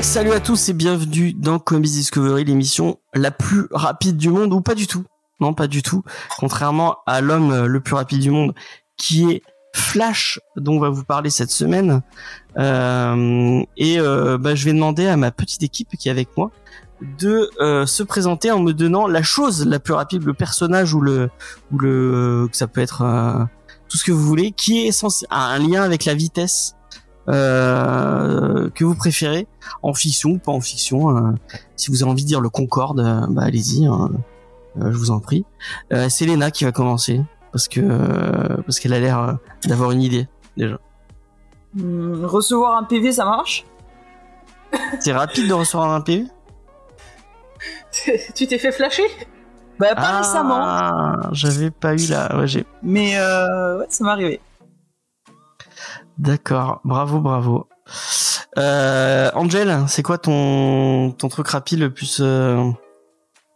Salut à tous et bienvenue dans Comics Discovery, l'émission la plus rapide du monde, ou pas du tout. Non, pas du tout. Contrairement à l'homme le plus rapide du monde, qui est Flash, dont on va vous parler cette semaine. Euh, et euh, bah, je vais demander à ma petite équipe qui est avec moi de euh, se présenter en me donnant la chose la plus rapide, le personnage ou le ou le que ça peut être euh, tout ce que vous voulez, qui est censé a un lien avec la vitesse euh, que vous préférez en fiction ou pas en fiction. euh, si vous avez envie de dire le Concorde, euh, bah allez-y, hein, euh, je vous en prie. Euh, c'est Léna qui va commencer parce que euh, parce qu'elle a l'air euh, d'avoir une idée déjà. Hmm, recevoir un PV, ça marche? C'est rapide de recevoir un PV tu t'es fait flasher? Bah, pas récemment, Ah, j'avais pas eu la. Ouais, j'ai. mais euh, ouais, ça m'est arrivé. D'accord, bravo, bravo. Euh, Angel, c'est quoi ton ton truc rapide le plus euh,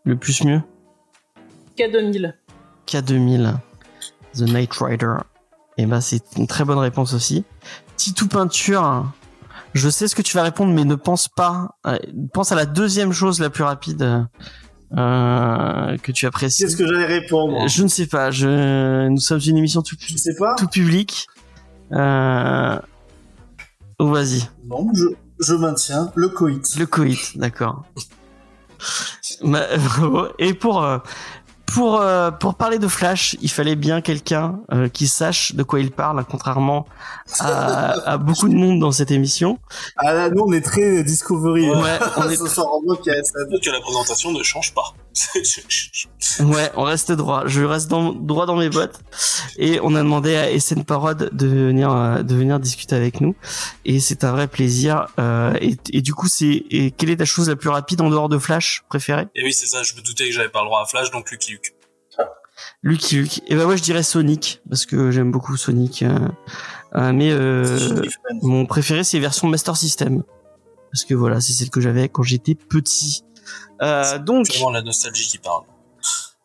le plus mieux? K2000. K2000, The Night Rider. Et ben c'est une très bonne réponse aussi. Titou peinture. Je sais ce que tu vas répondre, mais ne pense pas. euh, pense à la deuxième chose la plus rapide euh, que tu apprécies. Qu'est-ce que j'allais répondre? Je ne sais pas. Je nous sommes une émission tout, Je sais pas. tout public. Euh... oh, vas-y. Non, je, je maintiens le coït. Le coït, d'accord. Et pour euh, pour euh, pour parler de Flash, il fallait bien quelqu'un euh, qui sache de quoi il parle, contrairement à, à beaucoup de monde dans cette émission. Ah là, nous, on est très Discovery. Ouais, on est Ce soir, en mode KSM. que la présentation ne change pas. Ouais, on reste droit. Je reste dans, droit dans mes bottes. Et on a demandé à SN Parod de venir, euh, de venir discuter avec nous. Et c'est un vrai plaisir. Euh, et, et du coup, c'est, et quelle est ta chose la plus rapide en dehors de Flash préférée? Et oui, c'est ça, je me doutais que j'avais pas le droit à Flash, donc Lucky. Lucky Luke. Et bah ouais, je dirais Sonic. Parce que j'aime beaucoup Sonic. euh, euh, mais, euh, mon préféré, c'est version Master System. Parce que voilà, c'est celle que j'avais quand j'étais petit. Euh, donc, C'est vraiment la nostalgie qui parle.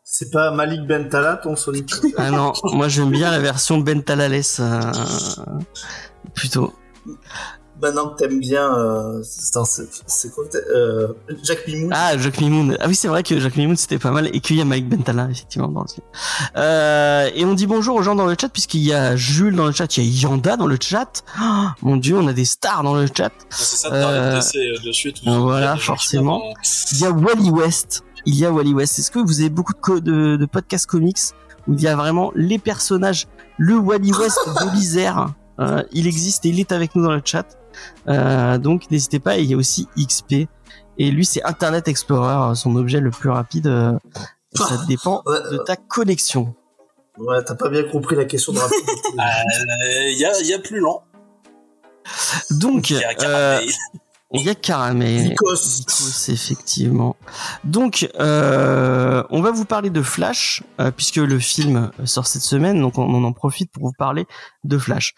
C'est pas Malik Bentala, ton Sonic Ah non, moi j'aime bien la version Bentalales euh, plutôt. Maintenant que t'aimes bien, euh, c'est quoi euh, Jack Mimoun? Ah, Jacques Mimoun. Ah oui, c'est vrai que Jacques Mimoun c'était pas mal et qu'il y a Mike Bentala effectivement dans le film. Euh, et on dit bonjour aux gens dans le chat puisqu'il y a Jules dans le chat, il y a Yanda dans le chat. Oh, mon dieu, on a des stars dans le chat. C'est ça, de Euh, euh... dessus et tout. voilà, forcément. Il y a Wally West. Il y a Wally West. Est-ce que vous avez beaucoup de, co- de, de podcasts comics où il y a vraiment les personnages, le Wally West de l'Isère euh, Il existe et il est avec nous dans le chat. Euh, donc n'hésitez pas. Et il y a aussi XP. Et lui, c'est Internet Explorer, son objet le plus rapide. euh, ça dépend Ouais, de ta connexion. Ouais, t'as pas bien compris la question de rapidité. Euh, Il y, a, y a plus lent. Donc, Il y a euh. Il y a Caramel. Nikos. Nikos, effectivement. Donc, euh, on va vous parler de Flash, euh, puisque le film sort cette semaine, donc on, on en profite pour vous parler de Flash.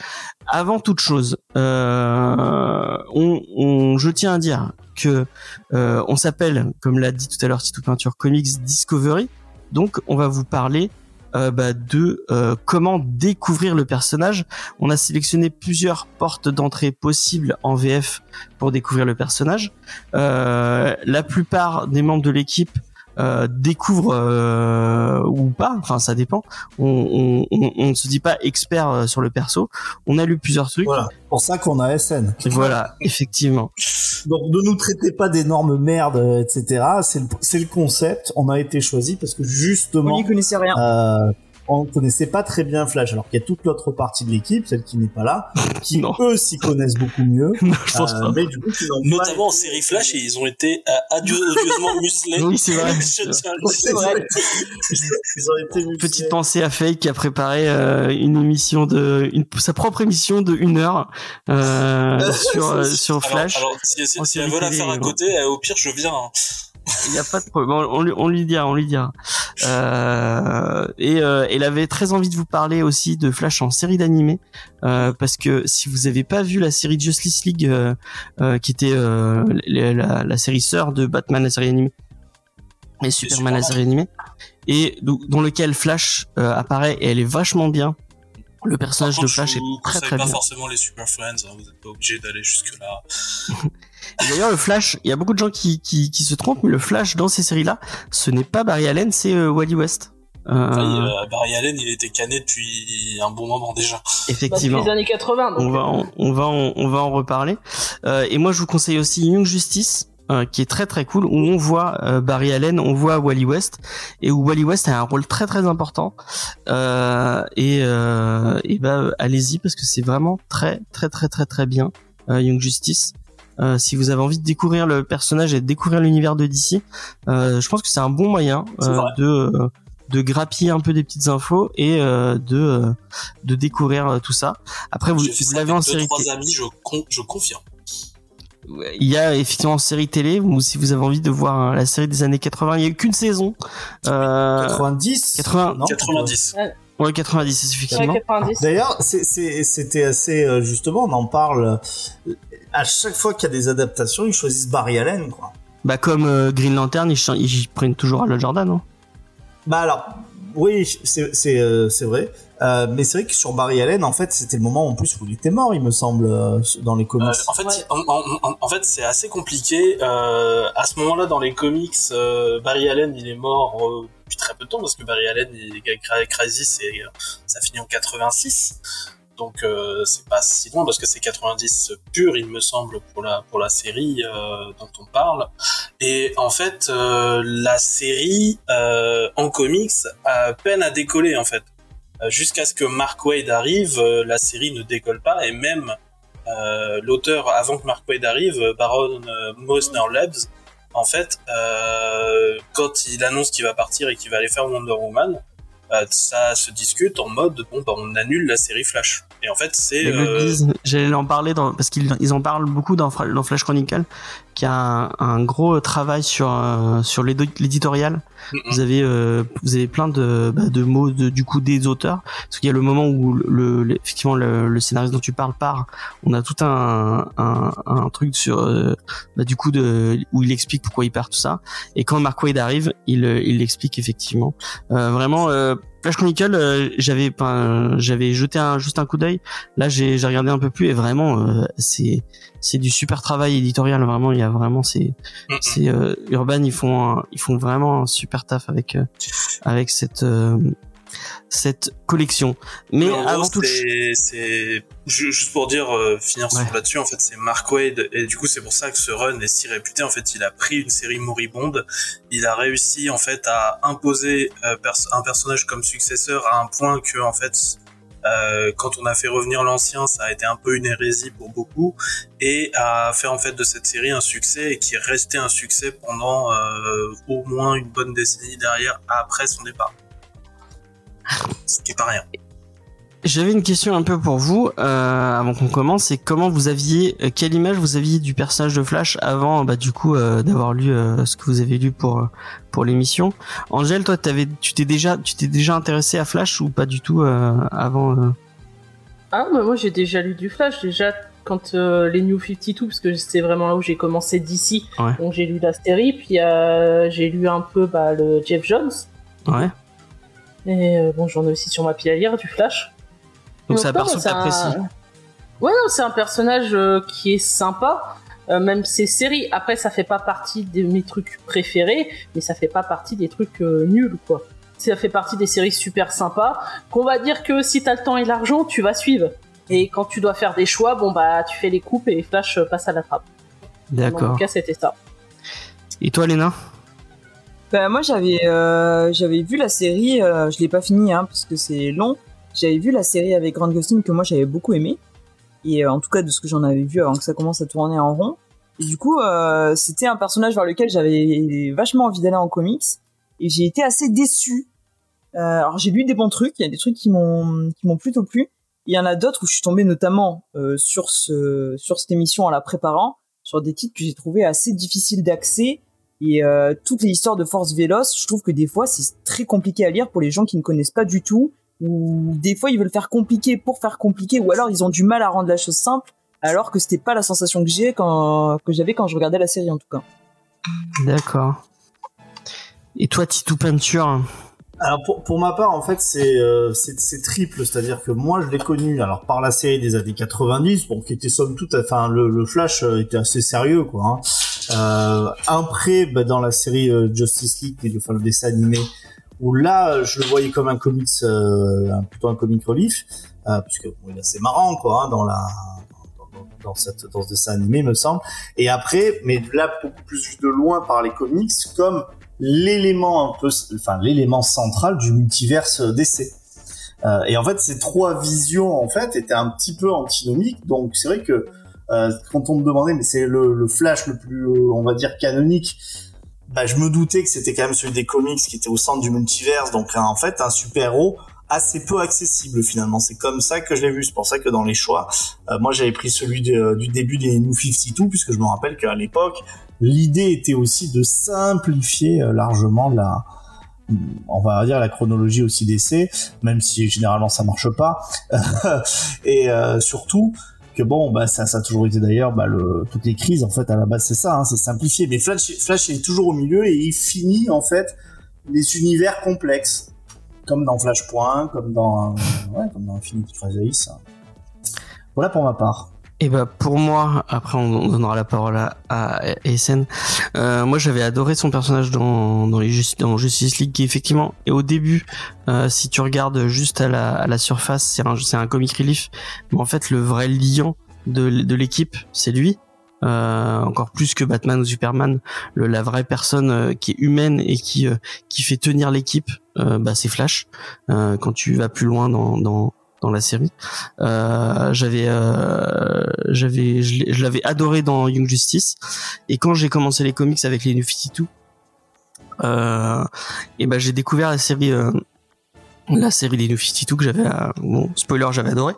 Avant toute chose, euh, on, on- je tiens à dire que euh, on s'appelle, comme l'a dit tout à l'heure Tito Peinture, Comics Discovery. Donc, on va vous parler euh, bah, de euh, comment découvrir le personnage. On a sélectionné plusieurs portes d'entrée possibles en VF pour découvrir le personnage. Euh, la plupart des membres de l'équipe euh, découvrent euh, ou pas, enfin ça dépend. On, on, on, on ne se dit pas expert euh, sur le perso. On a lu plusieurs trucs. Voilà, pour ça qu'on a SN. Et voilà, effectivement. Donc ne nous traitez pas d'énormes merdes, euh, etc. C'est le, c'est le concept. On a été choisi parce que On justement, n'y connaissait rien. euh, on connaissait pas très bien Flash, alors qu'il y a toute l'autre partie de l'équipe, celle qui n'est pas là, qui Non. eux s'y connaissent beaucoup mieux. Non, je pense Euh, pas. mais du coup, pas Notamment en série Flash, et ils ont été euh, adieu- odieusement muselés. Oui, c'est vrai. C'est vrai. Ils ont été muselés. Petite pensée à Faye qui a préparé euh, une émission de une, sa propre émission de une heure euh, sur euh, sur Flash. alors, si, si, si elle veut la faire à côté, euh, au pire, je viens. hein. Il n'y a pas de problème. On, on lui, on lui dira, on lui dira. Euh, et euh, elle avait très envie de vous parler aussi de Flash en série d'animé, euh, parce que si vous avez pas vu la série Justice League, euh, euh, qui était euh, la, la- la série sœur de Batman, la série animée, et Superman, la série animée, et dans lequel Flash euh, apparaît, et elle est vachement bien. Le personnage contre, de Flash est vous très conseille très pas bien. forcément les Super Friends, hein, vous n'êtes pas obligé d'aller jusque-là. Et D'ailleurs, le Flash, il y a beaucoup de gens qui, qui, qui se trompent, mais le Flash dans ces séries-là, ce n'est pas Barry Allen, c'est euh, Wally West. Euh, Enfin, il, euh, Barry Allen, il était cané depuis un bon moment déjà. Bah, depuis effectivement. les années 80. Donc, on va en, on va en, on va en reparler. Euh, et moi, je vous conseille aussi Young Justice. euh, qui est très très cool où on voit euh, Barry Allen, on voit Wally West et où Wally West a un rôle très très important euh, et euh, et bah allez-y parce que c'est vraiment très très très très très bien euh, Young Justice. Euh, si vous avez envie de découvrir le personnage et de découvrir l'univers de DC, euh, je pense que c'est un bon moyen euh, de de grappiller un peu des petites infos et euh, de de découvrir tout ça. Après vous, vous l'avez en deux, série trois télé. amis, je, con- je confirme. Il y a effectivement en série télé ou si vous avez envie de voir hein, la série des années 80, il y a eu qu'une saison. Euh, 90 80, non? 90. ouais 90 ouais, effectivement. 90. D'ailleurs, c'était assez justement, on en parle. À chaque fois qu'il y a des adaptations, ils choisissent Barry Allen, quoi. Bah comme euh, Green Lantern, ils, prennent toujours Al Jordan. Hein. Bah alors, oui, c'est c'est euh, c'est vrai. Euh, mais c'est vrai que sur Barry Allen, en fait, c'était le moment en plus où il était mort, il me semble, euh, dans les comics. Euh, en fait, Ouais. en, en- en- en fait, c'est assez compliqué. Euh, à ce moment-là, dans les comics, euh, Barry Allen, il est mort euh, depuis très peu de temps parce que Barry Allen, il est Crazy, c'est euh, ça finit en 86. Donc euh, c'est pas si loin parce que c'est 90 pur, il me semble, pour la pour la série euh, dont on parle. Et en fait, euh, la série euh, en comics a peine à décoller en fait. Euh, Jusqu'à ce que Mark Wade arrive, euh, la série ne décolle pas et même l'auteur avant que Mark Wade arrive, Baron Mosner Labs, en fait, quand il annonce qu'il va partir et qu'il va aller faire Wonder Woman, euh, ça se discute en mode bon bah on annule la série Flash. Et en fait c'est euh. J'allais en parler dans, parce qu'ils ils en parlent beaucoup dans, dans Flash Chronicle, qui a un, un gros travail sur euh, sur l'éditorial. mm, mm. Vous avez euh, vous avez plein de bah, de mots de, du coup des auteurs parce qu'il y a le moment où le, le- effectivement le, le scénariste dont tu parles part on a tout un un, un truc sur euh, bah, du coup de où il explique pourquoi il part tout ça et quand Mark Wade arrive il il l'explique effectivement euh, vraiment euh, Flash Chronicle euh, j'avais pas j'avais jeté un juste un coup d'œil. Là j'ai regardé un peu plus et vraiment euh, c'est c'est du super travail éditorial vraiment. Il y a vraiment c'est c'est euh, Urban ils font un- ils font vraiment un super taf avec euh, avec cette euh, cette collection. Mais gros, avant tout c'est, c'est ju- juste pour dire euh, finir sur Ouais. là-dessus en fait c'est Mark Wade. Et du coup c'est pour ça que ce run est si réputé. En fait il a pris une série moribonde. Il a réussi en fait à imposer euh, pers- un personnage comme successeur à un point que en fait euh, quand on a fait revenir l'ancien, ça a été un peu une hérésie pour beaucoup, et à faire en fait de cette série un succès et qui est resté un succès pendant euh, au moins une bonne décennie derrière après son départ. Ce qui est pas rien. J'avais une question un peu pour vous euh, avant qu'on commence. C'est comment vous aviez, euh, quelle image vous aviez du personnage de Flash avant, bah, du coup, euh, d'avoir lu euh, ce que vous avez lu pour pour l'émission. Angèle, toi, t'avais, tu t'es déjà, tu t'es déjà intéressé à Flash ou pas du tout euh, avant euh? Ah, bah, moi j'ai déjà lu du Flash, déjà quand euh, les New 52, parce que c'était vraiment là où j'ai commencé d'ici. Ouais. Donc j'ai lu la série, puis euh, j'ai lu un peu bah, le Jeff Jones. Ouais. Et euh, bon, j'en ai aussi sur ma pile à lire du Flash. Donc c'est un perso que un- t'apprécies. Ouais, non, c'est un personnage euh, qui est sympa. Euh, même ses séries, après ça fait pas partie de mes trucs préférés, mais ça fait pas partie des trucs nuls quoi. Ça fait partie des séries super sympas, qu'on va dire que si t'as le temps et l'argent, tu vas suivre. Et quand tu dois faire des choix, bon bah tu fais les coupes et Flash passe à la trappe. D'accord. mon cas, c'était ça. Et toi, Léna? Bah, moi, j'avais euh, j'avais vu la série, euh, je l'ai pas fini hein, parce que c'est long. J'avais vu la série avec Grant Gustin que moi j'avais beaucoup aimé. Et euh, en tout cas, de ce que j'en avais vu avant que ça commence à tourner en rond. Et du coup, euh, c'était un personnage vers lequel j'avais vachement envie d'aller en comics. Et j'ai été assez déçu. Alors j'ai lu des bons trucs, il y a des trucs qui m'ont plutôt plu. Il y en a d'autres où je suis tombé notamment sur ce sur cette émission en la préparant, sur des titres que j'ai trouvé assez difficiles d'accès Et euh, toutes les histoires de Force Véloce, je trouve que des fois c'est très compliqué à lire pour les gens qui ne connaissent pas du tout, ou des fois ils veulent faire compliqué pour faire compliqué, ou alors ils ont du mal à rendre la chose simple, alors que c'était pas la sensation que j'ai quand que j'avais quand je regardais la série en tout cas. D'accord. Et toi, Titou Peinture Alors pour, pour ma part, en fait, c'est euh, c'est triple, c'est-à-dire que moi, je l'ai connu alors par la série des années 90, bon, qui était somme toute, enfin, le, le Flash euh, était assez sérieux, quoi. Hein. Euh, après, bah, dans la série euh, Justice League, le, enfin, le dessin animé, où là, je le voyais comme un comics, euh, un- plutôt un comic relief, euh, puisque bon, il est assez marrant, quoi, hein, dans la dans, cette dans ce dessin animé, me semble. Et après, mais là, beaucoup plus de loin par les comics, comme l'élément un peu, enfin l'élément central du multiverse DC. Euh, et en fait, ces trois visions en fait étaient un petit peu antinomiques. Donc c'est vrai que euh, quand on me demandait, mais c'est le, le Flash le plus, euh, on va dire canonique. Bah, je me doutais que c'était quand même celui des comics qui était au centre du multiverse. Donc hein, en fait, un super héros assez peu accessible finalement. C'est comme ça que je l'ai vu. C'est pour ça que dans les choix, euh, moi j'avais pris celui du début des New 52 puisque je me rappelle qu'à l'époque, l'idée était aussi de simplifier euh, largement la on va dire la chronologie aussi d'essai même si généralement ça marche pas et euh, surtout que bon bah ça, ça a toujours été d'ailleurs bah, toutes les crises en fait à la base c'est ça hein, c'est simplifié. Mais Flash est toujours au milieu et il finit en fait les univers complexes. Comme dans Flashpoint comme dans ouais, comme Crisis. Voilà pour ma part Et bah pour moi, après on on donnera la parole à, à SN. Euh, moi j'avais adoré son personnage dans dans Justice League qui effectivement et au début euh, si tu regardes juste à la à la surface c'est un c'est un comic relief mais en fait le vrai liant de de l'équipe c'est lui. Euh, encore plus que Batman ou Superman, le, la vraie personne euh, qui est humaine et qui euh, qui fait tenir l'équipe, euh, bah c'est Flash. Euh, quand tu vas plus loin dans dans dans la série. Euh, j'avais euh, j'avais je l'avais adoré dans Young Justice et quand j'ai commencé les comics avec les New 52 euh, et ben j'ai découvert la série euh, la série des New 52 que j'avais bon spoiler j'avais adoré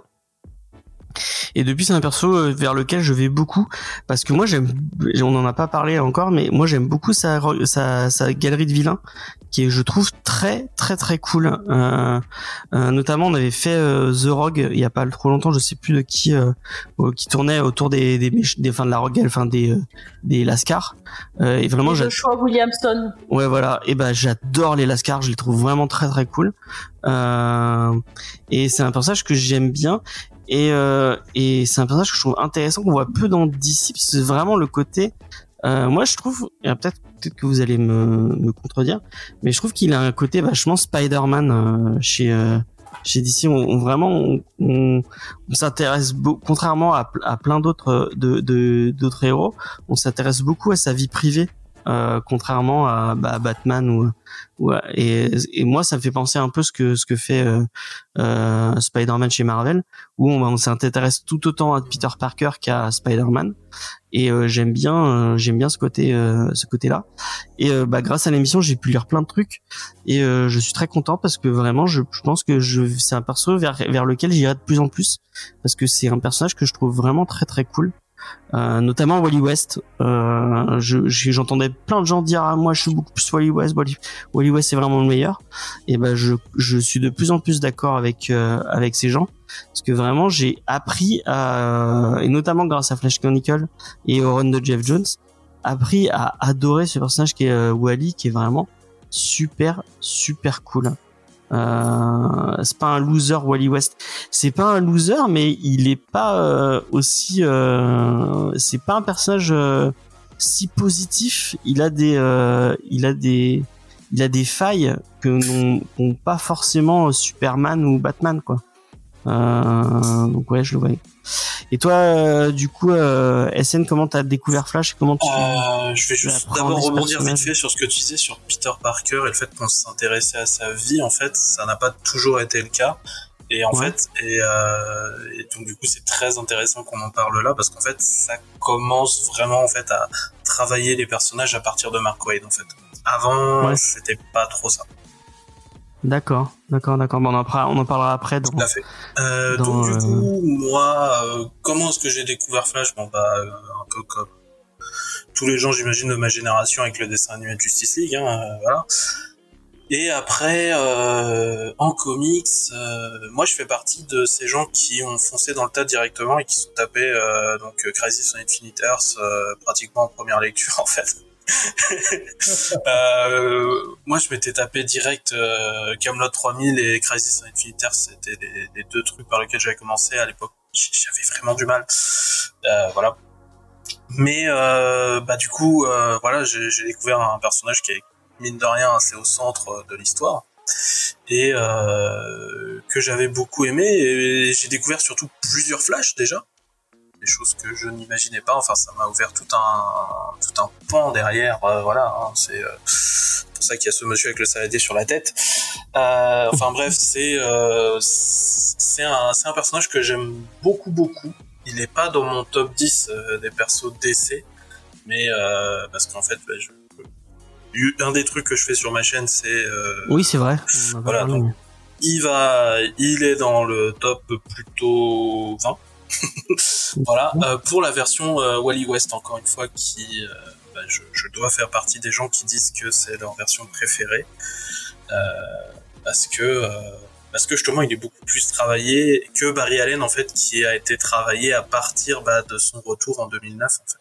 et depuis c'est un perso euh, vers lequel je vais beaucoup parce que moi j'aime on en a pas parlé encore mais moi j'aime beaucoup sa, sa sa galerie de vilains qui est je trouve très très très cool euh, euh, notamment on avait fait euh, The Rogue il y a pas trop longtemps je sais plus de qui euh, qui tournait autour des des, des enfin de la Rogue enfin des euh, des Lascar Euh, et vraiment Et j'a- Joshua Williamson. Ouais, voilà. Et ben, j'adore les Lascar. Je les trouve vraiment très très cool. Euh, et c'est un personnage que j'aime bien. Et, euh, et c'est un personnage que je trouve intéressant qu'on voit peu dans DC. C'est vraiment le côté. Euh, moi, je trouve. Peut-être peut-être que vous allez me, me contredire, mais je trouve qu'il a un côté vachement Spider-Man euh, chez euh, chez DC. On, on- vraiment on, on, s'intéresse contrairement à, pl- à plein d'autres euh, d'autres héros, on s'intéresse beaucoup à sa vie privée euh, contrairement à bah, Batman ou, ou et, et moi ça me fait penser un peu ce que ce que fait euh, euh, Spider-Man chez Marvel où on, on s'intéresse tout autant à Peter Parker qu'à Spider-Man. Et euh, j'aime bien j'aime bien ce côté ce côté là et bah grâce à l'émission j'ai pu lire plein de trucs. Et je suis très content parce que vraiment je, je pense que je c'est un perso vers vers lequel j'irai de plus en plus. Parce que c'est un personnage que je trouve vraiment très très cool euh, notamment Wally West. Euh, J'entendais plein de gens dire ah moi je suis beaucoup plus Wally West. Wally, Wally West c'est vraiment le meilleur. Et ben je, je suis de plus en plus d'accord avec euh, avec ces gens parce que vraiment j'ai appris et notamment grâce à Flash Chronicle et au run de Jeff Jones appris à adorer ce personnage qui est euh, Wally qui est vraiment super super cool. Euh, c'est pas un loser Wally West. C'est pas un loser, mais il est pas euh, aussi. Euh, c'est pas un personnage euh, si positif. Il a des, euh, il a des, il a des failles que n'ont pas forcément Superman ou Batman quoi. Euh, donc ouais, je le voyais. Et toi, euh, du coup, euh, SN, comment t'as découvert Flash Comment tu Euh, je vais juste d'abord rebondir vite fait sur ce que tu disais sur Peter Parker et le fait qu'on s'intéressait à sa vie. En fait, ça n'a pas toujours été le cas. Et en Ouais. fait, et, euh, et donc du coup, c'est très intéressant qu'on en parle là parce qu'en fait, ça commence vraiment en fait à travailler les personnages à partir de Mark Wade en fait. Avant, Ouais. c'était pas trop ça. D'accord, d'accord, d'accord. Bon, on en, parlera- on en parlera après. Dans... Tout à fait. Euh, Dans, donc du euh, coup, moi, euh, comment est-ce que j'ai découvert Flash? Bon bah, euh, un peu comme tous les gens, j'imagine, de ma génération avec le dessin animé de Justice League. Hein, voilà. Et après, en comics, moi je fais partie de ces gens qui ont foncé dans le tas directement et qui sont tapés donc Crisis on Infinite Earth pratiquement en première lecture en fait. Euh, moi je m'étais tapé direct euh, Camelot 3000 et Crisis on Infinite Earth, c'était les, les deux trucs par lesquels j'avais commencé à l'époque. J'avais vraiment du mal. Euh, voilà. Mais euh, bah du coup, euh, voilà, j'ai j'ai découvert un personnage qui est mine de rien assez au centre de l'histoire et euh, que j'avais beaucoup aimé et j'ai découvert surtout plusieurs flashs déjà des choses que je n'imaginais pas enfin ça m'a ouvert tout un tout un pan derrière euh, voilà hein, c'est euh, pour ça qu'il y a ce monsieur avec le saladier sur la tête Euh, enfin bref c'est c'est un c'est un personnage que j'aime beaucoup beaucoup il n'est pas dans mon top 10 euh, des persos DC mais parce qu'en fait bah, je un des trucs que je fais sur ma chaîne, c'est Oui, c'est vrai. Voilà, donc, il va, il est dans le top plutôt 20. Voilà. Euh, pour la version euh, Wally West, encore une fois, qui, euh, bah, je, je dois faire partie des gens qui disent que c'est leur version préférée, euh, parce que euh, parce que justement, il est beaucoup plus travaillé que Barry Allen en fait, qui a été travaillé à partir bah, de son retour en 2009. En fait.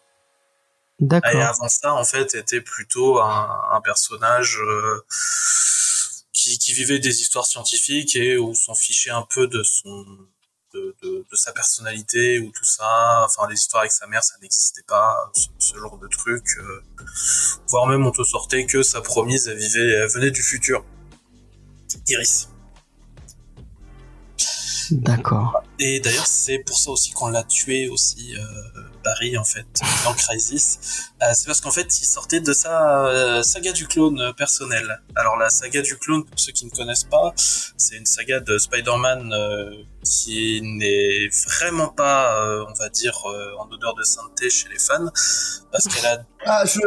Et D'accord. avant ça, en fait, était plutôt un, un personnage euh, qui, qui vivait des histoires scientifiques et où s'en fichait un peu de son de, de, de sa personnalité ou tout ça. Enfin, les histoires avec sa mère, ça n'existait pas, ce, ce genre de truc. euh, voire même on te sortait que sa promise, elle vivait, elle venait du futur. Iris. D'accord. Et d'ailleurs, c'est pour ça aussi qu'on l'a tué aussi, euh, Barry, en fait, dans Crisis. Euh, c'est parce qu'en fait, il sortait de sa euh, saga du clone euh, personnel. Alors, la saga du clone, pour ceux qui ne connaissent pas, c'est une saga de Spider-Man qui n'est vraiment pas, on va dire, en odeur de sainteté chez les fans, parce qu'elle a Ah, je...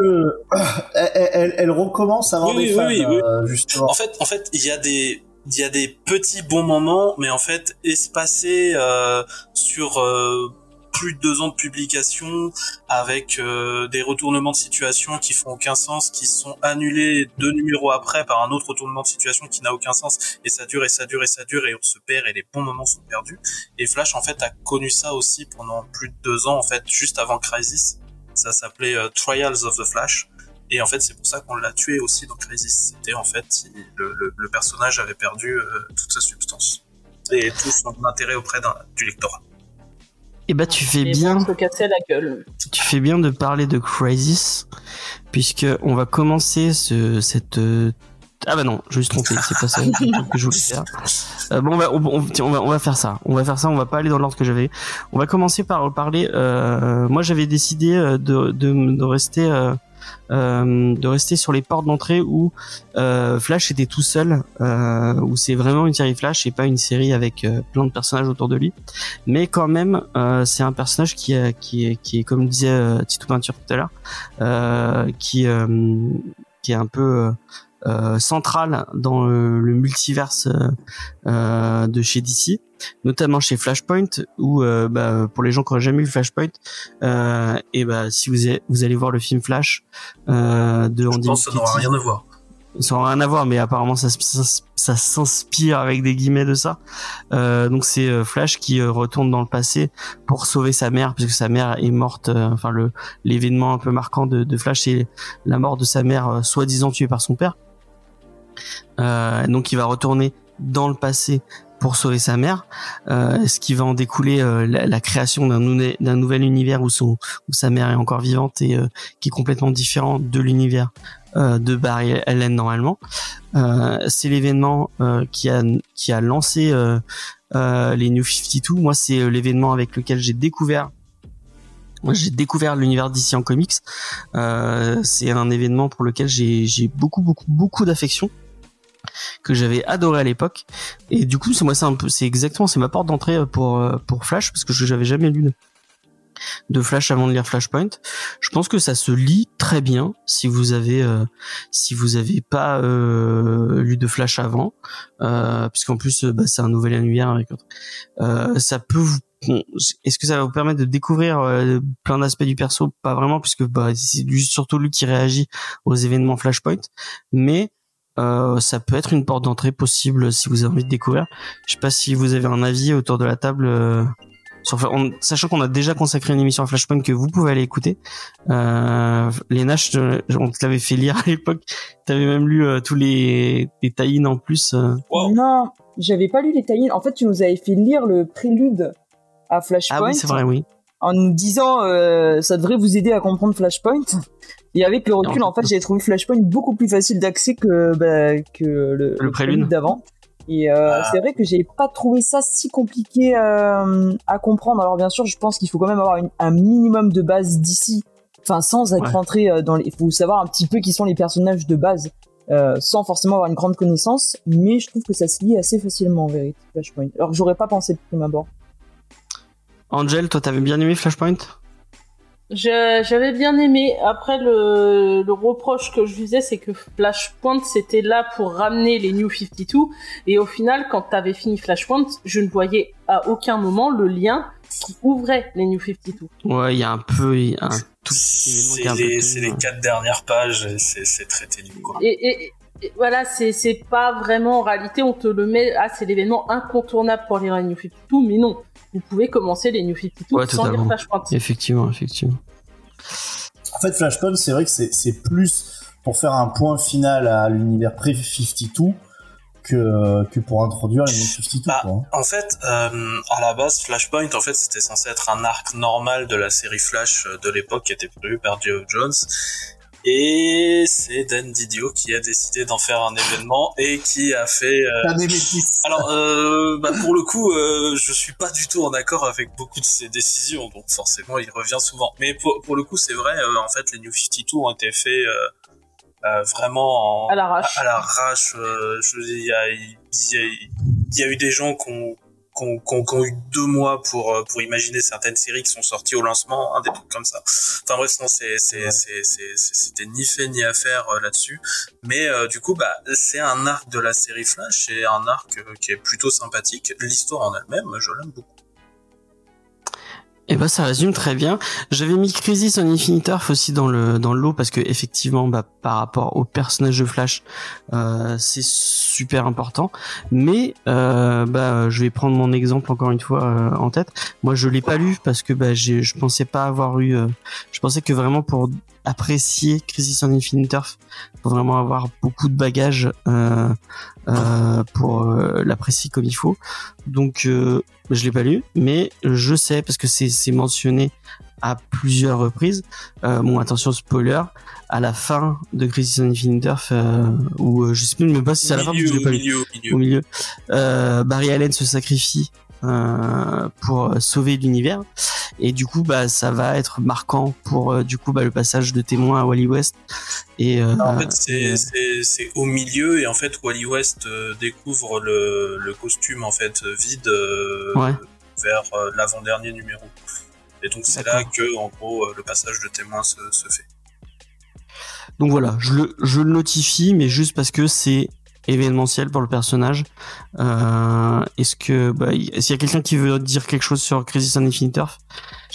elle, elle, elle recommence à avoir Oui, des fans, oui, oui. justement. En fait, en fait, il y a des il y a des petits bons moments, mais en fait espacés euh, sur euh, plus de deux ans de publication, avec euh, des retournements de situation qui font aucun sens, qui sont annulés deux numéros après par un autre retournement de situation qui n'a aucun sens, et ça dure et ça dure et ça dure et on se perd et les bons moments sont perdus. Et Flash en fait a connu ça aussi pendant plus de deux ans en fait, juste avant Crisis. Ça s'appelait euh, Trials of the Flash. Et en fait, c'est pour ça qu'on l'a tué aussi dans Crisis. C'était en fait, le, le, le personnage avait perdu euh, toute sa substance et tout son intérêt auprès du lectorat. Et bah tu fais bien, se casser la gueule. tu fais bien de parler de Crisis, puisque on va commencer ce cette euh, ah bah non, je me suis trompé, c'est pas ça que je voulais faire. Euh, bon, on va, on, on- tiens, on va, on va faire ça. On va faire ça. On va pas aller dans l'ordre que j'avais. On va commencer par parler. Euh, moi, j'avais décidé euh, de, de, de rester, euh, de rester sur les portes d'entrée où euh, Flash était tout seul, euh, où c'est vraiment une série Flash et pas une série avec euh, plein de personnages autour de lui. Mais quand même, euh, c'est un personnage qui, qui est, comme disait euh, Tito Peinture tout à l'heure, euh, euh, qui est un peu euh, euh, central dans le, le multiverse euh, euh, de chez DC, notamment chez Flashpoint, où euh, bah, pour les gens qui n'auraient jamais vu Flashpoint, euh, et bah si vous, avez- vous allez voir le film Flash euh, de Je Andy pense que ça n'aura rien à voir. ça n'a rien à voir, mais apparemment ça, ça, ça s'inspire avec des guillemets de ça. Euh, donc c'est Flash qui retourne dans le passé pour sauver sa mère, puisque sa mère est morte. enfin le l'événement un peu marquant de, de Flash, c'est la mort de sa mère, soi-disant tuée par son père. Euh, donc il va retourner dans le passé pour sauver sa mère, euh, ce qui va en découler euh, la, la création d'un nou- nouvel univers où son où sa mère est encore vivante et euh, qui est complètement différent de l'univers euh, de Barry Allen normalement. Euh, c'est l'événement qui a qui a lancé les New 52. Moi, c'est l'événement avec lequel j'ai découvert j'ai découvert l'univers d'ici en comics. C'est un événement pour lequel j'ai beaucoup beaucoup beaucoup d'affection que j'avais adoré à l'époque et du coup c'est moi c'est un peu c'est exactement c'est ma porte d'entrée pour euh, pour Flash parce que je j'avais jamais lu de, Flash avant de lire Flashpoint. Je pense que ça se lit très bien si vous avez euh, si vous avez pas euh, lu de Flash avant, euh, puisqu'en plus euh, bah, c'est un nouvel univers avec. Euh, ça peut vous est-ce que ça va vous permettre de découvrir euh, plein d'aspects du perso? Pas vraiment, puisque bah, c'est surtout lui qui réagit aux événements Flashpoint, mais euh, ça peut être une porte d'entrée possible si vous avez envie de découvrir. Je sais pas si vous avez un avis autour de la table. euh, sur, sachant qu'on a déjà consacré une émission à Flashpoint que vous pouvez aller écouter. Euh, Léna, je te- on te l'avait fait lire à l'époque. T'avais même lu euh, tous les, les tie en plus. euh. Wow. Non, j'avais pas lu les tie En fait, tu nous avais fait lire le prélude à Flashpoint. Ah oui, c'est vrai, oui. en nous disant euh, ça devrait vous aider à comprendre Flashpoint. Et avec le recul, en fait, j'ai trouvé Flashpoint beaucoup plus facile d'accès que bah, que le, Le prélude. d'avant. Et euh, Ah. c'est vrai que j'ai pas trouvé ça si compliqué euh, à comprendre. Alors bien sûr, je pense qu'il faut quand même avoir une- un minimum de base d'ici, enfin sans être Ouais. rentré euh, dans les. Il faut savoir un petit peu qui sont les personnages de base, euh, sans forcément avoir une grande connaissance. Mais je trouve que ça se lit assez facilement en vérité Flashpoint. Alors que j'aurais pas pensé de prime abord. Angel, toi, t'avais bien aimé Flashpoint? J'avais bien aimé. Après, le, le reproche que je faisais, c'est que Flashpoint, c'était là pour ramener les New 52. Et au final, quand t'avais fini Flashpoint, je ne voyais à aucun moment le lien qui ouvrait les New 52. Ouais, il y a un peu, il y a un tout C'est les, c'est les quatre dernières pages, c'est c'est très ténu, quoi. Et, et- et voilà, c'est c'est pas vraiment en réalité, on te le met, ah, c'est l'événement incontournable pour lire les New 52, mais non. Vous pouvez commencer les New 52 Ouais, sans lire. Flashpoint. Effectivement, effectivement. En fait, Flashpoint, c'est vrai que c'est c'est plus pour faire un point final à l'univers pré-52 que, que pour introduire les 52. Bah, quoi. hein. En fait, euh, à la base, Flashpoint, en fait, c'était censé être un arc normal de la série Flash euh, de l'époque qui était prévu par Geoff Jones. Et c'est Dan Didio qui a décidé d'en faire un événement et qui a fait. euh. Alors, euh, bah, pour le coup, euh, je suis pas du tout en accord avec beaucoup de ses décisions, donc forcément, il revient souvent. Mais pour, pour le coup, c'est vrai. euh, en fait, les New 52 ont été faits euh, euh, vraiment en, À l'arrache. à l'arrache. euh, je veux dire, il y a, il y, a, il y a eu des gens qui ont, qui ont eu deux mois pour euh, pour imaginer certaines séries qui sont sorties au lancement, hein, des trucs comme ça. Enfin bref, non, c'est c'était ni fait ni à faire euh, là-dessus. Mais euh, du coup, bah c'est un arc de la série Flash, c'est un arc qui est plutôt sympathique. L'histoire en elle-même, je l'aime beaucoup. Et ben ça résume très bien. J'avais mis Crisis on Infinite Earth aussi dans le dans le lot parce que effectivement bah par rapport au personnage de Flash euh, c'est super important. Mais euh, bah je vais prendre mon exemple encore une fois euh, en tête. Moi je l'ai pas lu parce que bah je pensais pas avoir eu. je pensais que vraiment pour apprécier Crisis on Infinite Earth, faut vraiment avoir beaucoup de bagages euh, euh, pour euh, l'apprécier comme il faut. Donc je l'ai pas lu, mais je sais parce que c'est mentionné à plusieurs reprises. Bon, attention spoiler, à la fin de Crisis on Infinite Earth, ou je sais même pas si c'est à la fin, parce que je l'ai pas lu milieu, milieu. au milieu. Barry Allen se sacrifie pour sauver l'univers et du coup bah ça va être marquant pour euh, du coup bah, le passage de témoin à Wally West et euh, En fait, c'est au milieu et en fait Wally West euh, découvre le le costume en fait vide euh, Ouais. vers euh, l'avant-dernier numéro. Et donc c'est là que en gros euh, le passage de témoin se, se fait. donc voilà je le je le notifie mais juste parce que c'est événementiel pour le personnage euh, est-ce que bah, y- s'il y a quelqu'un qui veut dire quelque chose sur Crisis on Infinite Earth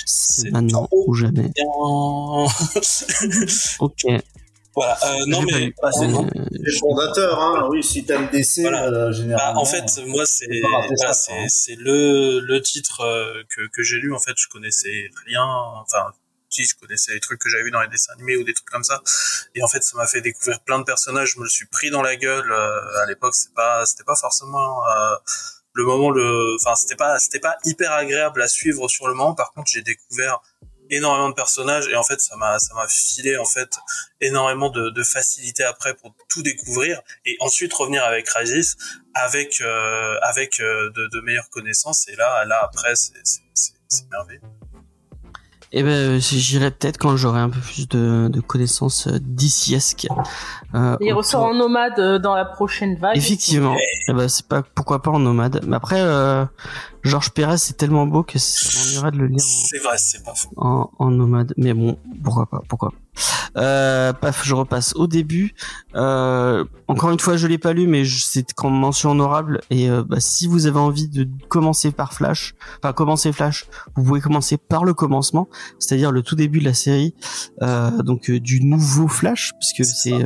c'est maintenant trop ou jamais Bien. ok voilà. Euh, non mais. Bah, c'est Euh, fondateur, hein. Oui, si t'aimes DC, Voilà. euh, Bah, généralement. en fait, moi, c'est c'est hein. c'est le le titre euh, que que j'ai lu. En fait, je connaissais rien. Enfin, je connaissais les trucs que j'avais vus dans les dessins animés ou des trucs comme ça. Et en fait, ça m'a fait découvrir plein de personnages. Je me le suis pris dans la gueule. euh, à l'époque, c'était pas forcément euh, le moment le. Enfin, c'était pas c'était pas hyper agréable à suivre sur le moment. Par contre, j'ai découvert énormément de personnages et en fait ça m'a ça m'a filé en fait énormément de, facilité après pour tout découvrir et ensuite revenir avec Ragis avec euh, avec de, de meilleures connaissances et là là après c'est merveilleux Eh ben, j'irai peut-être quand j'aurai un peu plus de, de connaissances euh, d'ici-esque. Euh, Il ressort en nomade euh, dans la prochaine vague. Effectivement. Eh ben, c'est pas pourquoi pas en nomade. Mais après, euh, Georges Pérez, c'est tellement beau que ça m'ennuierait de le lire C'est vrai, c'est pas faux. en, en nomade. Mais bon, pourquoi pas, pourquoi pas. Euh, paf, je repasse au début. Euh, encore une fois, je l'ai pas lu, mais c'est quand mention honorable. Et euh, bah, si vous avez envie de commencer par Flash, enfin commencer Flash, vous pouvez commencer par le commencement, c'est-à-dire le tout début de la série, euh, donc euh, du nouveau Flash, puisque C'est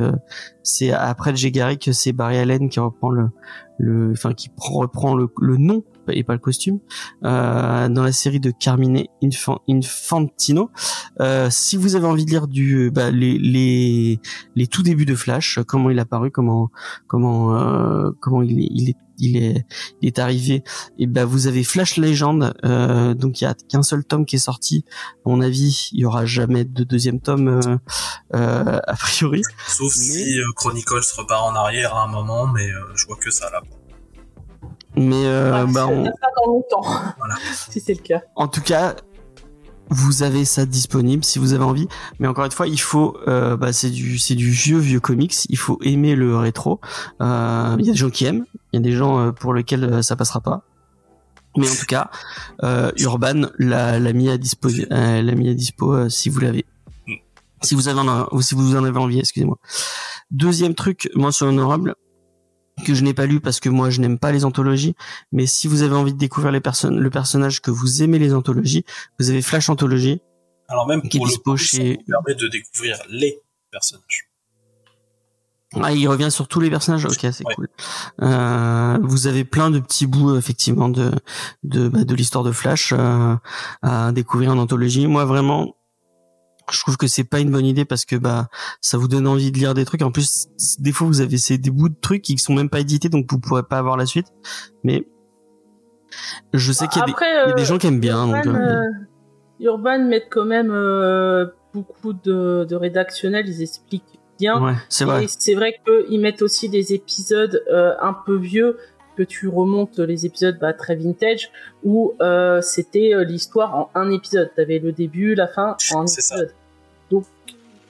c'est euh, après le Gegari que c'est Barry Allen qui reprend le le, enfin qui prend- reprend le, le nom et pas le costume euh, dans la série de Carmine Infan- Infantino. Euh, si vous avez envie de lire du bah, les, les les tout débuts de Flash, comment il a paru, comment comment euh, comment il est il est il est, il est arrivé. Et ben vous avez Flash Legend, euh, donc il y a qu'un seul tome qui est sorti. À mon avis, il y aura jamais de deuxième tome euh, euh, a priori. Sauf Mais- si Chronicles repart en arrière à un moment, mais je vois que ça là. Mais euh, bah, on- pas dans longtemps. Voilà. si c'est le cas. En tout cas, vous avez ça disponible si vous avez envie. Mais encore une fois, il faut, euh, bah, c'est du, c'est du vieux vieux comics. Il faut aimer le rétro. Euh, Il y a des gens qui aiment, il y a des gens euh, pour lesquels euh, ça passera pas. Mais en tout cas, euh, Urban l'a, l'a mis à dispo, euh, l'a mis à dispo euh, si vous l'avez. Si vous avez en, ou si vous en avez envie, excusez-moi. Deuxième truc, mention honorable que je n'ai pas lu parce que moi je n'aime pas les anthologies, mais si vous avez envie de découvrir les personnes, le personnage que vous aimez les anthologies, vous avez Flash Anthologie. Alors même Qui est pour le dispo coup, chez- ça nous permet de découvrir les personnages. Ah, il revient sur tous les personnages. Ok, c'est Ouais. cool. Euh, vous avez plein de petits bouts effectivement de de bah, de l'histoire de Flash euh, à découvrir en anthologie. Moi vraiment, je trouve que c'est pas une bonne idée parce que bah ça vous donne envie de lire des trucs. En plus, des fois vous avez c'est des bouts de trucs qui sont même pas édités, donc vous pourrez pas avoir la suite. Mais je sais qu'il y a des Après, il y a des euh, gens qui aiment bien. Urban, euh, euh, Urban mettent quand même euh, beaucoup de, de rédactionnels, ils expliquent bien. ouais, c'est vrai. C'est vrai qu'ils mettent aussi des épisodes euh, un peu vieux, que tu remontes les épisodes bah, très vintage, où euh, c'était euh, l'histoire en un épisode. T'avais le début, la fin en un ça.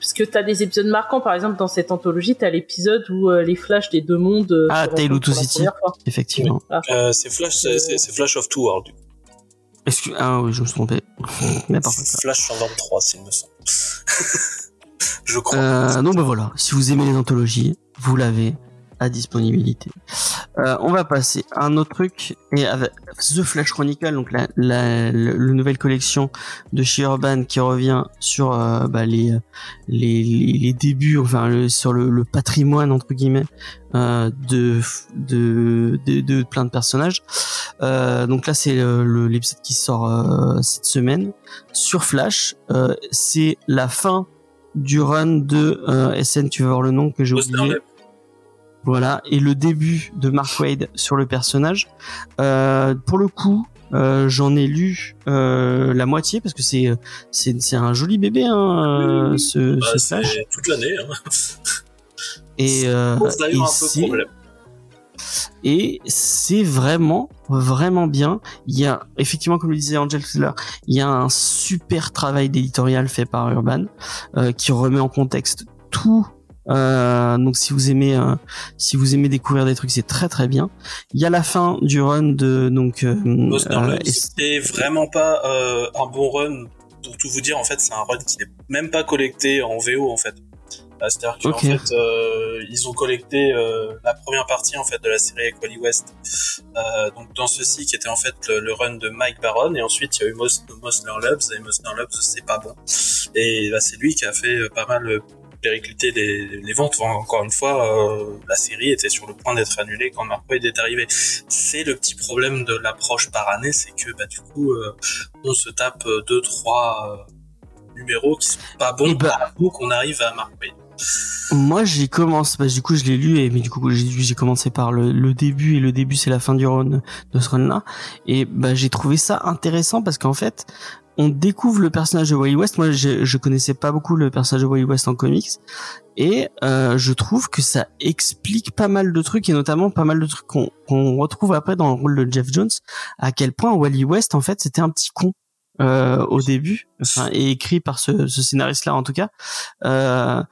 Épisode. Donc, parce que t'as des épisodes marquants, par exemple dans cette anthologie, t'as l'épisode où euh, les flashs des deux mondes. euh, Ah, Tale of Two City. Effectivement. Euh, c'est Flash, c'est- Flash of Two World. du coup. Excuse ah oui, je me suis trompé. Flash 123, s'il me semble. je crois. Euh, donc bah voilà, si vous aimez les anthologies, vous l'avez à disponibilité. Euh, on va passer à un autre truc et avec The Flash Chronicle, donc la, la, le, le nouvelle collection de chez Urban qui revient sur euh, bah, les, les débuts, enfin le, sur le, le patrimoine entre guillemets euh, de, de de de plein de personnages. Euh, donc là c'est l'épisode qui sort euh, cette semaine sur Flash. Euh, c'est la fin du run de euh, SN, tu vas voir le nom que j'ai oublié. Voilà, et le début de Mark Wade sur le personnage. Euh, pour le coup, euh, j'en ai lu euh, la moitié parce que c'est c'est c'est un joli bébé hein, euh, ce, Bah, ce toute l'année. Hein. Et euh, et d'ailleurs un peu c'est problème. et c'est vraiment vraiment bien. Il y a effectivement, comme le disait Angel tout il y a un super travail d'éditorial fait par Urban euh, qui remet en contexte tout. Euh, donc si vous aimez euh, si vous aimez découvrir des trucs, c'est très très bien. Il y a la fin du run de donc Monster euh, c'était vraiment pas un bon run. Pour tout vous dire, en fait, c'est un run qui n'est même pas collecté en VO, en fait. Euh, C'est-à-dire qu'en fait, euh, ils ont collecté euh, la première partie en fait de la série avec Wally West. Euh, donc dans ceci qui était en fait le, le run de Mike Baron et ensuite il y a eu Mos- Mosner Lubs et Mosner Lubs c'est pas bon. Et bah, c'est lui qui a fait pas mal péricliter les, les ventes. Enfin, encore une fois, euh, la série était sur le point d'être annulée quand Mark Wade est arrivé. C'est le petit problème de l'approche par année, c'est que bah, du coup, euh, on se tape euh, deux, trois euh, numéros qui sont pas bons Eh ben- par coup qu'on arrive à Wade. Moi, j'ai commencé, bah, du coup, je l'ai lu, et, mais du coup, j'ai j'ai commencé par le, le début, et le début, c'est la fin du run, de ce run-là. Et, bah, j'ai trouvé ça intéressant parce qu'en fait, on découvre le personnage de Wally West. Moi, je, je connaissais pas beaucoup le personnage de Wally West en comics. Et, euh, je trouve que ça explique pas mal de trucs, et notamment pas mal de trucs qu'on retrouve après dans le rôle de Jeff Jones, à quel point Wally West, en fait, c'était un petit con. Euh, au début, enfin, et écrit par ce, ce scénariste-là en tout cas. Euh,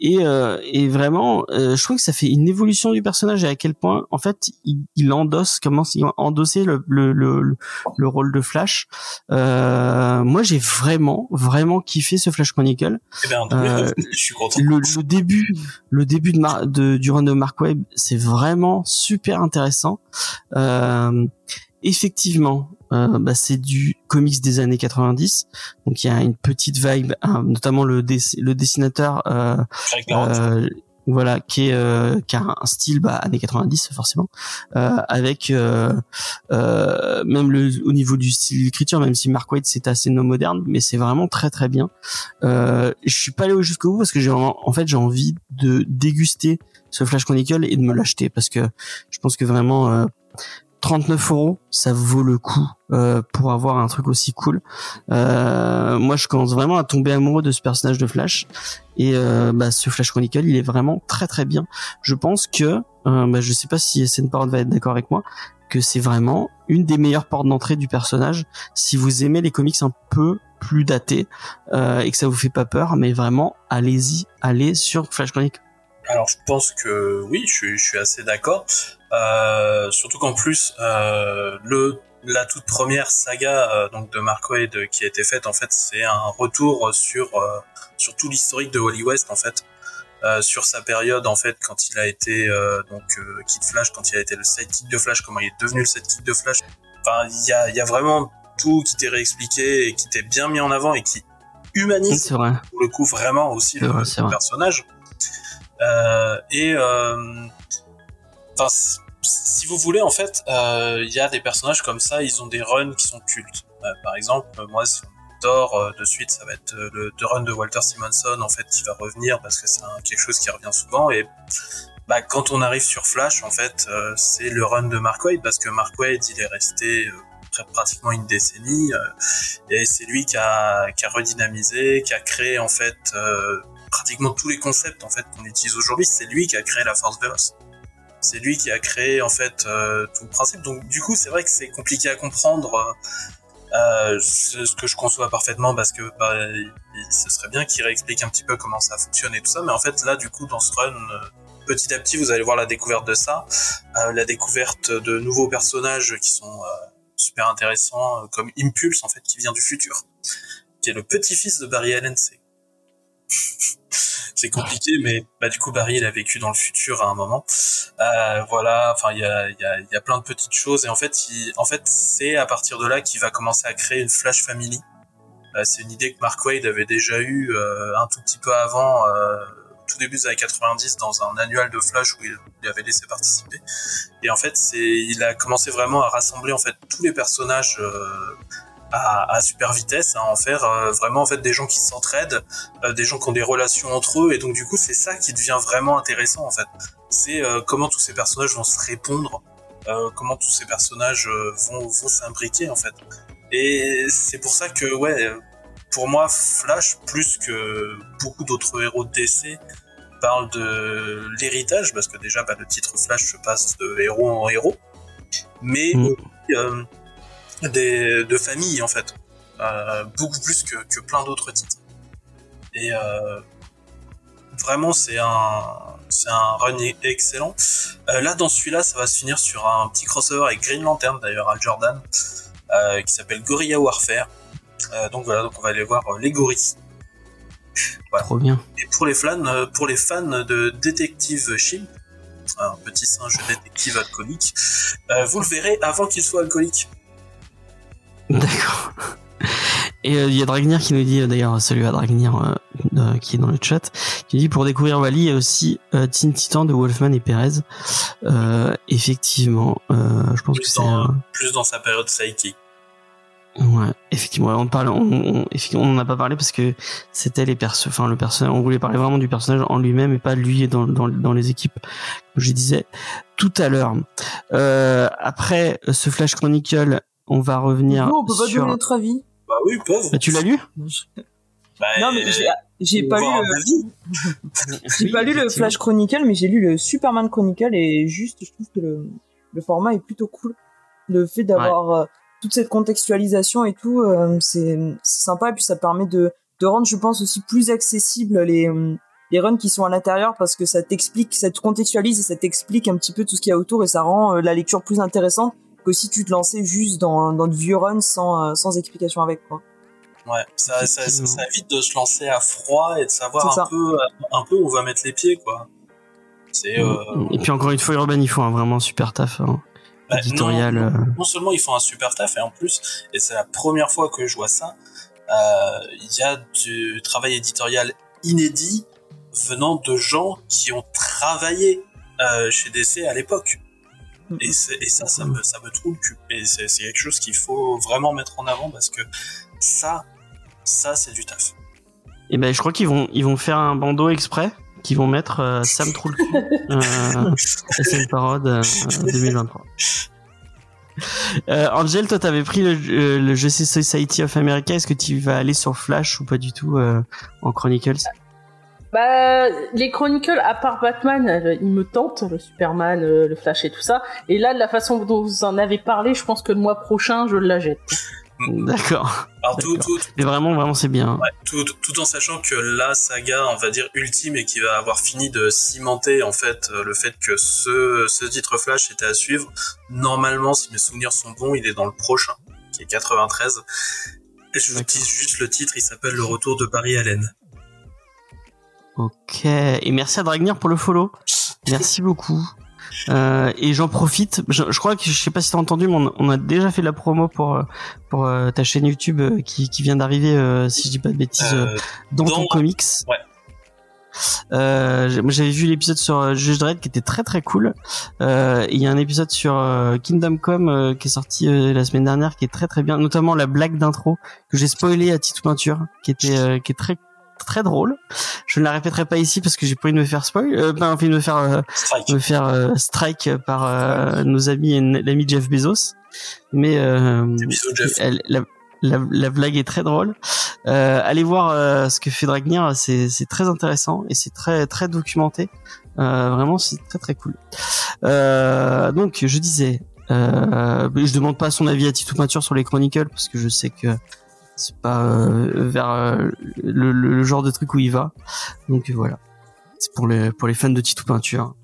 et, euh, et vraiment, euh, je trouve que ça fait une évolution du personnage et à quel point, en fait, il, il endosse, commence à endosser le, le, le, le rôle de Flash. Euh, moi, j'ai vraiment, vraiment kiffé ce Flash Chronicle. Eh ben, Euh, je suis content. Le, le début, le début de, Mar- de du run de Mark Webb, c'est vraiment super intéressant. Euh, effectivement, euh, bah, c'est du comics des années 90, donc il y a une petite vibe, hein, notamment le, dess- le dessinateur. Euh, euh, voilà qui est euh, qui a un style bah, années 90 forcément euh, avec euh, euh, même le au niveau du style d'écriture même si Mark Waid c'est assez no moderne mais c'est vraiment très très bien euh, je suis pas allé jusqu'au bout parce que j'ai en fait j'ai envie de déguster ce Flash Chronicle et de me l'acheter parce que je pense que vraiment euh, 39 euros, ça vaut le coup euh, pour avoir un truc aussi cool. Euh, moi, je commence vraiment à tomber amoureux de ce personnage de Flash et euh, bah, ce Flash Chronicle, il est vraiment très très bien. Je pense que, euh, bah, je sais pas si SN va être d'accord avec moi, que c'est vraiment une des meilleures portes d'entrée du personnage. Si vous aimez les comics un peu plus datés euh, et que ça vous fait pas peur, mais vraiment, allez-y, allez sur Flash Chronicle. Alors je pense que oui, je je suis assez d'accord. Euh, surtout qu'en plus, euh, le la toute première saga euh, donc de Mark Waid euh, qui a été faite en fait, c'est un retour sur euh, sur tout l'historique de Wally West en fait, euh, sur sa période en fait quand il a été euh, donc euh, Kid Flash, quand il a été le sidekick de Flash, comment il est devenu le sidekick de Flash. Enfin, il y a il y a vraiment tout qui t'est réexpliqué et qui t'est bien mis en avant et qui humanise pour le coup vraiment aussi le, vrai, le personnage. Euh, et euh, enfin, si- vous voulez, en fait, euh, il y a des personnages comme ça, ils ont des runs qui sont cultes. Euh, par exemple, moi, si on euh, de suite, ça va être euh, le, le run de Walter Simonson, en fait, qui va revenir parce que c'est quelque chose qui revient souvent. Et bah, quand on arrive sur Flash, en fait, euh, c'est le run de Mark Waid parce que Mark Waid, il est resté euh, pr- pratiquement une décennie euh, et c'est lui qui a, qui a redynamisé, qui a créé en fait euh, pratiquement tous les concepts en fait qu'on utilise aujourd'hui. C'est lui qui a créé la Force Veloce. C'est lui qui a créé en fait euh, tout le principe. Donc du coup, c'est vrai que c'est compliqué à comprendre. euh, ce que je conçois parfaitement parce que bah, ce serait bien qu'il réexplique un petit peu comment ça fonctionne et tout ça. Mais en fait, là, du coup, dans ce run, euh, petit à petit, vous allez voir la découverte de ça, euh, la découverte de nouveaux personnages qui sont super intéressants, comme Impulse, en fait, qui vient du futur, qui est le petit-fils de Barry Allen. C'est c'est compliqué, mais bah, du coup, Barry, il a vécu dans le futur à un moment. Euh, voilà, enfin, il y a, y, a, y a plein de petites choses, et en fait, en fait c'est à partir de là qu'il va commencer à créer une Flash Family. Euh, c'est une idée que Mark Waid avait déjà eue euh, un tout petit peu avant, tout début des années 90, dans un annual de Flash où il, il avait laissé participer. Et en fait, c'est, il a commencé vraiment à rassembler en fait tous les personnages à, à super vitesse, à en faire euh, vraiment en fait des gens qui s'entraident, euh, des gens qui ont des relations entre eux, et donc du coup, c'est ça qui devient vraiment intéressant en fait. C'est euh, comment tous ces personnages vont se répondre, euh, comment tous ces personnages euh, vont, vont s'imbriquer en fait. Et c'est pour ça que, ouais, pour moi, Flash, plus que beaucoup d'autres héros de DC, parle de l'héritage, parce que déjà, bah, le titre Flash se passe de héros en héros, mais Mm. Des, de famille, en fait. Euh, beaucoup plus que, que plein d'autres titres. Et euh, vraiment, c'est un, c'est un run excellent. Euh, là, dans celui-là, ça va se finir sur un petit crossover avec Green Lantern, d'ailleurs, Al Jordan, euh, qui s'appelle Gorilla Warfare. Euh, donc voilà, donc on va aller voir euh, les gorilles. Trop bien. Et pour les fans, pour les fans de Détective Chimp, un petit singe détective alcoolique, euh, vous le verrez avant qu'il soit alcoolique. D'accord. Et euh, il y a Dragnir qui nous dit, euh, d'ailleurs, salut à Dragnir euh, euh, qui est dans le chat, qui dit pour découvrir Wally, il y a aussi euh, Teen Titan de Wolfman et Perez. Euh, effectivement, euh, je pense que c'est plus dans sa période psychique. Ouais, effectivement, on parle, on, on n'en a pas parlé parce que c'était les perso, enfin le personnage, on voulait parler vraiment du personnage en lui-même et pas lui dans, dans, dans les équipes, comme je disais tout à l'heure. Euh, après ce Flash Chronicle, on va revenir Nous, on peut pas sur. donner notre avis? Bah oui, ils peuvent. Bah, tu l'as lu? Bah, Non, mais j'ai- faut pas le, j'ai pas lu le Flash Chronicle, mais j'ai lu le Superman Chronicle et juste, je trouve que le, le format est plutôt cool. Le fait d'avoir euh, toute cette contextualisation et tout, euh, c'est c'est sympa et puis ça permet de de rendre, je pense, aussi plus accessible les les runs qui sont à l'intérieur parce que ça t'explique, ça te contextualise et ça t'explique un petit peu tout ce qu'il y a autour et ça rend euh, la lecture plus intéressante que si tu te lançais juste dans, dans de vieux runs sans, euh, sans explication avec quoi. Ouais, ça, ça, ça, ça évite de se lancer à froid et de savoir un peu, un peu où on va mettre les pieds, quoi. C'est, euh, Et puis encore une fois, Urban, ils font un vraiment super taf hein, bah, éditorial. non, euh. non seulement ils font un super taf, et en plus, et c'est la première fois que je vois ça, euh, il y a du travail éditorial inédit venant de gens qui ont travaillé euh, chez DC à l'époque. Et, c'est- et ça, ça me, ça me trouve le cul. Et c'est c'est quelque chose qu'il faut vraiment mettre en avant parce que ça, ça, c'est du taf. Et ben, je crois qu'ils vont, ils vont faire un bandeau exprès, qu'ils vont mettre euh, Sam trouve le cul. Euh, SN Parode euh, 2023. Euh, Angel, toi, t'avais pris le, euh, le jeu Society of America. Est-ce que tu vas aller sur Flash ou pas du tout euh, en Chronicles? Bah, les Chronicles, à part Batman, ils me tentent, le Superman, euh, le Flash et tout ça. Et là, de la façon dont vous en avez parlé, je pense que le mois prochain, je la jette. D'accord. Alors tout, tout, Mais vraiment, vraiment, c'est bien. Ouais, tout, tout en sachant que la saga, on va dire ultime et qui va avoir fini de cimenter en fait euh, le fait que ce, ce titre Flash était à suivre. Normalement, si mes souvenirs sont bons, il est dans le prochain, qui est 93. Et je vous dis juste le titre, il s'appelle Le Retour de Barry Allen. Ok. Et merci à Dragnir pour le follow. Merci beaucoup. Euh, et j'en profite. Je, je crois que je sais pas si t'as entendu, mais on, on a déjà fait de la promo pour euh, pour euh, ta chaîne YouTube euh, qui, qui vient d'arriver, si je dis pas de bêtises, dans, dans- ton comics. Ouais. Euh, j'avais vu l'épisode sur Judge Dredd qui était très très cool. Euh, Il y a un épisode sur Kingdom Come euh, qui est sorti la semaine dernière qui est très très bien, notamment la blague d'intro que j'ai spoilé à Tito Peinture, qui était qui est très très drôle. Je ne la répéterai pas ici parce que j'ai pas envie de me faire spoil, euh, pas envie de me faire euh, Strike. me faire euh, strike par euh, nos amis et l'ami Jeff Bezos. Mais euh, bisous, Jeff. elle- la, la, la blague est très drôle. Euh, allez voir euh, ce que fait Dragnir, c'est c'est très intéressant et c'est très très documenté. Euh, vraiment, c'est très très cool. Euh, donc, je disais, euh, je demande pas son avis à Tito Peinture sur les Chronicles parce que je sais que c'est pas euh, vers euh, le, le- genre de truc où il va. Donc voilà, c'est pour les pour les fans de Tito Peinture.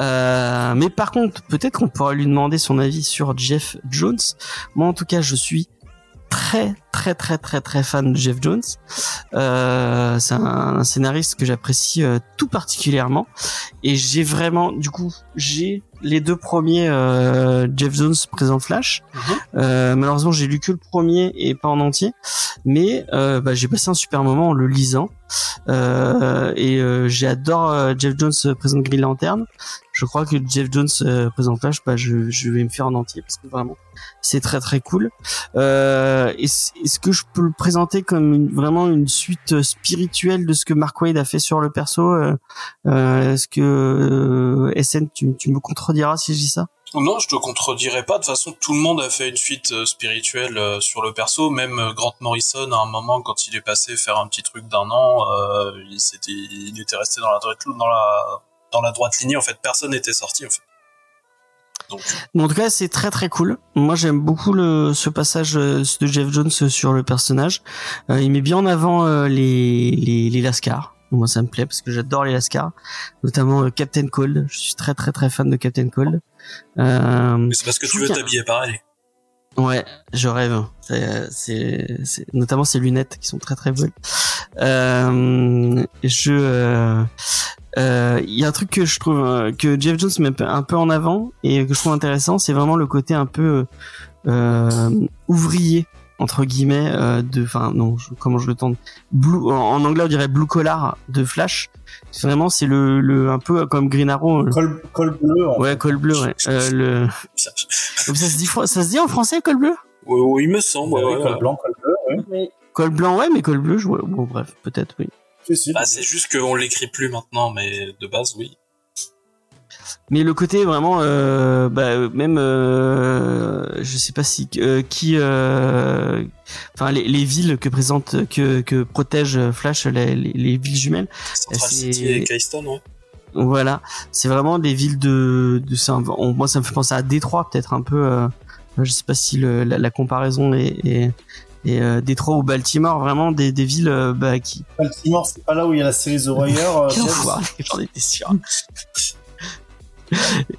Euh, mais par contre, peut-être qu'on pourra lui demander son avis sur Jeff Jones. Moi, en tout cas, je suis très très très très très fan de Jeff Jones. C'est un, scénariste que j'apprécie tout particulièrement et j'ai vraiment du coup j'ai les deux premiers euh, Jeff Jones présent Flash. Mhm. Euh, malheureusement j'ai lu que le premier et pas en entier, mais euh, bah, j'ai passé un super moment en le lisant euh, et euh, j'adore Jeff Jones présente Green Lantern. Je crois que Jeff Jones euh, présent Flash, bah, je, je vais me faire en entier parce que vraiment c'est très très cool. Euh, est-ce que je peux le présenter comme une- vraiment une suite spirituelle de ce que Mark Wade a fait sur le perso euh, euh, Est-ce que euh, SN, tu, tu me contrediras si je dis ça? Non, je te contredirais pas. De toute façon, tout le monde a fait une suite euh, spirituelle euh, sur le perso. Même Grant Morrison, à un moment, quand il est passé faire un petit truc d'un an, il, s'était, il était resté dans la dans la, dans la droite lignée. En fait, personne n'était sorti. En fait. Donc, Bon, en tout cas, c'est très très cool. Moi, j'aime beaucoup le ce passage euh, de Jeff Jones sur le personnage. Euh, il met bien en avant euh, les les, les Lascars. Moi, ça me plaît parce que j'adore les Lascars, notamment euh, Captain Cold. Je suis très très très fan de Captain Cold. Mais c'est parce que tu veux t'habiller pareil. Ouais, je rêve. C'est, notamment ces lunettes qui sont très très belles. Euh, je, euh, il y a un truc que je trouve euh, que Jeff Jones met un peu- en avant et que je trouve intéressant, c'est vraiment le côté un peu euh, ouvrier entre guillemets euh, de, enfin non, je- comment je le tente, blue, en, en anglais on dirait blue collar de Flash. Vraiment, c'est le, le un peu comme Green Arrow. euh, Col, col bleu. en Ouais, fait. col bleu. Ouais. Euh, le, Ça, ça se dit, fr- ça se dit en français col bleu? oui, oui, il me semble. Ouais, ouais, col ouais. blanc, col bleu. Ouais. Col blanc, ouais, mais col bleu, je vois. Bon, bref, peut-être, oui. Si, si. Bah, c'est juste qu'on l'écrit plus maintenant, mais de base, oui. Mais le côté vraiment, euh, bah, même, euh, je sais pas si euh, qui, euh, enfin, les, les villes que présente, que que protège Flash, les, les, les villes jumelles. Central c'est- City et Keystone, ouais. Voilà, c'est vraiment des villes de, de on- moi ça me fait penser à Détroit peut-être un peu, euh, je sais pas si le, la, la comparaison est, est, est, euh, Détroit ou Baltimore, vraiment des, des villes euh, bah, qui. Baltimore, c'est pas là où il y a la série The Wire. euh, J'en étais sûr.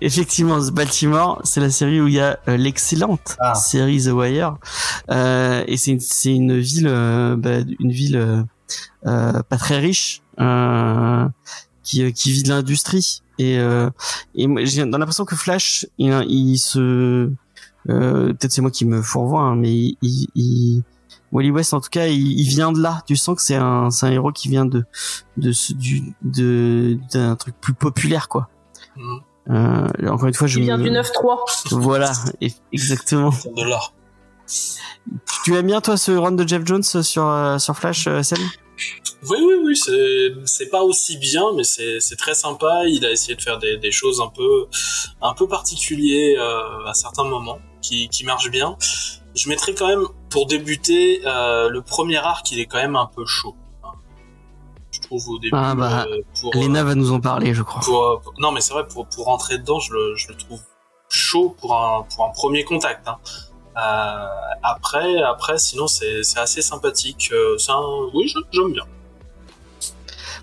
Effectivement, Baltimore, c'est la série où il y a euh, l'excellente Ah. série The Wire, euh, et c'est une, c'est une ville, bah, une ville pas très riche, euh, qui, euh, qui vit de l'industrie. Et, euh, et j'ai l'impression que Flash, il, il se, euh, peut-être c'est moi qui me fourvoie, hein, mais il, il- Wally West, en tout cas, il, il vient de là. Tu sens que c'est un, c'est un héros qui vient de, de, ce- du, de, d'un truc plus populaire, quoi. Mhm. Euh, encore une fois, je Il vient me- du 9-3. Voilà, e- exactement. de l'art. Tu aimes bien toi ce run de Jeff Jones sur euh, sur Flash, euh, Sam Oui, oui, oui, c'est, pas aussi bien, mais c'est, c'est très sympa. Il a essayé de faire des, des choses un peu, un peu particulières euh, à certains moments, qui, qui marchent bien. Je mettrais quand même, pour débuter, euh, le premier arc, il est quand même un peu chaud. hein. Je trouve au début. Ah bah, euh, pour, euh, Lena va nous en parler, je crois. pour, pour- non, mais c'est vrai, pour, pour rentrer dedans, je le, je le trouve chaud pour un, pour un premier contact. Hein. Euh, après, après, sinon, c'est, assez sympathique. Un, oui, j'aime bien.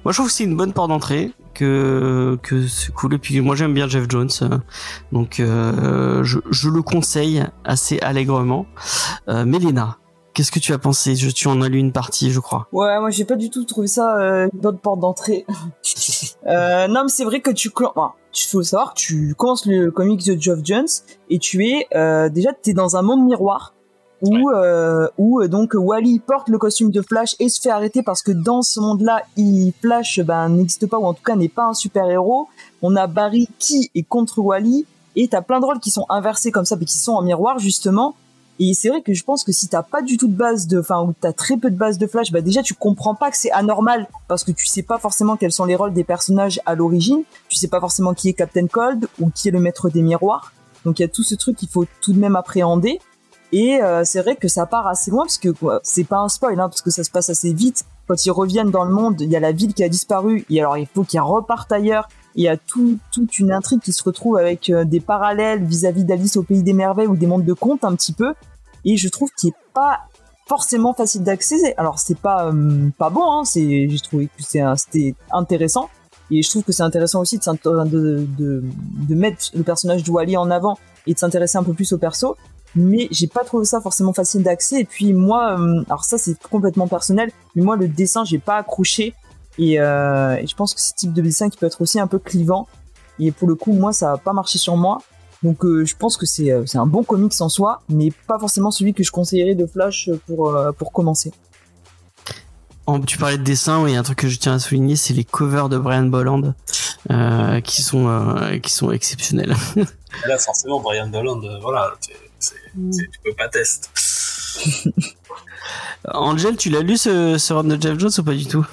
Moi, je trouve que c'est une bonne porte d'entrée, que que c'est cool. Et puis moi, j'aime bien Jeff Jones, donc euh, je, je le conseille assez allègrement. Euh, Mélina, qu'est-ce que tu as pensé? Je, Tu en as lu une partie, je crois. Ouais, moi j'ai pas du tout trouvé ça euh, une bonne porte d'entrée. euh, non, mais c'est vrai que tu, enfin, tu faut savoir tu commences le comics de Geoff Jones et tu es euh, déjà t'es dans un monde miroir euh, où euh, donc Wally porte le costume de Flash et se fait arrêter parce que dans ce monde-là, il Flash ben n'existe pas ou en tout cas n'est pas un super héros. On a Barry qui est contre Wally et t'as plein de rôles qui sont inversés comme ça mais qui sont en miroir justement. Et c'est vrai que je pense que si t'as pas du tout de base de, enfin, ou t'as très peu de base de Flash, bah déjà tu comprends pas que c'est anormal parce que tu sais pas forcément quels sont les rôles des personnages à l'origine. Tu sais pas forcément qui est Captain Cold ou qui est le maître des miroirs. Donc il y a tout ce truc qu'il faut tout de même appréhender. Et euh, c'est vrai que ça part assez loin parce que c'est pas un spoil, hein, parce que ça se passe assez vite. Quand ils reviennent dans le monde, il y a la ville qui a disparu et alors il faut qu'ils repartent ailleurs. Il y a tout, toute une intrigue qui se retrouve avec euh, des parallèles vis-à-vis d'Alice au pays des merveilles ou des mondes de contes un petit peu et je trouve qu'il est pas forcément facile d'accès. Alors c'est pas euh, pas bon, hein, c'est j'ai trouvé que c'était intéressant et je trouve que c'est intéressant aussi de, de mettre le personnage de Wally en avant et de s'intéresser un peu plus au perso. Mais j'ai pas trouvé ça forcément facile d'accès. Et puis moi, euh, alors ça c'est complètement personnel, mais moi le dessin j'ai pas accroché et, euh, et je pense que c'est ce type de dessin qui peut être aussi un peu clivant. Et pour le coup, moi ça a pas marché sur moi. Donc euh, je pense que c'est euh, c'est un bon comics en soi, mais pas forcément celui que je conseillerais de Flash pour euh, pour commencer. En- tu parlais de dessin, oui, un truc que je tiens à souligner, c'est les covers de Brian Bolland, euh, qui sont euh, qui sont exceptionnels. Là, forcément, Brian Bolland, euh, voilà, tu peux pas tester. Angel, tu l'as lu ce, ce run de Jeff Jones ou pas du tout?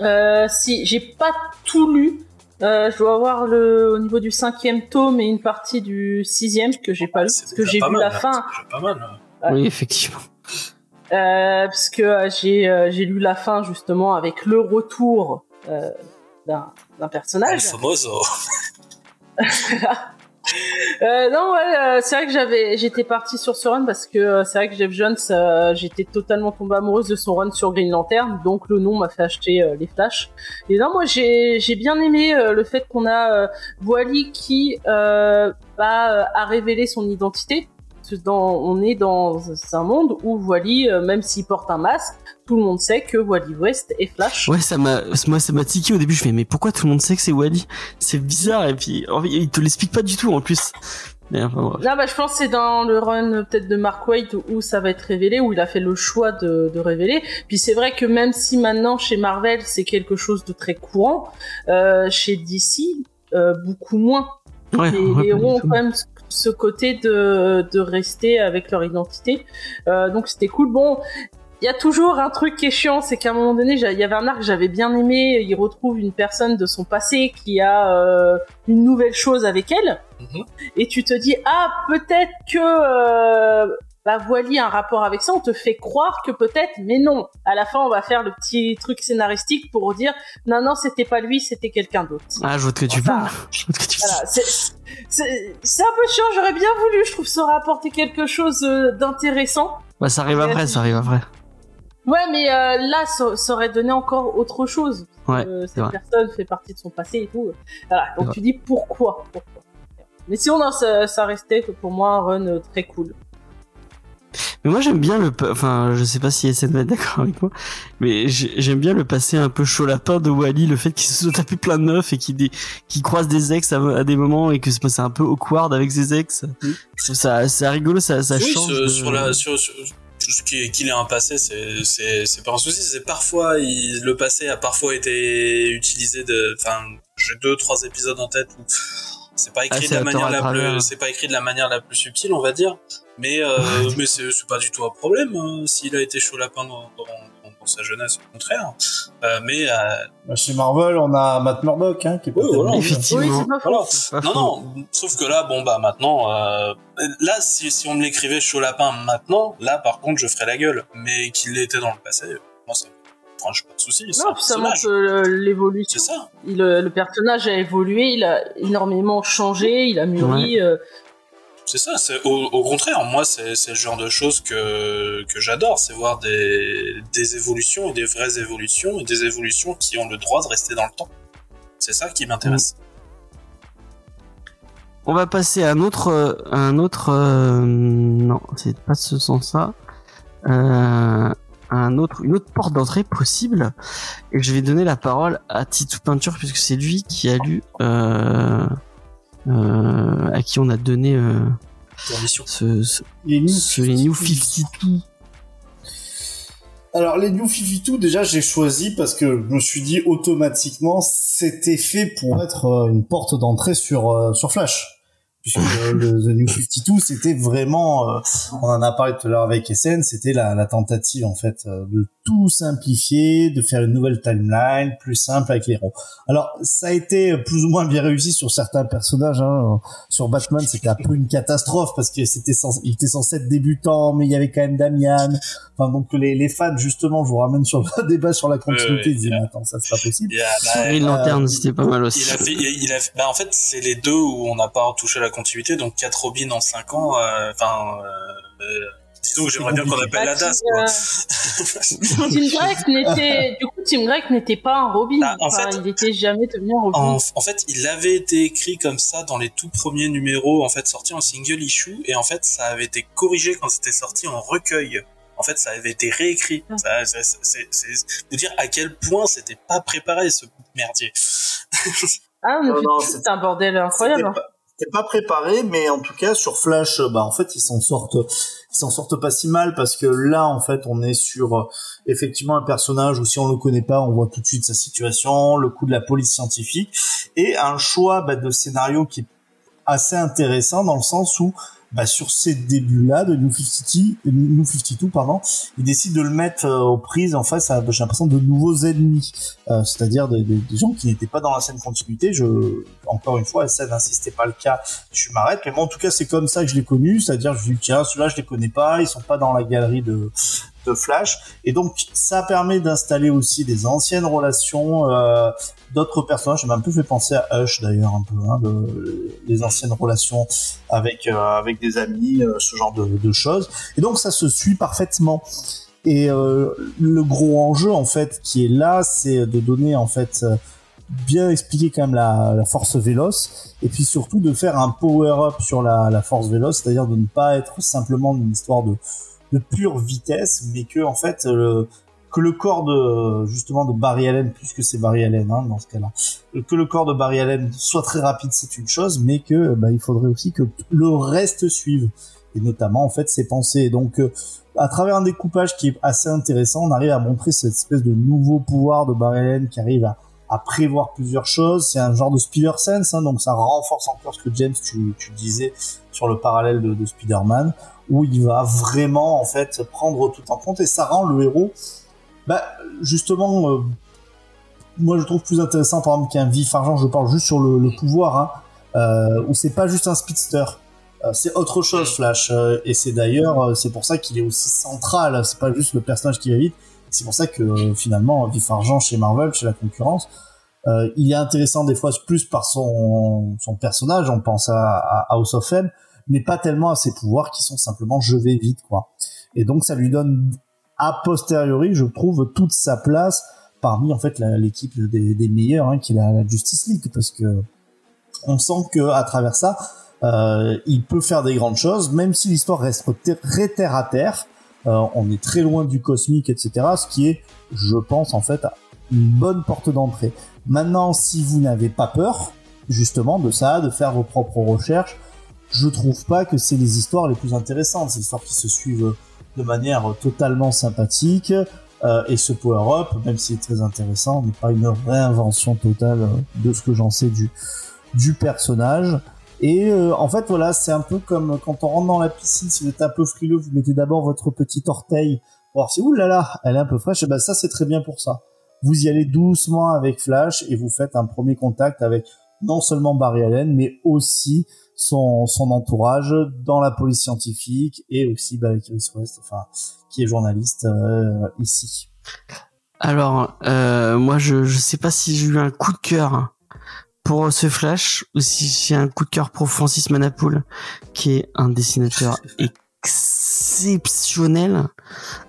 Euh, si, j'ai pas tout lu. Euh, je dois avoir le, au niveau du cinquième tome et une partie du sixième que j'ai pas lu, parce que j'ai pas vu mal, la là, fin. Pas mal. hein. Ouais. Oui, effectivement. Euh, parce que euh, j'ai euh, j'ai lu la fin justement avec le retour euh, d'un El personnage. famoso. Euh, non, ouais, euh, c'est vrai que j'avais, j'étais partie sur ce run parce que euh, c'est vrai que Jeff Jones, euh, j'étais totalement tombée amoureuse de son run sur Green Lantern, donc le nom m'a fait acheter euh, les Flash. Et non, moi j'ai, j'ai bien aimé euh, le fait qu'on a Wally qui bah, a révélé son identité. Dans, on est dans un monde où Wally, même s'il porte un masque, tout le monde sait que Wally West est Flash. Ouais, ça m'a, moi, ça m'a tiqué au début. Je fais, mais pourquoi tout le monde sait que c'est Wally? C'est bizarre. Et puis, il te l'explique pas du tout en plus. Mais enfin, bref. Là, bah, je pense que c'est dans le run peut-être de Mark Waid où ça va être révélé, où il a fait le choix de, de révéler. Puis c'est vrai que même si maintenant chez Marvel c'est quelque chose de très courant, euh, chez DC euh, beaucoup moins. Ouais, Les, héros ont quand même ce- ce côté de, de rester avec leur identité. Euh, donc c'était cool. Bon, il y a toujours un truc qui est chiant, c'est qu'à un moment donné, il y avait un arc que j'avais bien aimé. Il retrouve une personne de son passé qui a euh, une nouvelle chose avec elle, Mhm. et tu te dis ah peut-être que euh, bah a un rapport avec ça. On te fait croire que peut-être, mais non. À la fin, on va faire le petit truc scénaristique pour dire non non c'était pas lui, c'était quelqu'un d'autre. Ah, je vois que tu Enfin, parles. Tu Voilà, c'est- c'est c'est un peu chiant. J'aurais bien voulu, je trouve, ça aurait apporté quelque chose euh, d'intéressant. Bah, ça arrive après, ça arrive après. Ouais, mais euh, là, ça, ça aurait donné encore autre chose. Ouais, Euh, cette vrai. personne fait partie de son passé et tout. Voilà, donc tu dis pourquoi, pourquoi. Mais sinon, non, ça, ça restait pour moi un run euh, très cool. Mais moi j'aime bien le, enfin je sais pas si SN va être d'accord avec moi, mais j'ai- j'aime bien le passé un peu chaud lapin de Wally, le fait qu'il se soit tapé plein de meufs et qu'il dé- croise des ex à, à des moments et que c'est un peu awkward avec ses ex. Trouve ça, c'est rigolo, ça, ça oui, change. sur, de- sur la, sur, sur- sur ce qui- qu'il ait un passé, c'est, pas un souci. C'est parfois, il, le passé a parfois été utilisé de, enfin, j'ai deux, trois épisodes en tête où c'est pas écrit Ah, de c'est la manière la plus, c'est pas écrit de la manière la plus subtile, on va dire. Mais, euh, mais c'est, c'est pas du tout un problème, hein, s'il a été chaud lapin dans, dans, dans- sa jeunesse, au contraire. Euh, mais, euh, Bah, Chez Marvel, on a Matt Murdock, hein, qui est pas Oui, voilà. Effectivement. Oui, pas voilà. Pas Non, non, sauf que là, bon, bah, maintenant, euh, là, si, si on me l'écrivait chaud lapin maintenant, là, par contre, je ferais la gueule. Mais qu'il l'était dans le passé, moi, ça franchement pas de soucis. Non, ça personnage. montre euh, l'évolution. C'est ça. Il, le personnage a évolué, il a énormément changé, il a mûri. euh, C'est ça. Au, au contraire, moi, c'est le genre de choses que que j'adore, c'est voir des des évolutions et des vraies évolutions et des évolutions qui ont le droit de rester dans le temps. C'est ça qui m'intéresse. On va passer à un autre, euh, un autre, euh, non, c'est pas ce sens-là. Euh, un autre, une autre porte d'entrée possible. Et je vais donner la parole à Titou Peinture puisque c'est lui qui a lu, euh, à qui on a donné euh, ce, ce, Les New ce les New 52. Alors les New 52 déjà j'ai choisi parce que je me suis dit automatiquement c'était fait pour être euh, une porte d'entrée sur euh, sur Flash. Puisque euh, le The New 52 c'était vraiment euh, on en a parlé tout à l'heure avec SN c'était la, la tentative en fait euh, de tout simplifier de faire une nouvelle timeline plus simple avec les héros alors ça a été plus ou moins bien réussi sur certains personnages hein. sur Batman c'était un peu une catastrophe parce que c'était censé, il était censé être débutant mais il y avait quand même Damian Enfin, donc les, les fans, justement, je vous ramène sur le débat sur la continuité. Euh, ils disaient, il a- mais attends, ça c'est pas possible. Il y a- bah, Green Lantern, c'était pas mal aussi. Il a fait, il il a fait- bah en fait, c'est les deux où on n'a pas touché la continuité, donc 4 Robin en 5 ans, euh, enfin, euh, euh, disons que j'aimerais bien qu'on appelle la Bah, DAS, quoi. euh, Tim Drake n'était, du coup, Tim Drake n'était pas un Robin. Bah, en Enfin, fait- il était jamais devenu un Robin. En, en fait, il avait été écrit comme ça dans les tout premiers numéros, en fait, sortis en single issue, et en fait, ça avait été corrigé quand c'était sorti en recueil. En fait, ça avait été réécrit. Ah. Ça, c'est, c'est, c'est, vous dire à quel point c'était pas préparé, ce merdier. Ah, mais Non, non, c'est c'était- un bordel incroyable. hein. C'était pas- C'était pas préparé, mais en tout cas sur Flash, bah en fait ils s'en sortent, ils s'en sortent pas si mal parce que là en fait on est sur euh, effectivement un personnage où si on le connaît pas, on voit tout de suite sa situation, le coup de la police scientifique et un choix bah, de scénario qui est assez intéressant dans le sens où bah, sur ces débuts-là de New 52, de New 52 pardon, ils décident de le mettre euh, aux prises en face à, j'ai l'impression, de nouveaux ennemis, euh, c'est-à-dire des gens qui n'étaient pas dans la scène continuité. Je, encore une fois, ça n'insistait pas le cas, je m'arrête. Mais moi, en tout cas, c'est comme ça que je l'ai connu, c'est-à-dire, je dis tiens, ceux-là, je les connais pas, ils sont pas dans la galerie de de Flash, et donc ça permet d'installer aussi des anciennes relations. Euh, d'autres personnages. Ça m'a un peu fait penser à Hush d'ailleurs un peu, hein, de- les anciennes relations avec euh, avec des amis, euh, ce genre de, de choses. Et donc ça se suit parfaitement. Et euh, le gros enjeu en fait qui est là, c'est de donner en fait euh, bien expliquer quand même la, la force véloce et puis surtout de faire un power up sur la, la force véloce, c'est-à-dire de ne pas être simplement une histoire de de pure vitesse, mais que en fait le, que le corps de justement de Barry Allen, puisque c'est Barry Allen hein, dans ce cas-là, que le corps de Barry Allen soit très rapide, c'est une chose, mais que bah, il faudrait aussi que le reste suive, et notamment en fait ses pensées. Donc euh, à travers un découpage qui est assez intéressant, on arrive à montrer cette espèce de nouveau pouvoir de Barry Allen qui arrive à, à prévoir plusieurs choses. C'est un genre de Spider Sense, hein, donc ça renforce encore ce que James tu, tu disais sur le parallèle de, de Spider-Man, où il va vraiment en fait prendre tout en compte. Et ça rend le héros bah, justement, euh, moi je trouve plus intéressant par exemple qu'un vif argent, je parle juste sur le, pouvoir, hein, euh, où c'est pas juste un speedster. Euh, c'est autre chose Flash. Et c'est d'ailleurs c'est pour ça qu'il est aussi central. C'est pas juste le personnage qui va vite. C'est pour ça que finalement vif argent chez Marvel chez la concurrence il est intéressant des fois plus par son son personnage, on pense à, à House of M, mais pas tellement à ses pouvoirs qui sont simplement je vais vite quoi. Et donc ça lui donne a posteriori, je trouve toute sa place parmi en fait l'équipe des, meilleurs hein, qui est la, la, Justice League parce que on sent que à travers ça euh, il peut faire des grandes choses même si l'histoire reste très terre à terre euh, on est très loin du cosmique etc ce qui est je pense en fait une bonne porte d'entrée maintenant si vous n'avez pas peur justement de ça de faire vos propres recherches je trouve pas que c'est les histoires les plus intéressantes ces histoires qui se suivent de manière totalement sympathique euh, et ce power-up, même s'il est très intéressant, n'est pas une réinvention totale de ce que j'en sais du, du personnage. Et euh, en fait, voilà, c'est un peu comme quand on rentre dans la piscine, si vous êtes un peu frileux, vous mettez d'abord votre petit orteil pour voir si, oulala, elle est un peu fraîche, et ben ça, c'est très bien pour ça. Vous y allez doucement avec Flash et vous faites un premier contact avec non seulement Barry Allen, mais aussi son, son entourage dans la police scientifique et aussi bah, avec Iris West, enfin, qui est journaliste euh, ici. Alors, euh, moi, je je sais pas si j'ai eu un coup de cœur pour ce Flash ou si j'ai un coup de cœur pour Francis Manapoul, qui est un dessinateur exceptionnel.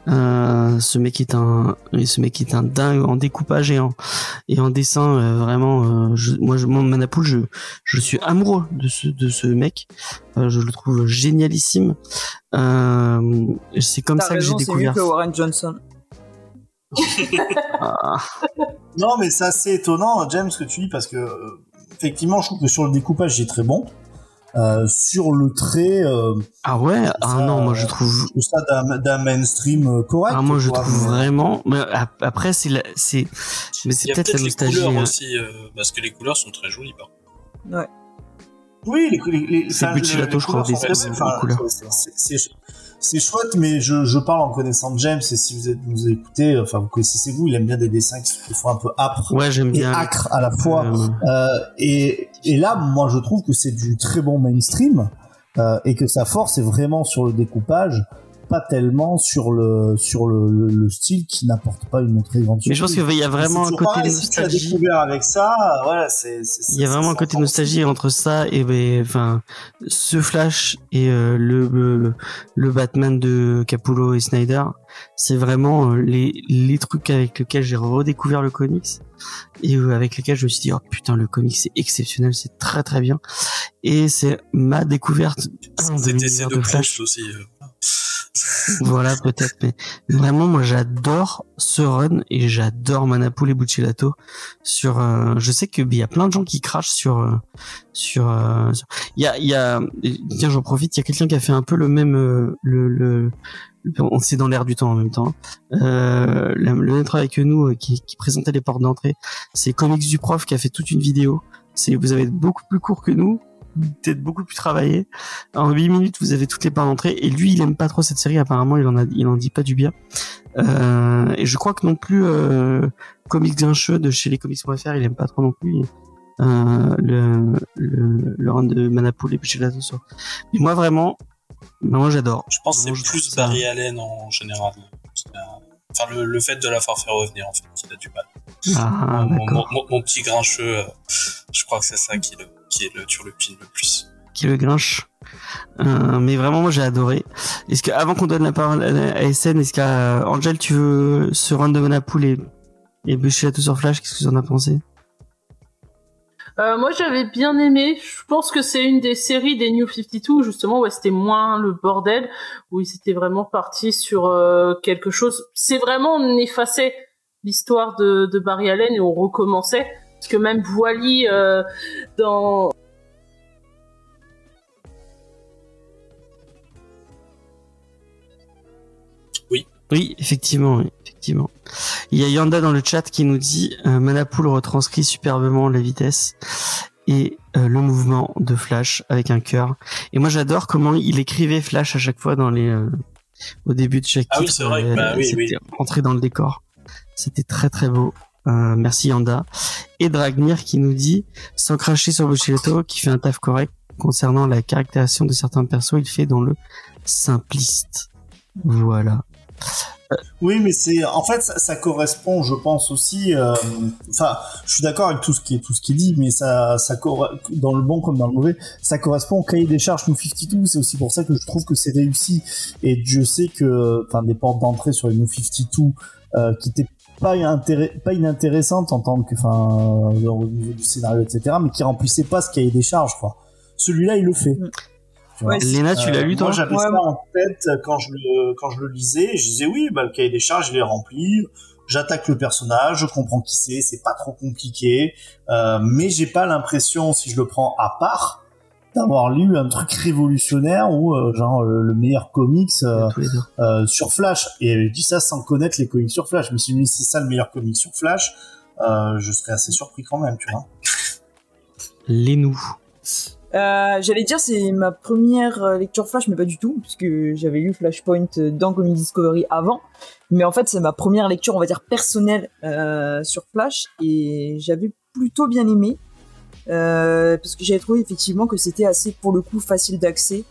Euh, ce mec est un, ce mec est un dingue en découpage et en et en dessin. Euh, vraiment, euh, je, moi, je, mon Manapool, je je suis amoureux de ce de ce mec. Euh, je le trouve génialissime. Euh, c'est comme ça raison, que j'ai découvert. Que Warren Johnson. Ah. Non, mais c'est assez étonnant, James, ce que tu dis, parce que euh, effectivement, je trouve que sur le découpage, il est très bon. Euh, sur le trait. Euh, ah ouais, ah ça, non, moi je trouve. ça d'un mainstream euh, correct. Ah moi je quoi, trouve mais- vraiment. Mais après c'est la- c'est mais c'est peut-être la les nostalgie. couleurs hein. aussi, euh, parce que les couleurs sont très jolies. Par contre. Oui, les, les, les, C'est enfin, Bucciolato, les je crois, des- des couleurs. c'est- c'est- C'est c'est chouette, mais je, je parle en connaissant James, et si vous êtes, vous écoutez, enfin, vous connaissez ses goûts, il aime bien des dessins qui sont des fois un peu âpres Ouais, j'aime et bien. acres à la fois. Euh, Euh, et, et là, moi, je trouve que c'est du très bon mainstream euh, et que sa force est vraiment sur le découpage, pas tellement sur le sur le, le, le style qui n'apporte pas une très grande. Mais je pense surprise. qu'il y a vraiment un côté pareil, si nostalgie. découvert avec ça, voilà, c'est. Il y a vraiment un côté nostalgie entre ça et ben, enfin ce Flash et euh, le, le le Batman de Capullo et Snyder, c'est vraiment euh, les les trucs avec lesquels j'ai redécouvert le comics et euh, avec lesquels je me suis dit oh putain le comics c'est exceptionnel, c'est très très bien et c'est ma découverte de C'était de de Flash. Aussi. Voilà, peut-être, mais vraiment, moi, j'adore ce run et j'adore Manapool et Buccellato sur. euh, je sais que il y a plein de gens qui crachent sur euh, sur. euh, sur- Il y a, il y a. Tiens, j'en profite. Il y a quelqu'un qui a fait un peu le même euh, le le. On c'est dans l'air du temps en même temps. Euh, le, même travail que nous, qui, qui présentait les portes d'entrée. C'est Comics du prof qui a fait toute une vidéo. C'est vous avez beaucoup plus court que nous, peut-être beaucoup plus travaillé. En 8 minutes, vous avez toutes les parts d'entrée. Et lui, il aime pas trop cette série. Apparemment, il en a, il en dit pas du bien. Euh, et je crois que non plus, euh, Comics Grincheux de chez lescomics.fr, il aime pas trop non plus. Euh, le, le, le run de Manapool et puis chez la sur. Mais moi, vraiment, moi, j'adore. Je pense que c'est plus ça- Barry Allen en général. Enfin, le, le fait de la faire faire revenir, en fait, qu'il a du mal. Ah, mon, mon- mon- mon petit grincheux, euh, je crois que c'est ça qui, le, qui est le turlupine le plus. qui le grinche. Euh, mais vraiment, moi, j'ai adoré. Est-ce que, avant qu'on donne la parole à à SN, est-ce qu'à Angel, tu veux ce run de Manapool et, et Buccellato sur Flash, qu'est-ce que tu en as pensé? Euh, moi, j'avais bien aimé. Je pense que c'est une des séries des New 52, justement, où c'était moins le bordel, où ils étaient vraiment partis sur euh, quelque chose. C'est vraiment, on effaçait l'histoire de, de Barry Allen et on recommençait. Parce que même Voili, euh, dans... Oui, effectivement, oui, effectivement. Il y a Yanda dans le chat qui nous dit euh, Manapool retranscrit superbement la vitesse et euh, le mouvement de Flash avec un cœur. Et moi j'adore comment il écrivait Flash à chaque fois dans les euh, au début de chaque Ah oui, c'est vrai que- bah oui, c'était rentré dans le décor. C'était très très beau. Euh, merci Yanda. Et Dragnir qui nous dit sans cracher sur Buccellato qui fait un taf correct concernant la caractérisation de certains persos, il fait dans le simpliste. Voilà. Oui, mais c'est en fait ça, correspond, je pense aussi. euh, Enfin, je suis d'accord avec tout ce qui est tout ce qui dit, mais ça, ça dans le bon comme dans le mauvais, ça correspond au cahier des charges New 52. C'est aussi pour ça que je trouve que c'est réussi. Et je sais que, enfin, des portes d'entrée sur les New 52 euh, qui étaient pas pas inintéressantes en tant que, enfin, euh, au niveau du scénario, etc., mais qui remplissaient pas ce cahier des charges, quoi. Celui-là, il le fait. Ouais, Léna, tu l'as lu toi Moi, j'avais Ouais, ça moi- en tête quand je le quand je le lisais. Je disais oui, bah le cahier des charges, il est rempli. J'attaque le personnage, je comprends qui c'est, c'est pas trop compliqué. Euh, mais j'ai pas l'impression, si je le prends à part, d'avoir lu un truc révolutionnaire ou euh, genre le, le meilleur comics euh, euh, sur Flash. Et je dis ça sans connaître les comics sur Flash. Mais si je me dis c'est ça le meilleur comic sur Flash, euh, je serais assez surpris quand même, tu vois. Les nous. Euh, J'allais dire c'est ma première euh, lecture Flash, mais pas du tout, puisque j'avais lu Flashpoint euh, dans Comic Discovery avant. Mais en fait, c'est ma première lecture, on va dire personnelle sur Flash, et j'avais plutôt bien aimé, parce que j'avais trouvé effectivement que c'était assez, pour le coup, facile d'accès,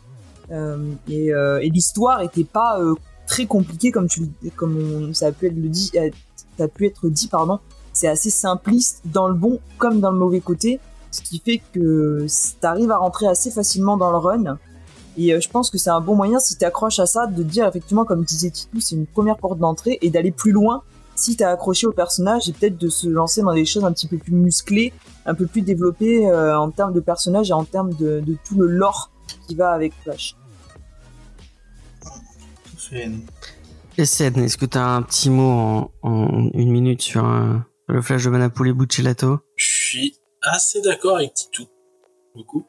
et, l'histoire était pas très compliquée comme tu, comme ça a pu être dit, a pu être dit, pardon. C'est assez simpliste dans le bon comme dans le mauvais côté ce qui fait que t'arrives à rentrer assez facilement dans le run. Et euh, je pense que c'est un bon moyen, si t'accroches à ça, de dire effectivement, comme disait Titou, c'est une première porte d'entrée et d'aller plus loin si t'as accroché au personnage et peut-être de se lancer dans des choses un petit peu plus musclées, un peu plus développées euh, en termes de personnages et en termes de, de tout le lore qui va avec Flash. SN, est-ce que t'as un petit mot en, en une minute sur euh, le flash de Manapole Buccellato? Je suis assez d'accord avec Titou, beaucoup.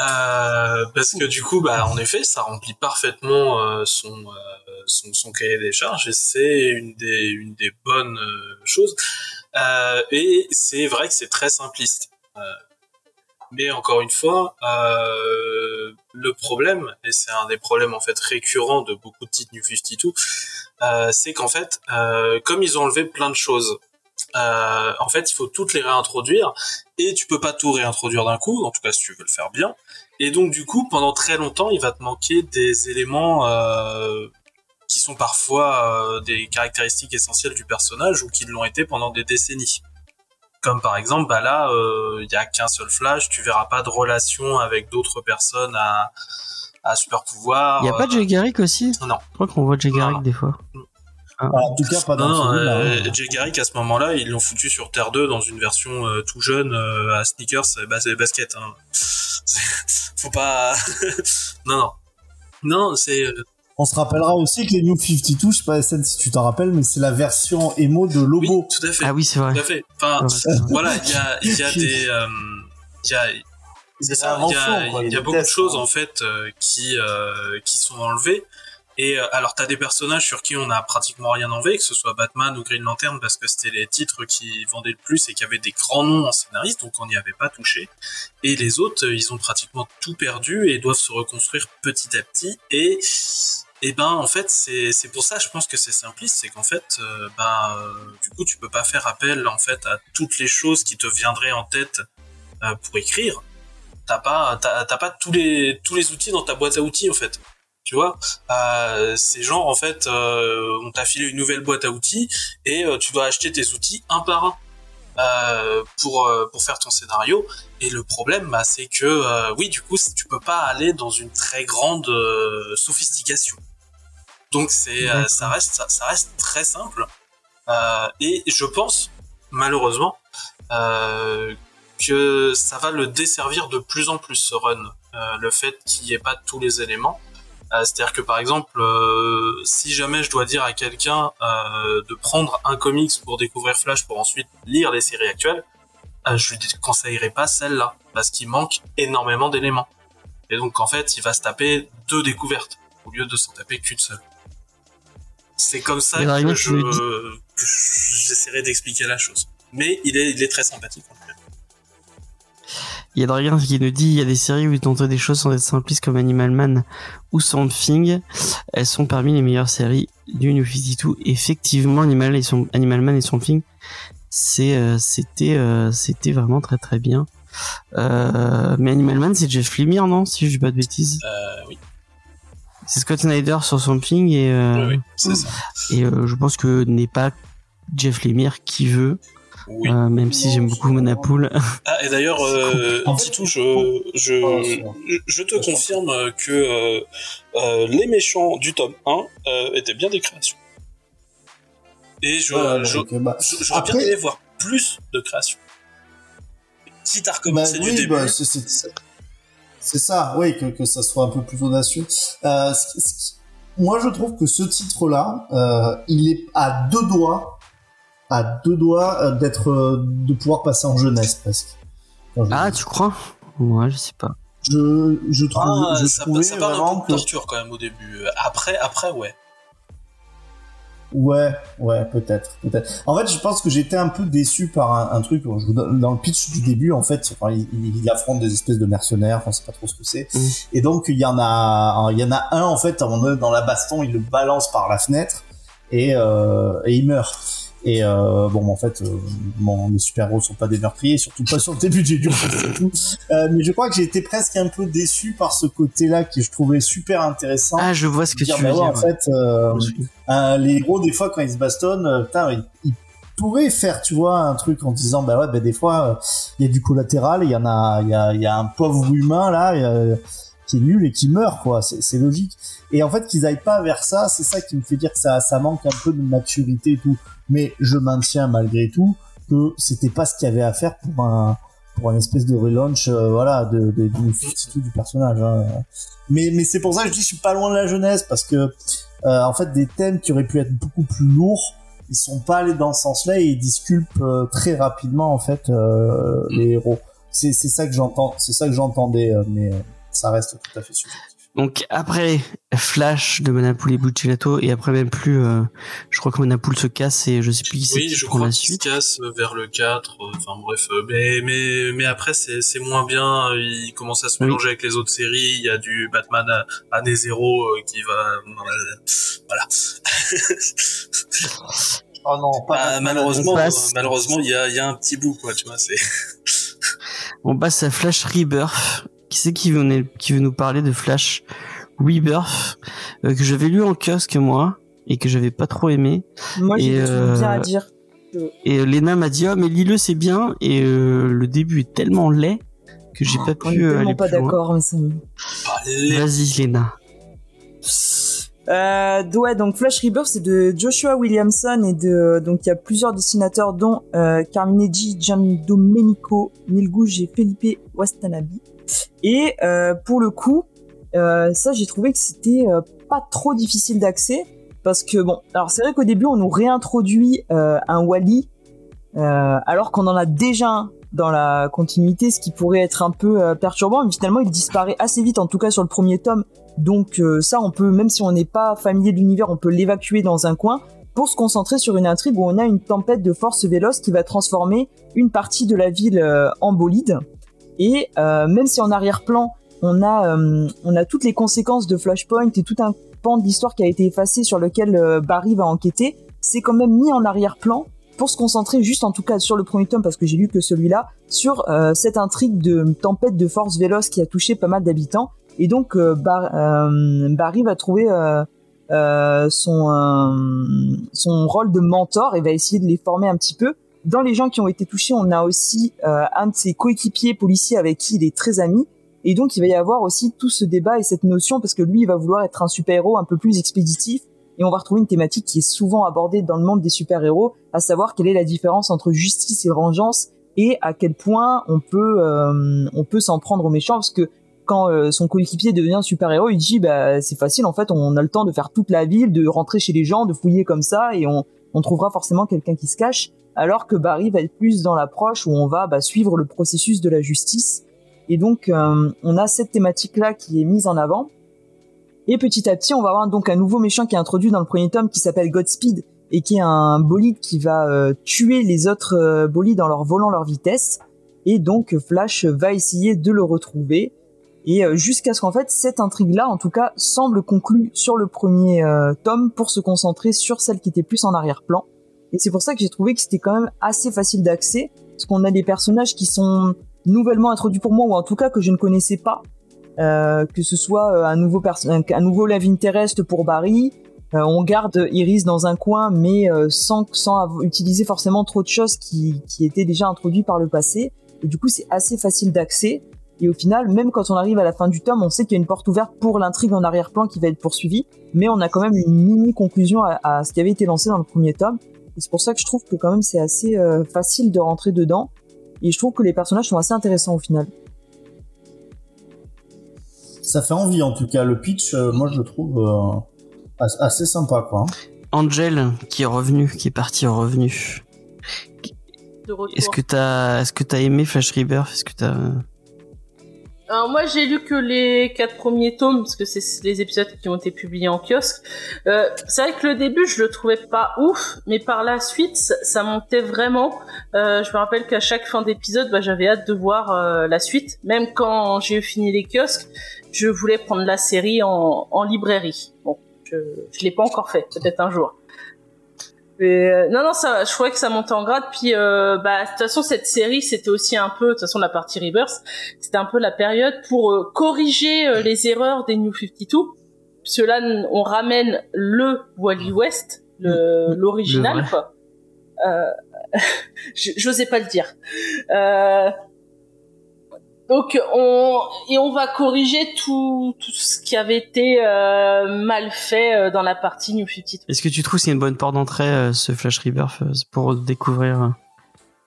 Euh, parce que du coup, bah, en effet, ça remplit parfaitement euh, son, euh, son son cahier des charges et c'est une des une des bonnes euh, choses. Euh, et c'est vrai que c'est très simpliste. Euh, mais encore une fois, le problème, et c'est un des problèmes en fait récurrents de beaucoup de titres New 52, euh, c'est qu'en fait, comme ils ont enlevé plein de choses, euh, en fait, il faut toutes les réintroduire et tu peux pas tout réintroduire d'un coup, en tout cas si tu veux le faire bien. Et donc du coup, pendant très longtemps, il va te manquer des éléments euh, qui sont parfois euh, des caractéristiques essentielles du personnage ou qui l'ont été pendant des décennies. Comme par exemple, bah là, il y a qu'un seul Flash, tu verras pas de relation avec d'autres personnes à, à super pouvoir. Y a pas de Jay Garrick aussi? Non. Je crois qu'on voit Jay Garrick des fois. Enfin, en tout cas, pas dans Non, euh, hein. Jay Garrick à ce moment-là, ils l'ont foutu sur Terre 2 dans une version euh, tout jeune euh, à sneakers, euh, bas- basket. Hein. Faut pas. non, non. Non, c'est. euh, On se rappellera aussi que les New 52, je sais pas SN si tu t'en rappelles, mais c'est la version emo de Oui, Lobo. tout à fait. Ah oui, c'est vrai. Tout à fait. Enfin, voilà, il y a, il y a des. euh, il y a, c'est ça, il y a, y a beaucoup de choses en fait euh, qui euh, qui sont enlevées. Et euh, alors t'as des personnages sur qui on a pratiquement rien enlevé, que ce soit Batman ou Green Lantern, parce que c'était les titres qui vendaient le plus et qui avaient des grands noms en scénariste, donc on n'y avait pas touché. Et les autres, euh, ils ont pratiquement tout perdu et doivent se reconstruire petit à petit. Et et ben en fait c'est pour ça je pense que c'est simpliste, c'est qu'en fait euh, ben euh, du coup tu peux pas faire appel en fait à toutes les choses qui te viendraient en tête euh, pour écrire. T'as pas t'as pas tous les tous les outils dans ta boîte à outils en fait. Tu vois, euh, c'est genre en fait, euh, on t'a filé une nouvelle boîte à outils et euh, tu dois acheter tes outils un par un euh, pour euh, pour faire ton scénario. Et le problème, bah, c'est que euh, oui, du coup, tu peux pas aller dans une très grande euh, sophistication. Donc c'est euh, ça reste ça, ça reste très simple. Euh, et je pense malheureusement euh, que ça va le desservir de plus en plus ce run. Euh, le fait qu'il n'y ait pas tous les éléments. Euh, C'est-à-dire que par exemple, euh, si jamais je dois dire à quelqu'un euh, de prendre un comics pour découvrir Flash pour ensuite lire les séries actuelles, euh, je lui conseillerais pas celle-là parce qu'il manque énormément d'éléments. Et donc en fait, il va se taper deux découvertes au lieu de s'en taper qu'une seule. C'est comme ça que je j'essaierai d'expliquer la chose. Mais il est, il est très sympathique. en cas. Il y a Adrien qui nous dit il y a des séries où ils tentent des choses sans être simplistes comme Animal Man ou Swamp Thing. Elles sont parmi les meilleures séries du New 52. Effectivement, Animal, et son, Animal Man et Swamp Thing, c'est, euh, c'était, euh, c'était vraiment très très bien. Euh, mais Animal Man, c'est Jeff Lemire, non Si je dis pas de bêtises? Euh, oui. C'est Scott Snyder sur son ping et, euh, Oui, oui, c'est ça. et euh, je pense que n'est pas Jeff Lemire qui veut, Oui. euh, même si j'aime beaucoup Monapool. Ah, et d'ailleurs, euh, Titou, je, je, je te confirme que euh, euh, les méchants du tome 1 euh, étaient bien des créations. Et je, bah, je- j'aurais bien aimé voir plus de créations. Quitte à Bah, recommencer du oui, début. bah, c'est- c'est c'est- c'est ça, oui, que, que ça soit un peu plus audacieux. Euh, moi, je trouve que ce titre-là, euh, il est à deux doigts, à deux doigts euh, d'être, euh, de pouvoir passer en jeunesse presque. Je, Ah, tu crois? Ouais, je sais pas. je, je trouve, Ah, je ça, trouvais ça un vraiment peu de que, torture quand même au début. Après, après, ouais. ouais, ouais, peut-être, peut-être. En fait, je pense que j'étais un peu déçu par un, un truc. Je vous donne- dans le pitch du début, en fait, enfin, il, il- affronte des espèces de mercenaires. On sait pas trop ce que c'est. Mm. Et donc il y en a, il y en a un en fait, à un moment donné, dans la baston, il le balance par la fenêtre et, euh, et il meurt. Et euh, bon, en fait, euh, bon, les super-héros sont pas des meurtriers, surtout pas sur le début du tout. Euh, mais je crois que j'ai été presque un peu déçu par ce côté-là que je trouvais super intéressant. Ah, je vois ce que Dire, tu bah veux ouais, dire. En fait, euh, euh, les héros, des fois, quand ils se bastonnent, euh, putain, ils, ils pourraient faire, tu vois, un truc en disant, bah ouais, bah des fois, euh, il y a du collatéral, il y en a, il y a, y a un pauvre humain là euh, qui est nul et qui meurt, quoi. C'est c'est logique. Et en fait, qu'ils aillent pas vers ça, c'est ça qui me fait dire que ça, ça manque un peu de maturité et tout. Mais je maintiens malgré tout que c'était pas ce qu'il y avait à faire pour un pour un espèce de relaunch, euh, voilà, de, de, du 52 du personnage. hein. Mais mais c'est pour ça que je dis, je suis pas loin de la jeunesse parce que euh, en fait, des thèmes qui auraient pu être beaucoup plus lourds, ils sont pas allés dans ce sens-là et ils disculpent euh, très rapidement en fait euh, les héros. C'est c'est ça que j'entends, c'est ça que j'entendais, euh, mais ça reste tout à fait subjectif. Donc après Flash de Manapool et Buccellato et après même plus, euh, je crois que Manapool se casse et je sais plus qui c'est Oui, qui je crois qu'il se suite. casse vers le 4. euh, Enfin bref, euh, mais mais mais après c'est c'est moins bien. Il commence à se Oui. mélanger avec les autres séries. Il y a du Batman à, année zéro euh, qui va euh, voilà. Oh non, Bah, malheureusement, euh, malheureusement, il y a il y a un petit bout quoi, tu vois. C'est On passe à Flash Rebirth. Qui c'est qui veut, qui veut nous parler de Flash Rebirth euh, que j'avais lu en kiosque moi et que j'avais pas trop aimé. Moi, j'ai bien à euh, dire. Et euh, Lena m'a dit ah mais lis-le c'est bien et euh, le début est tellement laid que j'ai pas On est pu euh, aller pas plus loin. d'accord, mais ça me... pas les- Vas-y Lena. Euh, ouais, donc Flash Rebirth, c'est de Joshua Williamson et de donc il y a plusieurs dessinateurs dont euh, Carmineggi, Giandomenico, Neil Gouge et Felipe Wastanabe. Et euh, pour le coup, euh, ça j'ai trouvé que c'était euh, pas trop difficile d'accès parce que bon, alors c'est vrai qu'au début on nous réintroduit euh, un Wally euh, alors qu'on en a déjà un dans la continuité, ce qui pourrait être un peu euh, perturbant, mais finalement il disparaît assez vite, en tout cas sur le premier tome. Donc euh, ça, on peut, même si on n'est pas familier de l'univers, on peut l'évacuer dans un coin pour se concentrer sur une intrigue où on a une tempête de force véloce qui va transformer une partie de la ville euh, en bolide. Et même si en arrière-plan, on a, on a toutes les conséquences de Flashpoint et tout un pan de l'histoire qui a été effacé sur lequel Barry va enquêter, c'est quand même mis en arrière-plan pour se concentrer juste en tout cas sur le premier tome parce que j'ai lu que celui-là sur euh, cette intrigue de tempête de force véloce qui a touché pas mal d'habitants. Et donc euh, euh, Barry va trouver euh, euh, son son rôle de mentor et va essayer de les former un petit peu. Dans les gens qui ont été touchés on a aussi un de ses coéquipiers policiers avec qui il est très ami. Et donc il va y avoir aussi tout ce débat et cette notion parce que lui il va vouloir être un super héros un peu plus expéditif et on va retrouver une thématique qui est souvent abordée dans le monde des super-héros, à savoir quelle est la différence entre justice et vengeance et à quel point on peut euh, on peut s'en prendre aux méchants. Parce que quand euh, son coéquipier devient super-héros, il dit bah c'est facile en fait, on a le temps de faire toute la ville, de rentrer chez les gens, de fouiller comme ça et on on trouvera forcément quelqu'un qui se cache. Alors que Barry va être plus dans l'approche où on va bah, suivre le processus de la justice. Et donc euh, on a cette thématique là qui est mise en avant et petit à petit, on va avoir donc un nouveau méchant qui est introduit dans le premier tome qui s'appelle Godspeed et qui est un bolide qui va euh, tuer les autres euh, bolides en leur volant leur vitesse. Et donc Flash va essayer de le retrouver. Et euh, jusqu'à ce qu'en fait cette intrigue-là, en tout cas, semble conclue sur le premier tome pour se concentrer sur celle qui était plus en arrière-plan. Et c'est pour ça que j'ai trouvé que c'était quand même assez facile d'accès, parce qu'on a des personnages qui sont nouvellement introduits pour moi, ou en tout cas que je ne connaissais pas, euh, que ce soit euh, un nouveau un, un nouveau love interest pour Barry. Euh, on garde Iris dans un coin, mais euh, sans sans utiliser forcément trop de choses qui qui étaient déjà introduites par le passé. Et du coup, c'est assez facile d'accès. Et au final, même quand on arrive à la fin du tome, on sait qu'il y a une porte ouverte pour l'intrigue en arrière-plan qui va être poursuivie, mais on a quand même une mini conclusion à, à ce qui avait été lancé dans le premier tome. Et c'est pour ça que je trouve que quand même c'est assez euh, facile de rentrer dedans. Et je trouve que les personnages sont assez intéressants au final. Ça fait envie en tout cas. Le pitch, euh, moi je le trouve euh, as- assez sympa quoi. Angel qui est revenu, qui est parti revenu. De retour. Est-ce que t'as, est-ce que t'as aimé Flash Rebirth Est-ce que t'as Alors moi j'ai lu que les quatre premiers tomes parce que c'est les épisodes qui ont été publiés en kiosque. Euh, c'est vrai que le début je le trouvais pas ouf, mais par la suite ça, ça montait vraiment. Euh, je me rappelle qu'à chaque fin d'épisode bah, j'avais hâte de voir euh, la suite. Même quand j'ai fini les kiosques, je voulais prendre la série en, en librairie. Bon, je, je l'ai pas encore fait, peut-être un jour. Mais, euh, non, non, ça, je trouvais que ça montait en grade. Puis, euh, bah, de toute façon, cette série, c'était aussi un peu, de toute façon, la partie Rebirth, c'était un peu la période pour euh, corriger euh, les erreurs des New 52. Parce que là, on ramène le Wally West, l'original, quoi. Euh, J'osais pas le dire. Donc, on et on va corriger tout tout ce qui avait été euh, mal fait euh, dans la partie New 52. Est-ce que tu trouves c'est une bonne porte d'entrée euh, ce Flash Rebirth pour découvrir euh,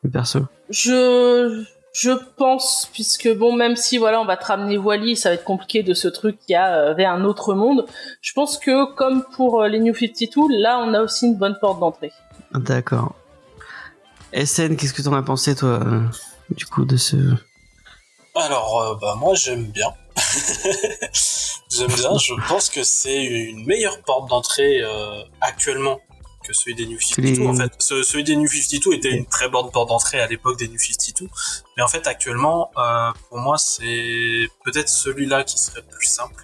le perso? Je je pense puisque bon même si voilà on va te ramener Wally ça va être compliqué de ce truc qui a vers un autre monde. Je pense que comme pour les New 52 là on a aussi une bonne porte d'entrée. D'accord. SN, qu'est-ce que t'en as pensé toi du coup de ce Alors, euh, bah moi j'aime bien. j'aime bien. Je pense que c'est une meilleure porte d'entrée euh, actuellement que celui des New 52. Les- En fait, Ce- celui des New 52 était une très bonne porte d'entrée à l'époque des New 52. Mais en fait, actuellement, euh, pour moi, c'est peut-être celui-là qui serait plus simple.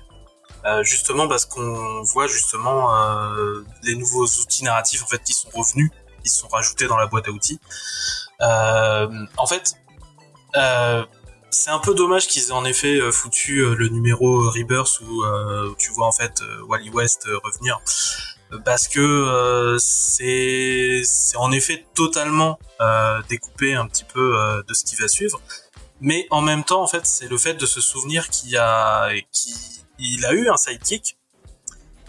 Euh, justement parce qu'on voit justement euh, les nouveaux outils narratifs en fait qui sont revenus, qui sont rajoutés dans la boîte à outils. En fait, c'est un peu dommage qu'ils aient en effet euh, foutu euh, le numéro Rebirth où euh, tu vois en fait euh, Wally West euh, revenir. Euh, parce que euh, c'est en effet totalement euh, découpé un petit peu euh, de ce qui va suivre. Mais en même temps en fait c'est le fait de se souvenir qu'il a a eu un sidekick.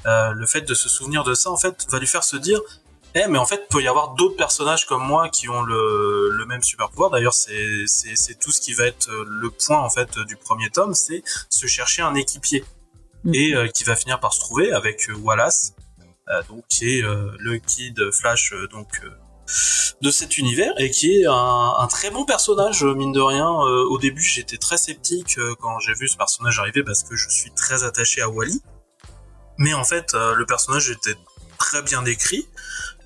Euh, le fait de se souvenir de ça en fait va lui faire se dire eh, mais en fait, peut y avoir d'autres personnages comme moi qui ont le, le même super pouvoir. D'ailleurs, c'est, c'est, c'est tout ce qui va être euh, le point en fait du premier tome, c'est se chercher un équipier Mhm. et euh, qui va finir par se trouver avec euh, Wallace, euh, donc qui est euh, le Kid Flash euh, donc euh, de cet univers et qui est un, un très bon personnage euh, mine de rien. Euh, au début, j'étais très sceptique euh, quand j'ai vu ce personnage arriver parce que je suis très attaché à Wally. Mais en fait, euh, le personnage était très bien écrit.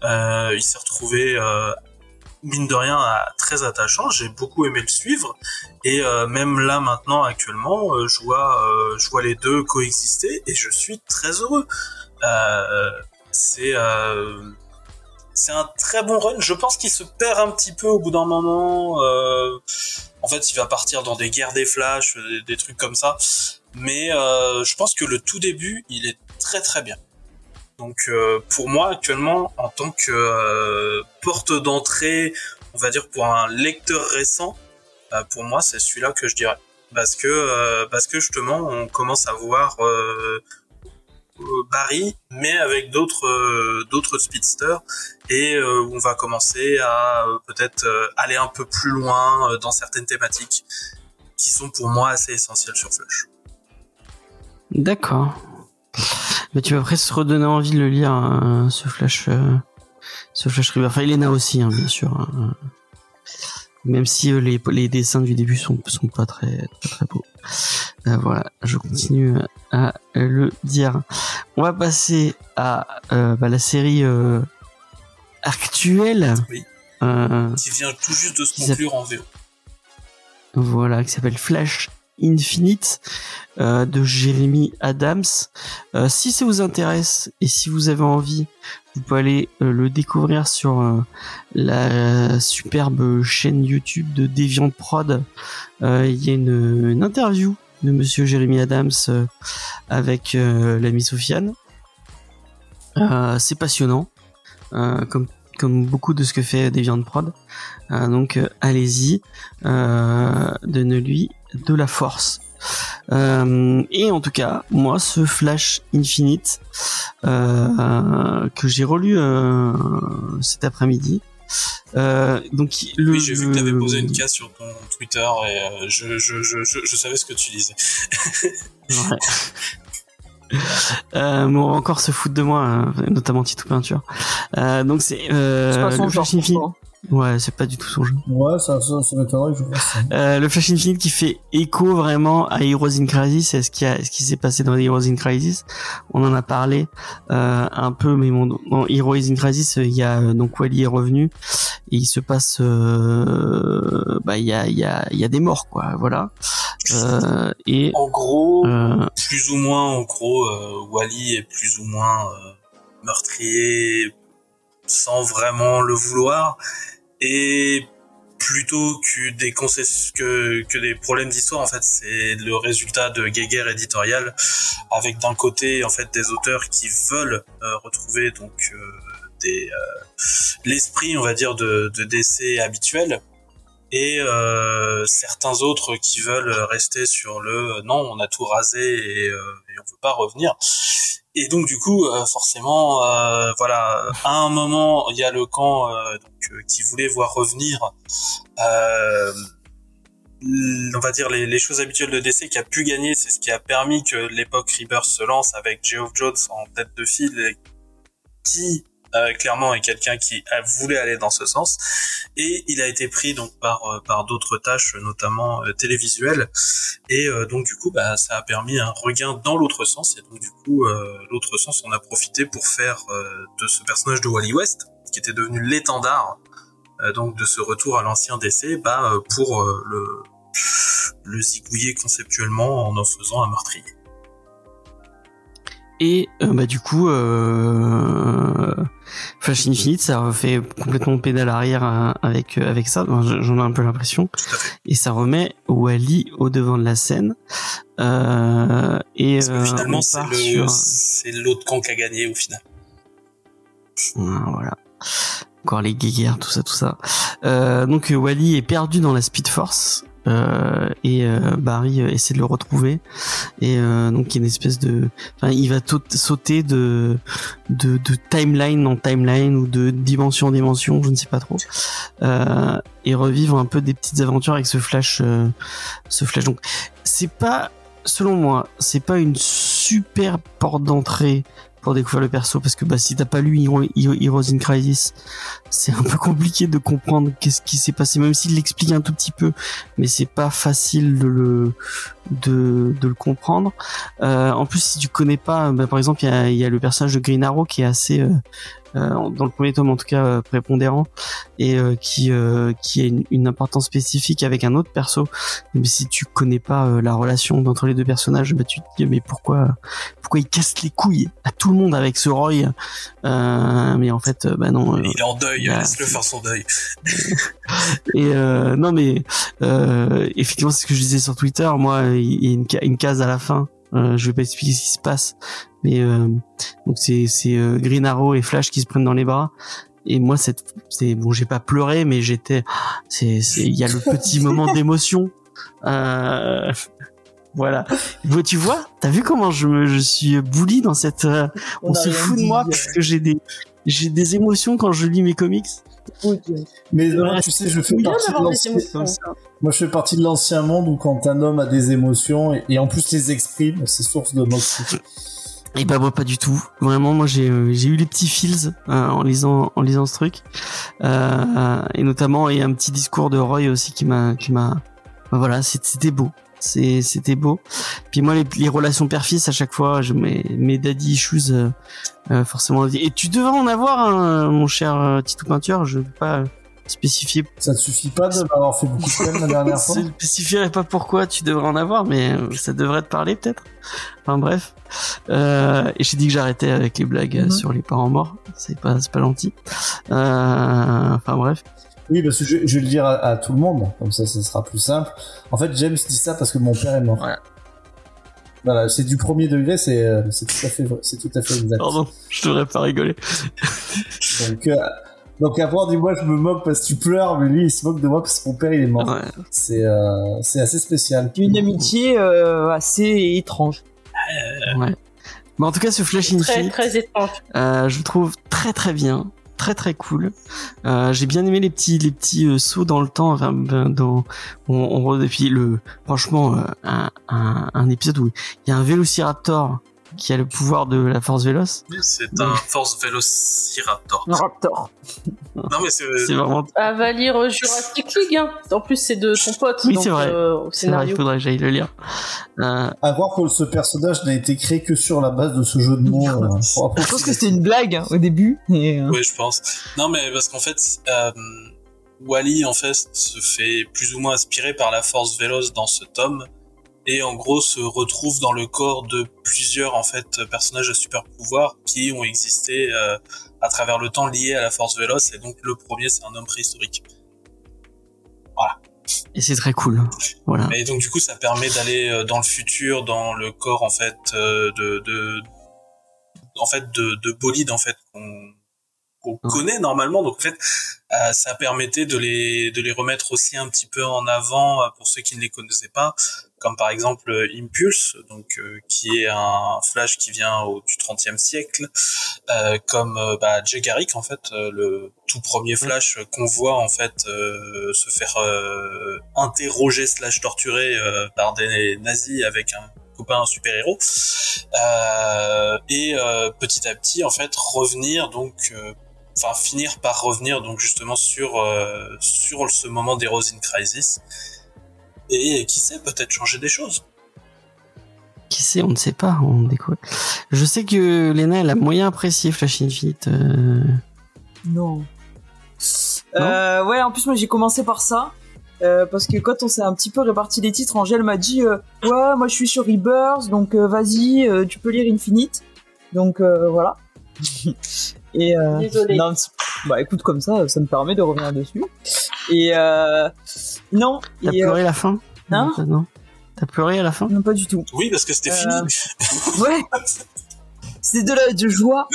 Euh, il s'est retrouvé euh, mine de rien très attachant. J'ai beaucoup aimé le suivre et euh, même là maintenant actuellement, euh, je vois euh, je vois les deux coexister et je suis très heureux. Euh, c'est c'est un très bon run. Je pense qu'il se perd un petit peu au bout d'un moment. en fait, il va partir dans des guerres des flashs, des, des trucs comme ça. Mais je pense que le tout début, il est très très bien. Donc euh, pour moi actuellement, en tant que euh, porte d'entrée, on va dire pour un lecteur récent, euh, pour moi c'est celui-là que je dirais. Parce que parce que justement on commence à voir Barry, mais avec d'autres d'autres speedsters et euh, on va commencer à euh, peut-être aller un peu plus loin dans certaines thématiques qui sont pour moi assez essentielles sur Flash. D'accord. Mais tu vas presque redonner envie de le lire, hein, ce Flash, euh, ce Flash Rebirth. Enfin, Elena aussi, hein, bien sûr. hein. Même si euh, les, les dessins du début sont, sont pas très, très, très beaux. Euh, voilà, je continue à le dire. On va passer à euh, bah, la série euh, actuelle. Oui. Qui vient tout juste de se conclure en VO. voilà, qui s'appelle Flash Infinite euh, de Jeremy Adams. Euh, si ça vous intéresse et si vous avez envie, vous pouvez aller euh, le découvrir sur la superbe chaîne YouTube de Deviant Prod. Il y a une, interview de Monsieur Jérémy Adams avec l'ami Sofiane. C'est passionnant, comme beaucoup de ce que fait Deviant Prod. Donc allez-y, euh, donnez-lui de la force. Euh, et en tout cas, moi, ce Flash Infinite euh, que j'ai relu euh, cet après-midi. Euh, donc le, Oui, j'ai vu que tu avais le- posé une case sur ton Twitter et euh, je, je, je, je, je savais ce que tu disais. Ouais. Euh, mais on va encore se foutre de moi, notamment Tito Peinture. Euh, donc c'est euh, le. Flash Infinite. Ouais, c'est pas du tout son jeu. Ouais, ça, ça, ça m'étonnerait que je fasse ça. Euh, le Flash Infinite qui fait écho vraiment à Heroes in Crisis, c'est ce qui a, ce qui s'est passé dans Heroes in Crisis. On en a parlé euh, un peu, mais bon, dans Heroes in Crisis, il y a euh, donc Wally est revenu et il se passe, euh, bah il y a, il y a, il y a des morts quoi, voilà. Euh, et En gros, euh, plus ou moins, en gros, euh, Wally est plus ou moins euh, meurtrier sans vraiment le vouloir. Et plutôt que des problèmes d'histoire, en fait, c'est le résultat de guéguerre éditoriale, avec d'un côté, en fait, des auteurs qui veulent euh, retrouver donc euh, euh, l'esprit, on va dire, de, de DC habituel, et euh, certains autres qui veulent rester sur le euh, non, on a tout rasé et, euh, et on veut pas revenir. Et donc du coup, euh, forcément, euh, voilà, à un moment, il y a le camp euh, donc, qui voulait voir revenir, on va dire les, les choses habituelles de DC qui a pu gagner, c'est ce qui a permis que l'époque Rebirth se lance avec Geoff Jones en tête de file, qui euh, clairement est quelqu'un qui a, voulait aller dans ce sens. Et il a été pris donc par euh, par d'autres tâches notamment euh, télévisuelles. Et euh, donc du coup bah ça a permis un regain dans l'autre sens. Et donc du coup l'autre sens on a profité pour faire de ce personnage de Wally West qui était devenu l'étendard donc de ce retour à l'ancien DC bah pour le le zigouiller conceptuellement en en faisant un meurtrier. Et euh, bah du coup, euh, Flash Infinite, ça refait complètement pédale arrière euh, avec avec ça. J'en ai un peu l'impression. Fait. Et ça remet Wally au devant de la scène. Euh, et Parce que finalement c'est l'autre camp qui a gagné au final. Ouais, voilà. Encore les guéguerres, tout ça, tout ça. Euh, donc Wally est perdu dans la Speed Force. Euh, et euh, Barry euh, essaie de le retrouver. Et donc il y a une espèce de enfin il va sauter de, de de timeline en timeline ou de dimension en dimension je ne sais pas trop. Et revivre un peu des petites aventures avec ce flash ce flash. Donc c'est pas selon moi c'est pas une super porte d'entrée pour découvrir le perso parce que bah si t'as pas lu Hero- Hero- Heroes in Crisis c'est un peu compliqué de comprendre qu'est-ce qui s'est passé même s'il l'explique un tout petit peu mais c'est pas facile de le de, de le comprendre. Euh, en plus si tu connais pas bah, par exemple il y a, y a le personnage de Green Arrow qui est assez euh, dans le premier tome en tout cas euh, prépondérant et euh, qui euh, qui a une, une importance spécifique avec un autre perso. Mais si tu connais pas euh, la relation entre les deux personnages bah tu te dis mais pourquoi pourquoi il casse les couilles à tout le monde avec ce Roy? Euh, mais en fait euh, bah non euh, Il est en deuil, bah, laisse-le faire son deuil. et euh, non mais euh, effectivement c'est ce que je disais sur Twitter. Moi il y a une case à la fin euh, je vais pas expliquer ce qui se passe mais euh, donc c'est c'est euh, Green Arrow et Flash qui se prennent dans les bras. Et moi cette c'est bon j'ai pas pleuré mais j'étais c'est c'est il y a le petit moment d'émotion. Euh, voilà. Bon, tu vois t'as vu comment je me je suis bouli dans cette euh, on, a se fout de dit. moi parce que j'ai des j'ai des émotions quand je lis mes comics. Ok. Mais Ouais, tu sais, je fais partie de d'avoir Moi, je fais partie de l'ancien monde où quand un homme a des émotions et, et en plus les exprime, c'est source de moxie. Et bah moi pas du tout. Vraiment moi j'ai euh, j'ai eu les petits feels euh, en lisant en lisant ce truc Euh, et notamment et un petit discours de Roy aussi qui m'a qui m'a bah, voilà c'était beau c'était beau. Puis moi les, les relations père-fils à chaque fois je mes mes daddy issues euh, euh, forcément et tu devrais en avoir un, mon cher Tito Peinture je vais pas spécifier Ça te suffit pas de m'avoir fait beaucoup de peine la dernière fois je ne spécifierai pas pourquoi tu devrais en avoir, mais euh, ça devrait te parler peut-être. Enfin bref. Euh, et j'ai dit que j'arrêtais avec les blagues euh, Mhm. sur les parents morts. C'est pas, c'est pas gentil. Euh, enfin bref. Oui, parce que je, je vais le dire à, à tout le monde, comme ça, ça sera plus simple. En fait, James dit ça parce que mon père est mort. Voilà. Voilà, c'est du premier degré, c'est c'est tout à fait c'est tout à fait exact. Pardon, je devrais pas rigoler. Donc, euh, donc après, on dit moi je me moque parce que tu pleures, mais lui il se moque de moi parce que mon père il est mort. Ouais. C'est euh, c'est assez spécial. Une amitié euh, assez étrange. ouais. Mais en tout cas, ce Flash Très, Infinite, très étrange. euh, je le trouve très très bien, très très cool. Euh, J'ai bien aimé les petits les petits euh, sauts dans le temps. Enfin, ben, dans, on, on et puis le franchement euh, un, un, un épisode où il y a un Vélociraptor qui a le pouvoir de la force véloce. C'est un Force Velociraptor. Un raptor. Non, mais c'est. Vraiment Ah, va lire euh, Jurassic League. Hein. En plus, c'est de ton pote. Oui, c'est vrai. euh, au c'est vrai, il faudrait que j'aille le lire. Euh, À voir que ce personnage n'a été créé que sur la base de ce jeu de mots. euh, pour Je pense que c'était une blague hein, au début. Et, euh, Oui, je pense. Non, mais parce qu'en fait, euh, Wally, en fait, se fait plus ou moins inspirer par la force véloce dans ce tome. Et en gros, se retrouve dans le corps de plusieurs, en fait, personnages à super pouvoir qui ont existé euh, à travers le temps liés à la force véloce. Et donc, le premier, c'est un homme préhistorique. et c'est très cool. Voilà. Et donc, du coup, ça permet d'aller euh, dans le futur, dans le corps, en fait, euh, de, de, en fait, de, de bolides, en fait, qu'on connaît normalement. Donc, en fait, euh, ça permettait de les, de les remettre aussi un petit peu en avant pour ceux qui ne les connaissaient pas. Comme par exemple euh, Impulse, donc euh, qui est un Flash qui vient au du 30e siècle, euh, comme euh, bah, Jay Garrick en fait, euh, le tout premier Flash qu'on voit en fait euh, se faire euh, interroger slash torturer euh, par des nazis avec un copain super héros euh, et euh, petit à petit en fait revenir donc euh, enfin finir par revenir donc justement sur euh, sur ce moment d'Heroes in Crisis et qui sait peut-être changer des choses Qui sait, on ne sait pas, on découvre. Je sais que Lena, elle a moyen apprécié Flash Infinite. euh, Non? Euh, ouais, en plus moi j'ai commencé par ça. euh, parce que quand on s'est un petit peu réparti les titres, Angèle m'a dit euh, ouais moi je suis sur Rebirth donc euh, vas-y euh, tu peux lire Infinite donc euh, voilà et euh, non, c'est- bah écoute comme ça ça me permet de revenir dessus. Et euh, non T'as et, euh, pleuré à la fin hein Non, non. T'as pleuré à la fin non pas du tout. Oui parce que c'était Euh, fini. ouais. C'est de la de joie.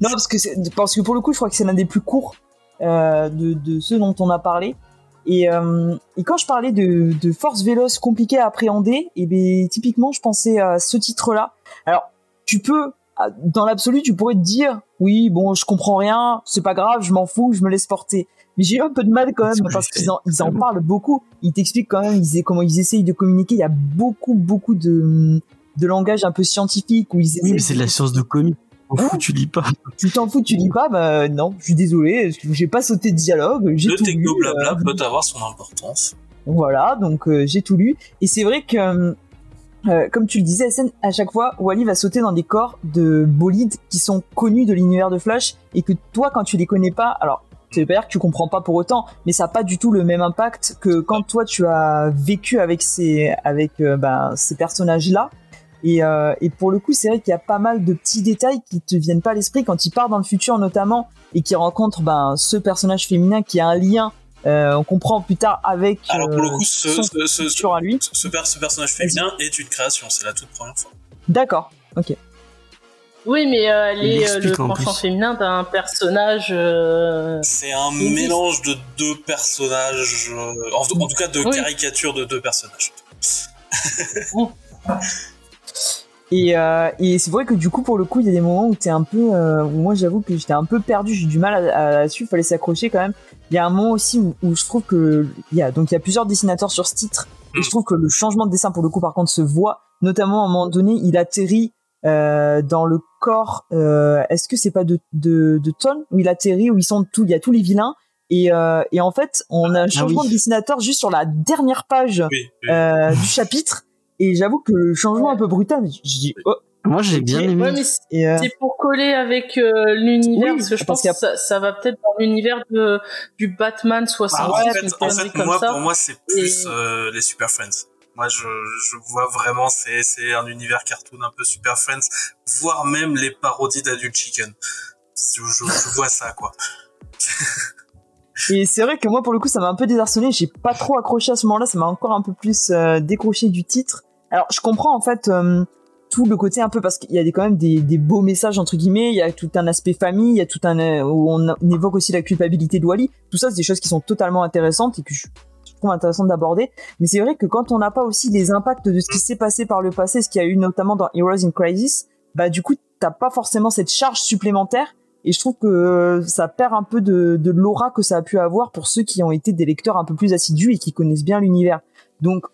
Non parce que c'est- parce que pour le coup je crois que c'est l'un des plus courts euh, de, de ceux dont on a parlé. Et, euh, et quand je parlais de, de force véloce compliquée à appréhender et ben typiquement je pensais à ce titre là alors tu peux dans l'absolu tu pourrais te dire oui bon je comprends rien c'est pas grave je m'en fous je me laisse porter mais j'ai eu un peu de mal quand même parce qu'ils en, ils en Vraiment. parlent beaucoup ils t'expliquent quand même ils, comment ils essayent de communiquer il y a beaucoup beaucoup de de langage un peu scientifique où ils Oui, mais c'est de la science de comique. On Hein fout, tu lis pas. tu t'en fous, tu lis pas, bah non, je suis désolé, j'ai pas sauté de dialogue, j'ai le tout techno lu. blabla euh, peut avoir son importance voilà, donc euh, j'ai tout lu. Et c'est vrai que, euh, comme tu le disais, SN, à chaque fois, Wally va sauter dans des corps de bolides qui sont connus de l'univers de Flash et que toi, quand tu les connais pas, alors veut pas dire que tu comprends pas pour autant, mais ça a pas du tout le même impact que quand toi tu as vécu avec ces, avec euh, ben, ces personnages-là. Et, euh, et pour le coup, c'est vrai qu'il y a pas mal de petits détails qui te viennent pas à l'esprit quand il part dans le futur notamment et qu'il rencontre ben, ce personnage féminin qui a un lien. Euh, on comprend plus tard avec alors pour le euh, coup ce, son ce, ce, à lui. ce, per- ce personnage féminin est une création c'est la toute première fois D'accord. Ok. Oui, mais euh, est euh, le penchant féminin d'un personnage. euh, c'est un mélange de deux personnages euh, en, en tout cas de Oui. caricatures de deux personnages Et, euh, et c'est vrai que du coup, pour le coup, il y a des moments où t'es un peu, euh, où moi j'avoue que j'étais un peu perdu, j'ai du mal à, à suivre, fallait s'accrocher quand même. Il y a un moment aussi où, où je trouve que il y a donc il y a plusieurs dessinateurs sur ce titre et je trouve que le changement de dessin pour le coup par contre se voit, notamment à un moment donné, il atterrit euh, dans le corps. Euh, Est-ce que c'est pas de de, de Ton où il atterrit où ils sont tous, il y a tous les vilains et, euh, et en fait on a un changement oui. de dessinateur juste sur la dernière page oui, oui. euh, du chapitre. Et j'avoue que le changement un peu brutal, mais je dis oh, Moi, j'ai bien aimé. Ouais, mais c'est et euh, c'est pour coller avec euh, l'univers, Oui, parce que je pense que ça, ça va peut-être dans l'univers de, du Batman 60, Ah, en fait, en fait, comme moi, ça. pour moi, c'est plus Et- euh, les Super Friends. Moi, je, je vois vraiment, c'est, c'est un univers cartoon un peu Super Friends, voire même les parodies d'Adult Chicken. Je, je, je vois ça, quoi. Et c'est vrai que moi, pour le coup, ça m'a un peu désarçonné. J'ai pas trop accroché à ce moment-là. Ça m'a encore un peu plus euh, décroché du titre. Alors, je comprends en fait. euh, tout le côté un peu parce qu'il y a des, quand même des, des beaux messages entre guillemets, il y a tout un aspect famille, il y a tout un euh, où on, évoque aussi la culpabilité de Wally. Tout ça, c'est des choses qui sont totalement intéressantes et que je, je trouve intéressant d'aborder. Mais c'est vrai que quand on n'a pas aussi les impacts de ce qui s'est passé par le passé, ce qu'il y a eu notamment dans Heroes in Crisis, bah du coup, t'as pas forcément cette charge supplémentaire. Et je trouve que euh, ça perd un peu de, de l'aura que ça a pu avoir pour ceux qui ont été des lecteurs un peu plus assidus et qui connaissent bien l'univers. Donc,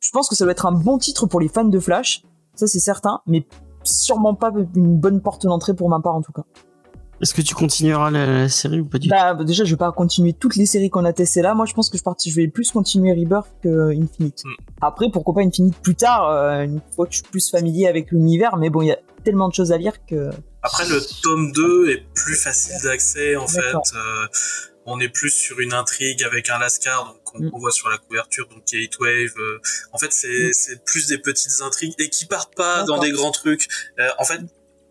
je pense que ça doit être un bon titre pour les fans de Flash, ça c'est certain, mais sûrement pas une bonne porte d'entrée pour ma part en tout cas. Est-ce que tu continueras la, la série ou pas du tout? Bah, déjà, je vais pas continuer toutes les séries qu'on a testées là. Moi, je pense que je, parti, je vais plus continuer Rebirth que Infinite. Mm. Après, pourquoi pas Infinite plus tard, euh, une fois que je suis plus familier avec l'univers. Mais bon, il y a tellement de choses à lire que. Après, le tome 2 est plus facile d'accès, en fait. Euh, on est plus sur une intrigue avec un Lascar, donc on, Mm. on voit sur la couverture, donc Gatewave. Euh, en fait, c'est Mm. c'est plus des petites intrigues et qui partent pas dans des grands trucs. Euh, en fait,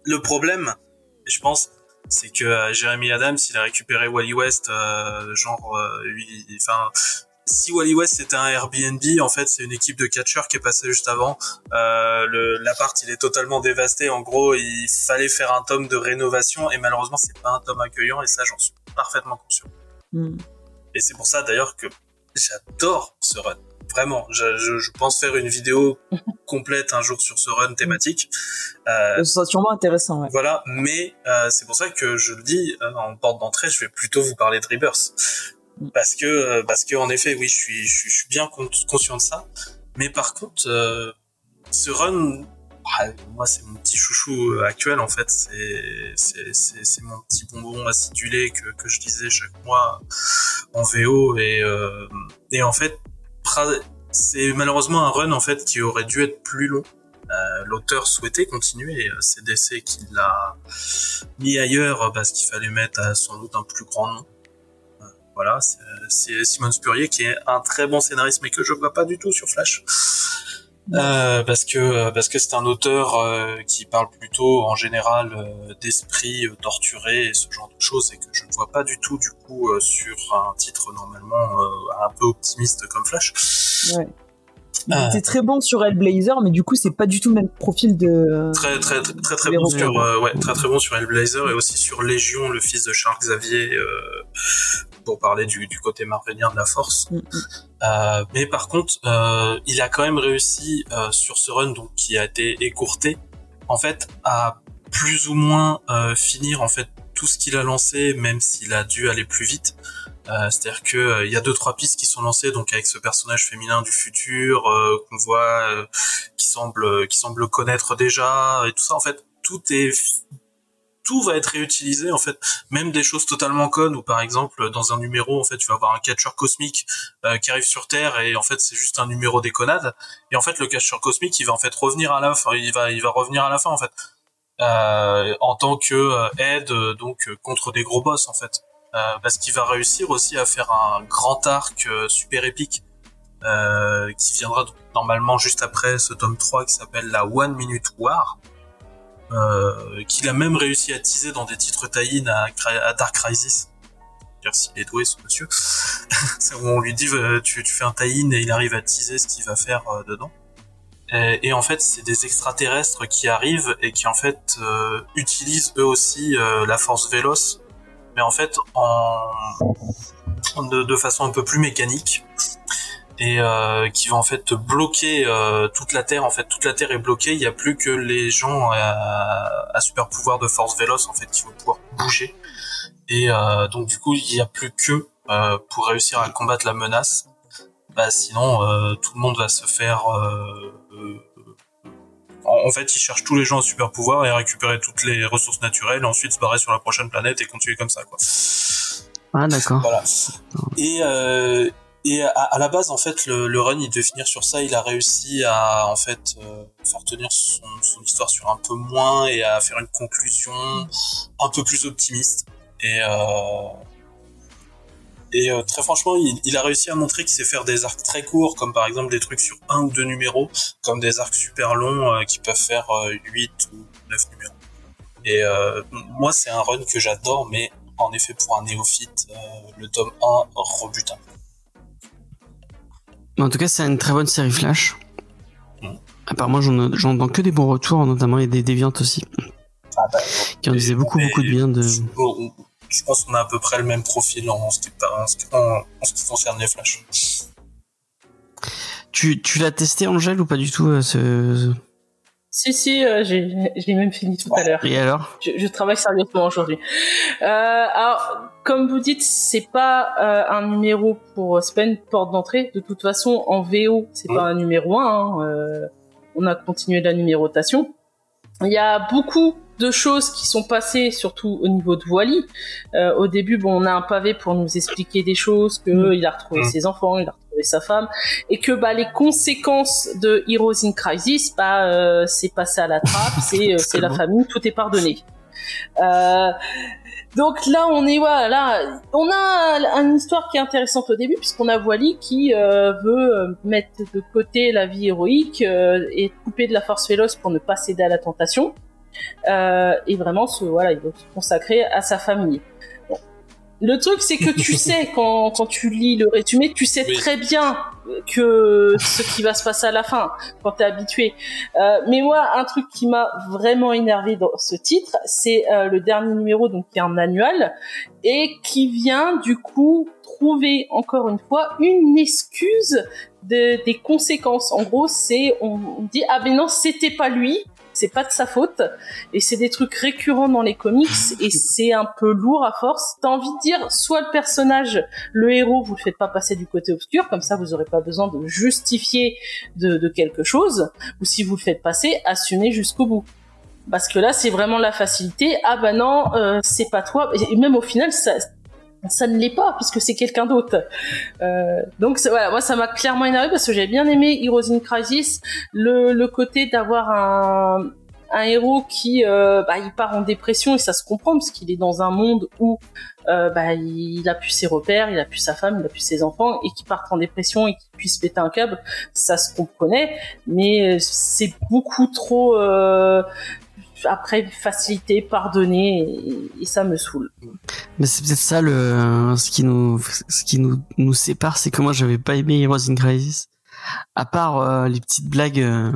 le problème, je pense, c'est que euh, Jeremy Adams, il a récupéré Wally West, euh, genre, euh, enfin, si Wally West c'était un Airbnb, en fait, c'est une équipe de catcheurs qui est passée juste avant. Euh, le l'appart, il est totalement dévasté. En gros, il fallait faire un tome de rénovation et malheureusement, c'est pas un tome accueillant et ça, j'en suis parfaitement conscient. Hmm. Et c'est pour ça d'ailleurs que j'adore ce run. Vraiment, je, je, je pense faire une vidéo complète un jour sur ce run thématique. Euh, Ce sera sûrement intéressant, ouais. voilà, mais euh, c'est pour ça que je le dis euh, en porte d'entrée, je vais plutôt vous parler de Rebirth Mm. parce que euh, parce que en effet, oui, je suis je suis, je suis bien con- conscient de ça, mais par contre, euh, ce run, ah, moi c'est mon petit chouchou euh, actuel en fait, c'est c'est c'est c'est mon petit bonbon acidulé que que je lisais chaque mois en VO et euh, et en fait c'est malheureusement un run en fait qui aurait dû être plus long. Euh, L'auteur souhaitait continuer, euh, c'est DC qui l'a mis ailleurs euh, parce qu'il fallait mettre sans doute un plus grand nom. Voilà, c'est c'est Simon Spurrier qui est un très bon scénariste, mais que je vois pas du tout sur Flash. Euh, parce que euh, parce que c'est un auteur euh, qui parle plutôt en général euh, d'esprit euh, torturé et ce genre de choses et que je ne vois pas du tout du coup euh, sur un titre normalement euh, un peu optimiste comme Flash. ouais. Il Ah. était très bon sur Hellblazer, mais du coup, c'est pas du tout le même profil de. Très très très très, bon sur euh, ouais très très bon sur Hellblazer et aussi sur Légion, le fils de Charles Xavier euh, pour parler du, du côté marvelien de la Force. Mm, mm. Euh, mais par contre, euh, il a quand même réussi euh, sur ce run donc qui a été écourté, en fait, à plus ou moins euh, finir en fait tout ce qu'il a lancé, même s'il a dû aller plus vite. Euh, C'est-à-dire que euh, il y a deux trois pistes qui sont lancées donc avec ce personnage féminin du futur euh, qu'on voit, euh, qui semble qui semble connaître déjà et tout ça. En fait, tout est tout va être réutilisé en fait. Même des choses totalement connes ou par exemple dans un numéro en fait tu vas avoir un catcheur cosmique euh, qui arrive sur Terre et en fait c'est juste un numéro déconnade et en fait le catcheur cosmique il va en fait revenir à la fin il va il va revenir à la fin en fait. Euh, en tant que euh, aide euh, donc euh, contre des gros boss en fait. Euh, parce qu'il va réussir aussi à faire un grand arc super épique qui viendra normalement juste après ce tome 3 qui s'appelle la One Minute War euh, qu'il a même réussi à teaser dans des titres tie-in à, à Dark Crisis. Dire s'il est doué ce monsieur. C'est où on lui dit euh, tu, fais un tie-in et il arrive à teaser ce qu'il va faire euh, dedans. Et, en fait c'est des extraterrestres qui arrivent et qui en fait euh, utilisent eux aussi la force véloce mais en fait en de façon un peu plus mécanique et euh, qui va en fait bloquer euh, toute la Terre. En fait, toute la Terre est bloquée. Il n'y a plus que les gens à, à super pouvoir de force véloce en fait qui vont pouvoir bouger. Et euh, donc du coup, il n'y a plus que euh, pour réussir à combattre la menace. Bah sinon, euh, tout le monde va se faire. euh, euh, en en fait, ils cherchent tous les gens au super pouvoir et récupérer toutes les ressources naturelles, et ensuite se barrer sur la prochaine planète et continuer comme ça, quoi. Ah d'accord. Voilà. Et, euh, et à, la base, en fait, le, run, il devait finir sur ça. Il a réussi à, en fait, euh, faire tenir son, histoire sur un peu moins et à faire une conclusion un peu plus optimiste. Et, euh, euh, très franchement, il, a réussi à montrer qu'il sait faire des arcs très courts, comme par exemple des trucs sur un ou deux numéros, comme des arcs super longs qui peuvent faire euh, 8 ou 9 numéros. Et moi, c'est un run que j'adore, mais en effet, pour un néophyte, le tome 1 rebute un peu. En tout cas, c'est une très bonne série Flash. Mm. Apparemment, j'en j'entends que des bons retours, notamment et des déviantes aussi, Ah bah, qui en disaient beaucoup, beaucoup de bien de. Je pense qu'on a à peu près le même profil en ce qui, en ce qui- en- en ce qui concerne les flashs. Tu, tu l'as testé, Angèle, ou pas du tout euh, ce... Si, si, euh, j'ai j'ai même fini tout à l'heure. Et alors Je, je travaille sérieusement aujourd'hui. Euh, alors, comme vous dites, c'est pas euh, un numéro pour c'est pas une porte d'entrée. De toute façon, en VO, c'est pas un numéro 1. on a continué la numérotation. Il y a beaucoup de choses qui sont passées, surtout au niveau de Wally. Euh, au début, bon, on a un pavé pour nous expliquer des choses, que Mm. il a retrouvé Mm. ses enfants, il a retrouvé sa femme, et que bah les conséquences de Heroes in Crisis, bah euh, c'est passé à la trappe, c'est euh, c'est la famille, tout est pardonné. Euh, donc là, on est voilà, là, on a une histoire qui est intéressante au début puisqu'on a Wally qui euh, veut euh, mettre de côté la vie héroïque euh, et couper de la force féloce pour ne pas céder à la tentation et vraiment se voilà, il veut se consacrer à sa famille. Bon. Le truc, c'est que tu sais quand quand tu lis le résumé, tu sais Oui. très bien que ce qui va se passer à la fin quand t'es habitué. Euh, mais moi, un truc qui m'a vraiment énervé dans ce titre, c'est euh, le dernier numéro, donc qui est un annual, et qui vient du coup trouver encore une fois une excuse de- des conséquences. En gros, c'est on, on dit ah ben non, c'était pas lui. C'est pas de sa faute, et c'est des trucs récurrents dans les comics, et c'est un peu lourd à force. T'as envie de dire, soit le personnage, le héros, vous le faites pas passer du côté obscur, comme ça vous aurez pas besoin de justifier de, de quelque chose, ou si vous le faites passer, assumez jusqu'au bout. Parce que là, c'est vraiment la facilité. Ah bah non, euh, c'est pas toi. Et même au final, ça, ça ne l'est pas puisque c'est quelqu'un d'autre. Euh, donc voilà, moi ça m'a clairement énervé parce que j'ai bien aimé Heroes in Crisis, le, côté d'avoir un, héros qui euh, bah, il part en dépression et ça se comprend parce qu'il est dans un monde où euh, bah, il a plus ses repères, il a plus sa femme, il a plus ses enfants et qui part en dépression et qui puisse péter un câble, ça se comprenait, mais c'est beaucoup trop après facilité, pardonné et, et ça me saoule. Mais c'est peut-être ça le ce qui nous ce qui nous nous sépare, c'est que moi j'avais pas aimé Heroes in Crisis, à part euh, les petites blagues euh,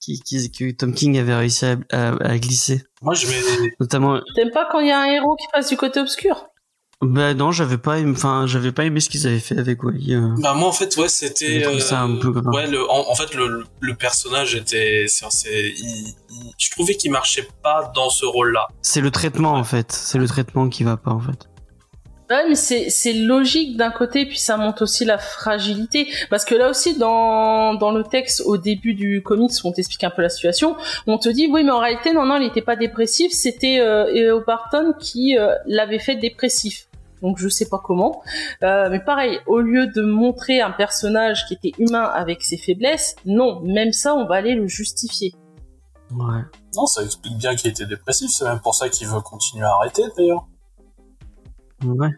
qui, qui que Tom King avait réussi à, à, à glisser, Moi, je mets. notamment. T'aimes pas quand il y a un héros qui passe du côté obscur? Bah non, j'avais pas aimé, enfin j'avais pas aimé ce qu'ils avaient fait avec Wally. euh. Bah moi en fait ouais c'était trouvé ça un peu grave. ouais le en, en fait le, le personnage était c'est je trouvais qu'il marchait pas dans ce rôle là C'est le traitement en fait, c'est le traitement qui va pas en fait. Ouais, mais c'est c'est logique d'un côté, puis ça montre aussi la fragilité. Parce que là aussi, dans, dans le texte, au début du comics, où on t'explique un peu la situation, on te dit, oui, mais en réalité, non, non, il était pas dépressif, c'était euh. Barton qui euh, l'avait fait dépressif. Donc je sais pas comment. Euh, mais pareil, au lieu de montrer un personnage qui était humain avec ses faiblesses, non, même ça, on va aller le justifier. Ouais. non ça explique bien qu'il était dépressif c'est même pour ça qu'il veut continuer à arrêter d'ailleurs Ouais.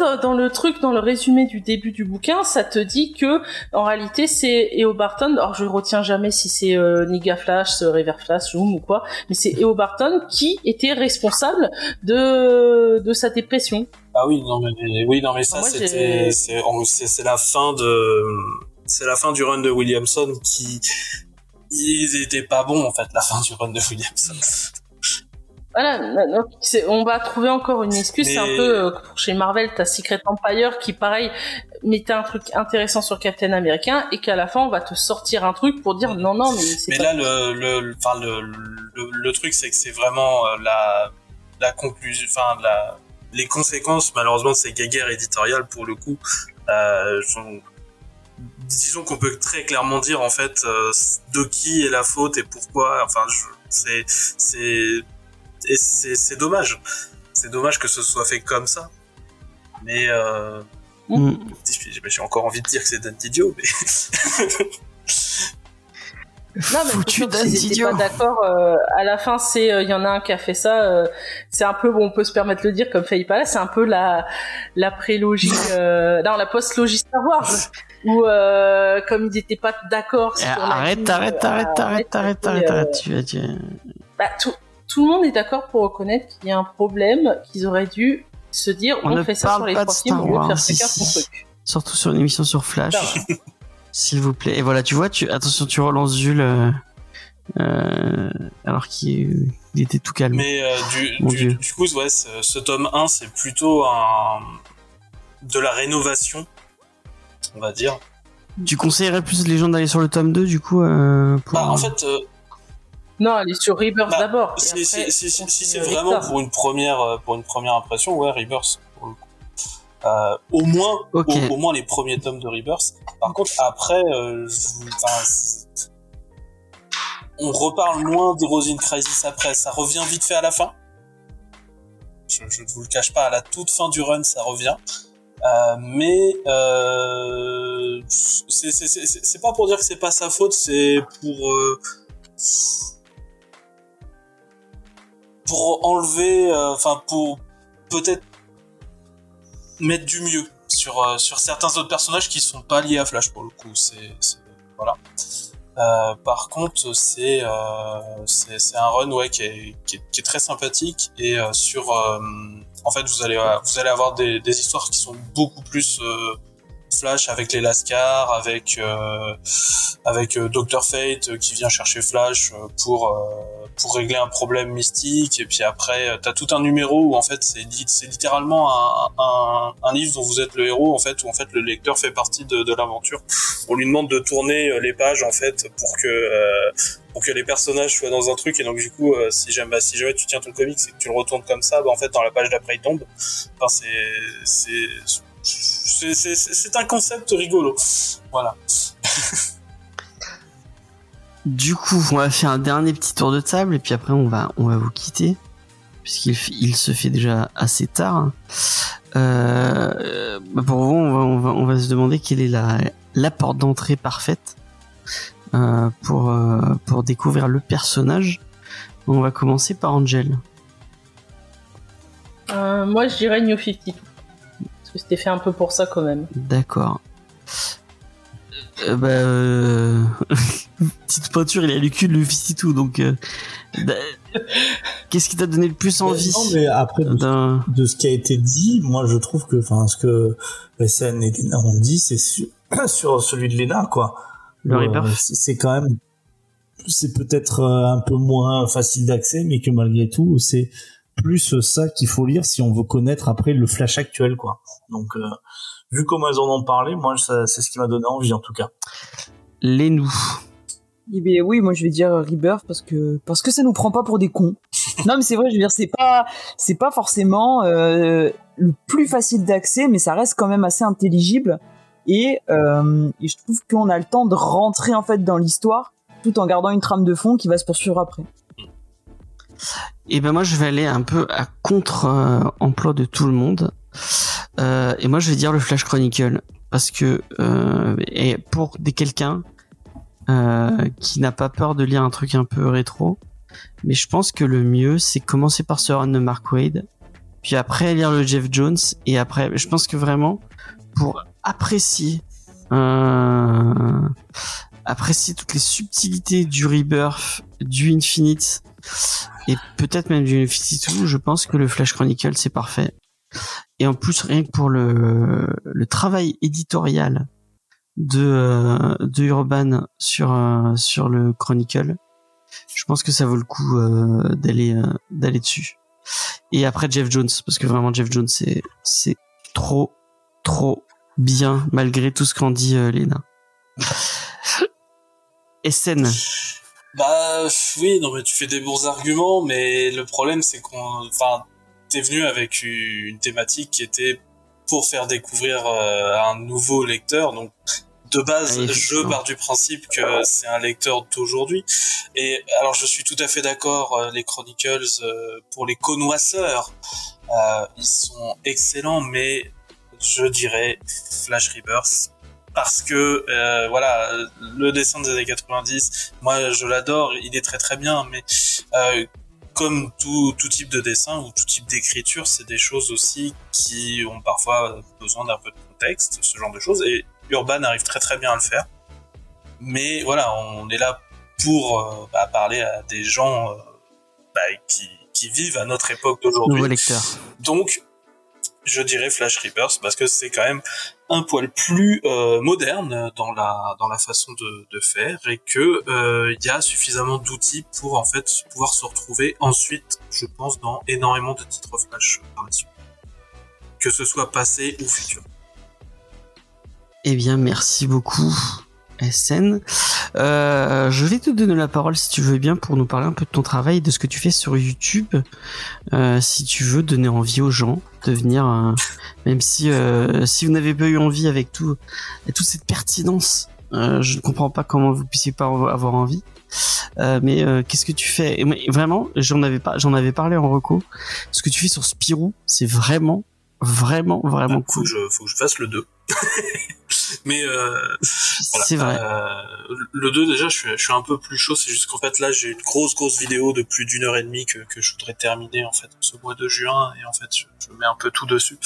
dans, dans le truc, dans le résumé du début du bouquin, ça te dit que en réalité c'est Eo Barton. Alors je retiens jamais si c'est euh, Niga Flash, euh, River Flash, Zoom ou quoi, mais c'est Eo Barton qui était responsable de de sa dépression. ah oui non mais oui non mais ça c'était c'est la fin de c'est la fin du run de Williamson qui ils étaient pas bons en fait la fin du run de Williamson Voilà, donc on va trouver encore une excuse. Mais- C'est un peu euh, chez Marvel, t'as Secret Empire qui, pareil, mettait un truc intéressant sur Captain America et qu'à la fin on va te sortir un truc pour dire non non mais c'est Mais pas là, le, le, le- enfin, le, le, le truc, c'est que c'est vraiment euh, la, la conclusion, enfin, la, les conséquences, malheureusement, de ces guerres éditoriales, pour le coup, euh, sont- disons qu'on peut très clairement dire, en fait, euh, de qui est la faute et pourquoi, enfin, c'est, et c'est, c'est dommage. C'est dommage que ce soit fait comme ça. Mais, euh, Mm. j'ai encore envie de dire que c'est d'un idiot, mais. Non, mais Foutu idiot. pas d'accord. euh, à la fin, c'est il y en a un qui a fait ça. euh, c'est un peu bon, on peut se permettre de le dire comme Faye Palace, c'est un peu la la prélogie, euh, non la post-logie Star Wars, où euh, comme ils n'étaient pas d'accord Eh, la Arrête, arrête, euh, arrête, arrête, arrête, arrête, euh, arrête, tu vas, tu bah, tout tout le monde est d'accord pour reconnaître qu'il y a un problème, qu'ils auraient dû se dire On on, ne fait ça parle sur les pas de trois films Star au lieu de Wars faire chacun ici. son truc. Surtout sur une émission sur Flash. S'il vous plaît. Et voilà, tu vois, tu attention, tu relances Jules euh, euh, alors qu'il il était tout calme. Mais euh, du, coup, ouais, ce, ce tome 1, c'est plutôt un, de la rénovation, on va dire. Tu conseillerais plus les gens d'aller sur le tome 2 du coup euh, pour... Bah, en fait, euh, Non, elle est sur Rebirth Bah, d'abord. si, après, si, si, si, on si c'est vraiment pour une première, euh, pour une première impression, ouais, Rebirth. pour le coup. Euh, au moins, au, au moins les premiers tomes de Rebirth. Par contre, après, euh, je on reparle moins d'Heroes in Crisis après. Ça revient vite fait à la fin. Je, je ne vous le cache pas, à la toute fin du run, ça revient. Euh, mais euh, c'est pas pour dire que c'est pas sa faute, c'est pour euh, pour enlever, euh, enfin pour peut-être mettre du mieux sur euh, certains autres personnages qui sont pas liés à Flash pour le coup. C'est voilà. Euh, par contre, c'est un run qui est, très sympathique et sur en fait vous allez avoir des, histoires qui sont beaucoup plus Flash avec les Lascar, avec euh, avec euh, Dr Fate euh, qui vient chercher Flash pour pour régler un problème mystique. Et puis après t'as tout un numéro où en fait c'est c'est littéralement un, un, un livre dont vous êtes le héros en fait où en fait le lecteur fait partie de, l'aventure. On lui demande de tourner les pages en fait pour que euh, pour que les personnages soient dans un truc. Et donc du coup euh, si jamais bah, si jamais tu tiens ton comic et que tu le retournes comme ça bah en fait dans la page d'après il tombe. Enfin c'est c'est c'est un concept rigolo voilà Du coup, on va faire un dernier petit tour de table et puis après on va on va vous quitter puisqu'il il se fait déjà assez tard. Euh, bah, pour vous, on va, on va on va se demander quelle est la la porte d'entrée parfaite euh, pour euh, pour découvrir le personnage. On va commencer par Angel. Euh, moi, je dirais New 52. Parce que c'était fait un peu pour ça quand même. D'accord. Euh, bah, euh... petite peinture, il a le cul de Luffy tout, donc. euh, bah, Qu'est-ce qui t'a donné le plus envie Non, mais après, de, ce qui a été dit, moi je trouve que, enfin, ce que SN et Lena ont dit, c'est sur, sur celui de Lena, quoi. Le Euh, c'est quand même, c'est peut-être un peu moins facile d'accès, mais que malgré tout, c'est plus ça qu'il faut lire si on veut connaître après le Flash actuel, quoi. Donc, euh, vu comment elles en ont parlé, moi, c'est ce qui m'a donné envie, en tout cas. Les nous. Eh bien, oui, moi je vais dire Rebirth parce que parce que ça nous prend pas pour des cons. non, mais c'est vrai, je veux dire, c'est pas c'est pas forcément euh, le plus facile d'accès, mais ça reste quand même assez intelligible. Et, euh, et je trouve qu'on a le temps de rentrer en fait dans l'histoire, tout en gardant une trame de fond qui va se poursuivre après. Et ben moi je vais aller un peu à contre-emploi de tout le monde. Euh, et moi je vais dire le Flash Chronicle parce que euh, et pour des quelqu'un euh, qui n'a pas peur de lire un truc un peu rétro, mais je pense que le mieux c'est commencer par ce run de Mark Wade, puis après lire le Jeff Jones et après je pense que vraiment pour apprécier euh, apprécier toutes les subtilités du Rebirth, du Infinite et peut-être même du Infinity 2, je pense que le Flash Chronicle c'est parfait. Et en plus rien que pour le, le travail éditorial de euh, de Urban sur euh, sur le Chronicle, je pense que ça vaut le coup euh, d'aller d'aller dessus. Et après Jeff Jones parce que vraiment Jeff Jones c'est c'est trop trop bien malgré tout ce qu'en dit Lena. SN. Bah oui, non mais tu fais des bons arguments, mais le problème c'est qu'on, enfin, t'es venu avec une thématique qui était pour faire découvrir euh, un nouveau lecteur, donc de base, Ah, je pars du principe que c'est un lecteur d'aujourd'hui. Et alors, je suis tout à fait d'accord. euh, Les Chronicles, euh, pour les connoisseurs, euh, ils sont excellents, mais je dirais Flash Rebirth parce que euh, voilà, le dessin des années 90, moi je l'adore, il est très très bien, mais euh, comme tout, tout type de dessin ou tout type d'écriture, c'est des choses aussi qui ont parfois besoin d'un peu de contexte, ce genre de choses, et Urban arrive très très bien à le faire. Mais voilà, on est là pour euh, bah, parler à des gens euh, bah, qui, qui vivent à notre époque d'aujourd'hui. Donc, je dirais Flash Rebirth parce que c'est quand même un poil plus euh, moderne dans la dans la façon de, faire et que euh, il y a suffisamment d'outils pour en fait pouvoir se retrouver ensuite, je pense, dans énormément de titres Flash par la suite, que ce soit passé ou futur. Eh bien, merci beaucoup, SN. Euh, je vais te donner la parole si tu veux bien pour nous parler un peu de ton travail, de ce que tu fais sur YouTube. Euh, si tu veux donner envie aux gens de venir, euh, même si euh, si vous n'avez pas eu envie avec tout toute cette pertinence, euh, je ne comprends pas comment vous puissiez pas avoir envie. Euh, mais euh, qu'est-ce que tu fais? Mais Vraiment, j'en avais pas, j'en avais parlé en reco. Ce que tu fais sur Spirou, c'est vraiment, vraiment, vraiment faut cool. que je faut que je fasse le 2. Mais euh, voilà. C'est vrai. Euh, le 2 déjà, je suis, je suis un peu plus chaud. C'est juste qu'en fait là, j'ai une grosse grosse vidéo de plus d'une heure et demie que, que je voudrais terminer en fait ce mois de juin et en fait je, je mets un peu tout dessus.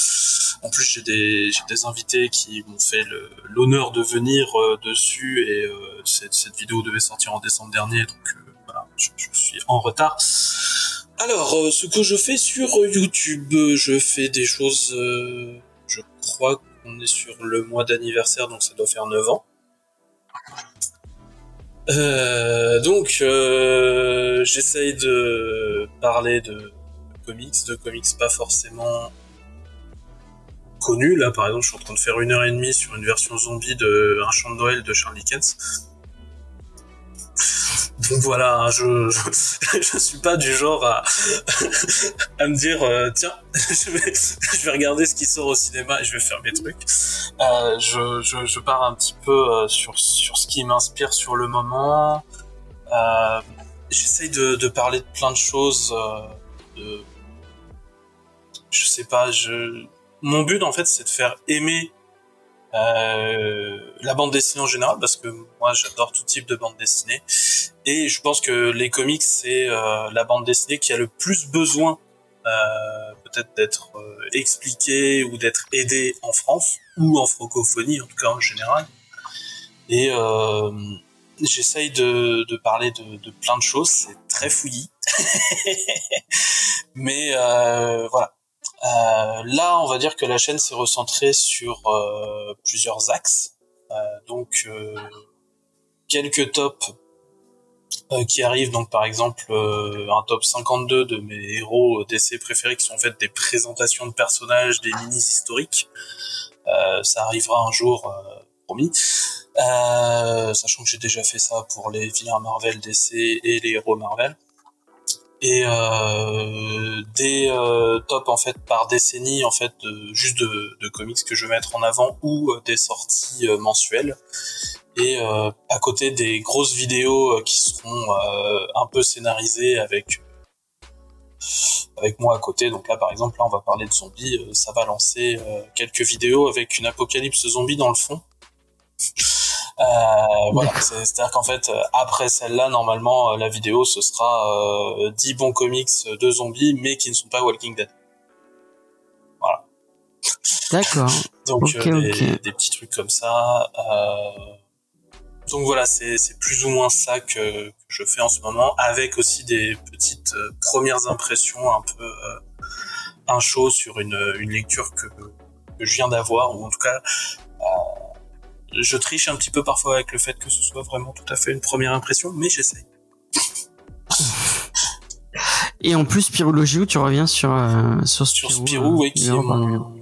En plus, j'ai des j'ai des invités qui m'ont fait le- l'honneur de venir euh, dessus et euh, cette, cette vidéo devait sortir en décembre dernier, donc euh, voilà, je, je suis en retard. Alors, euh, ce que je fais sur YouTube, je fais des choses. euh, je crois qu'on est sur le mois d'anniversaire, donc ça doit faire 9 ans. Euh, donc, euh, j'essaye de parler de comics, de comics pas forcément connus. Là, par exemple, je suis en train de faire une heure et demie sur une version zombie de Un chant de Noël de Charlie Dickens. Donc voilà, je, je je suis pas du genre à à me dire euh, tiens je vais je vais regarder ce qui sort au cinéma et je vais faire mes trucs. Euh, je, je je pars un petit peu euh, sur sur ce qui m'inspire sur le moment. Euh, J'essaye de de parler de plein de choses. euh, de je sais pas, je mon but en fait c'est de faire aimer la bande dessinée en général parce que moi j'adore tout type de bande dessinée. Et je pense que les comics c'est euh, la bande dessinée qui a le plus besoin euh, peut-être d'être euh, expliquée ou d'être aidée en France ou en francophonie en tout cas en général. Et euh, j'essaye de, de parler de, de plein de choses. C'est très fouillis. Mais euh, voilà. Euh, là, on va dire que la chaîne s'est recentrée sur euh, plusieurs axes. Donc, quelques tops euh, qui arrivent. Donc, par exemple, euh, un top 52 de mes héros DC préférés qui sont en fait des présentations de personnages, des minis historiques. Euh, ça arrivera un jour, euh, promis. Euh, sachant que j'ai déjà fait ça pour les vilains Marvel DC et les héros Marvel et euh, des euh, tops en fait par décennie en fait de, juste de, de comics que je vais mettre en avant ou euh, des sorties euh, mensuelles. Et euh, à côté des grosses vidéos qui seront un peu scénarisées avec avec moi à côté. Donc là par exemple là on va parler de zombies. Ça va lancer euh, quelques vidéos avec une apocalypse zombie dans le fond voilà, c'est- c'est-à-dire qu'en fait, euh, après celle-là, normalement, euh, la vidéo, ce sera euh, 10 bons comics de zombies, mais qui ne sont pas Walking Dead. Voilà. D'accord. Donc, euh, des, des petits trucs comme ça. euh, Donc voilà, c'est c'est plus ou moins ça que, que je fais en ce moment, avec aussi des petites euh, premières impressions un peu euh, un show sur une, une lecture que, que je viens d'avoir, ou en tout cas, euh, je triche un petit peu parfois avec le fait que ce soit vraiment tout à fait une première impression, mais j'essaye. Et en plus, Spirologie, tu reviens sur, euh, sur Sur Spirou. Spirou, euh, oui, qui est mon...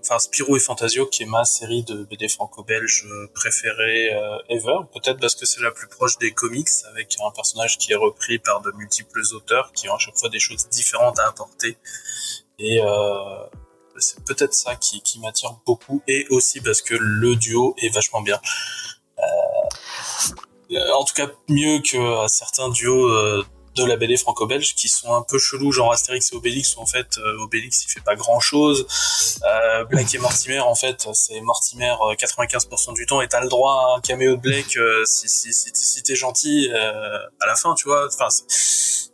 Enfin, Spirou et Fantasio, qui est ma série de BD franco-belge préférée euh, ever. Peut-être parce que c'est la plus proche des comics, avec un personnage qui est repris par de multiples auteurs, qui ont à chaque fois des choses différentes à apporter. Et euh, c'est peut-être ça qui, qui m'attire beaucoup, et aussi parce que le duo est vachement bien. Euh, euh, en tout cas, mieux que euh, certains duos de la BD franco-belge qui sont un peu chelous, genre Astérix et Obélix, où en fait Obélix il fait pas grand chose. Euh, Blake et Mortimer, en fait, c'est Mortimer euh, 95% du temps et t'as le droit à un caméo de Blake si, si, si, si t'es gentil à la fin, tu vois. Enfin,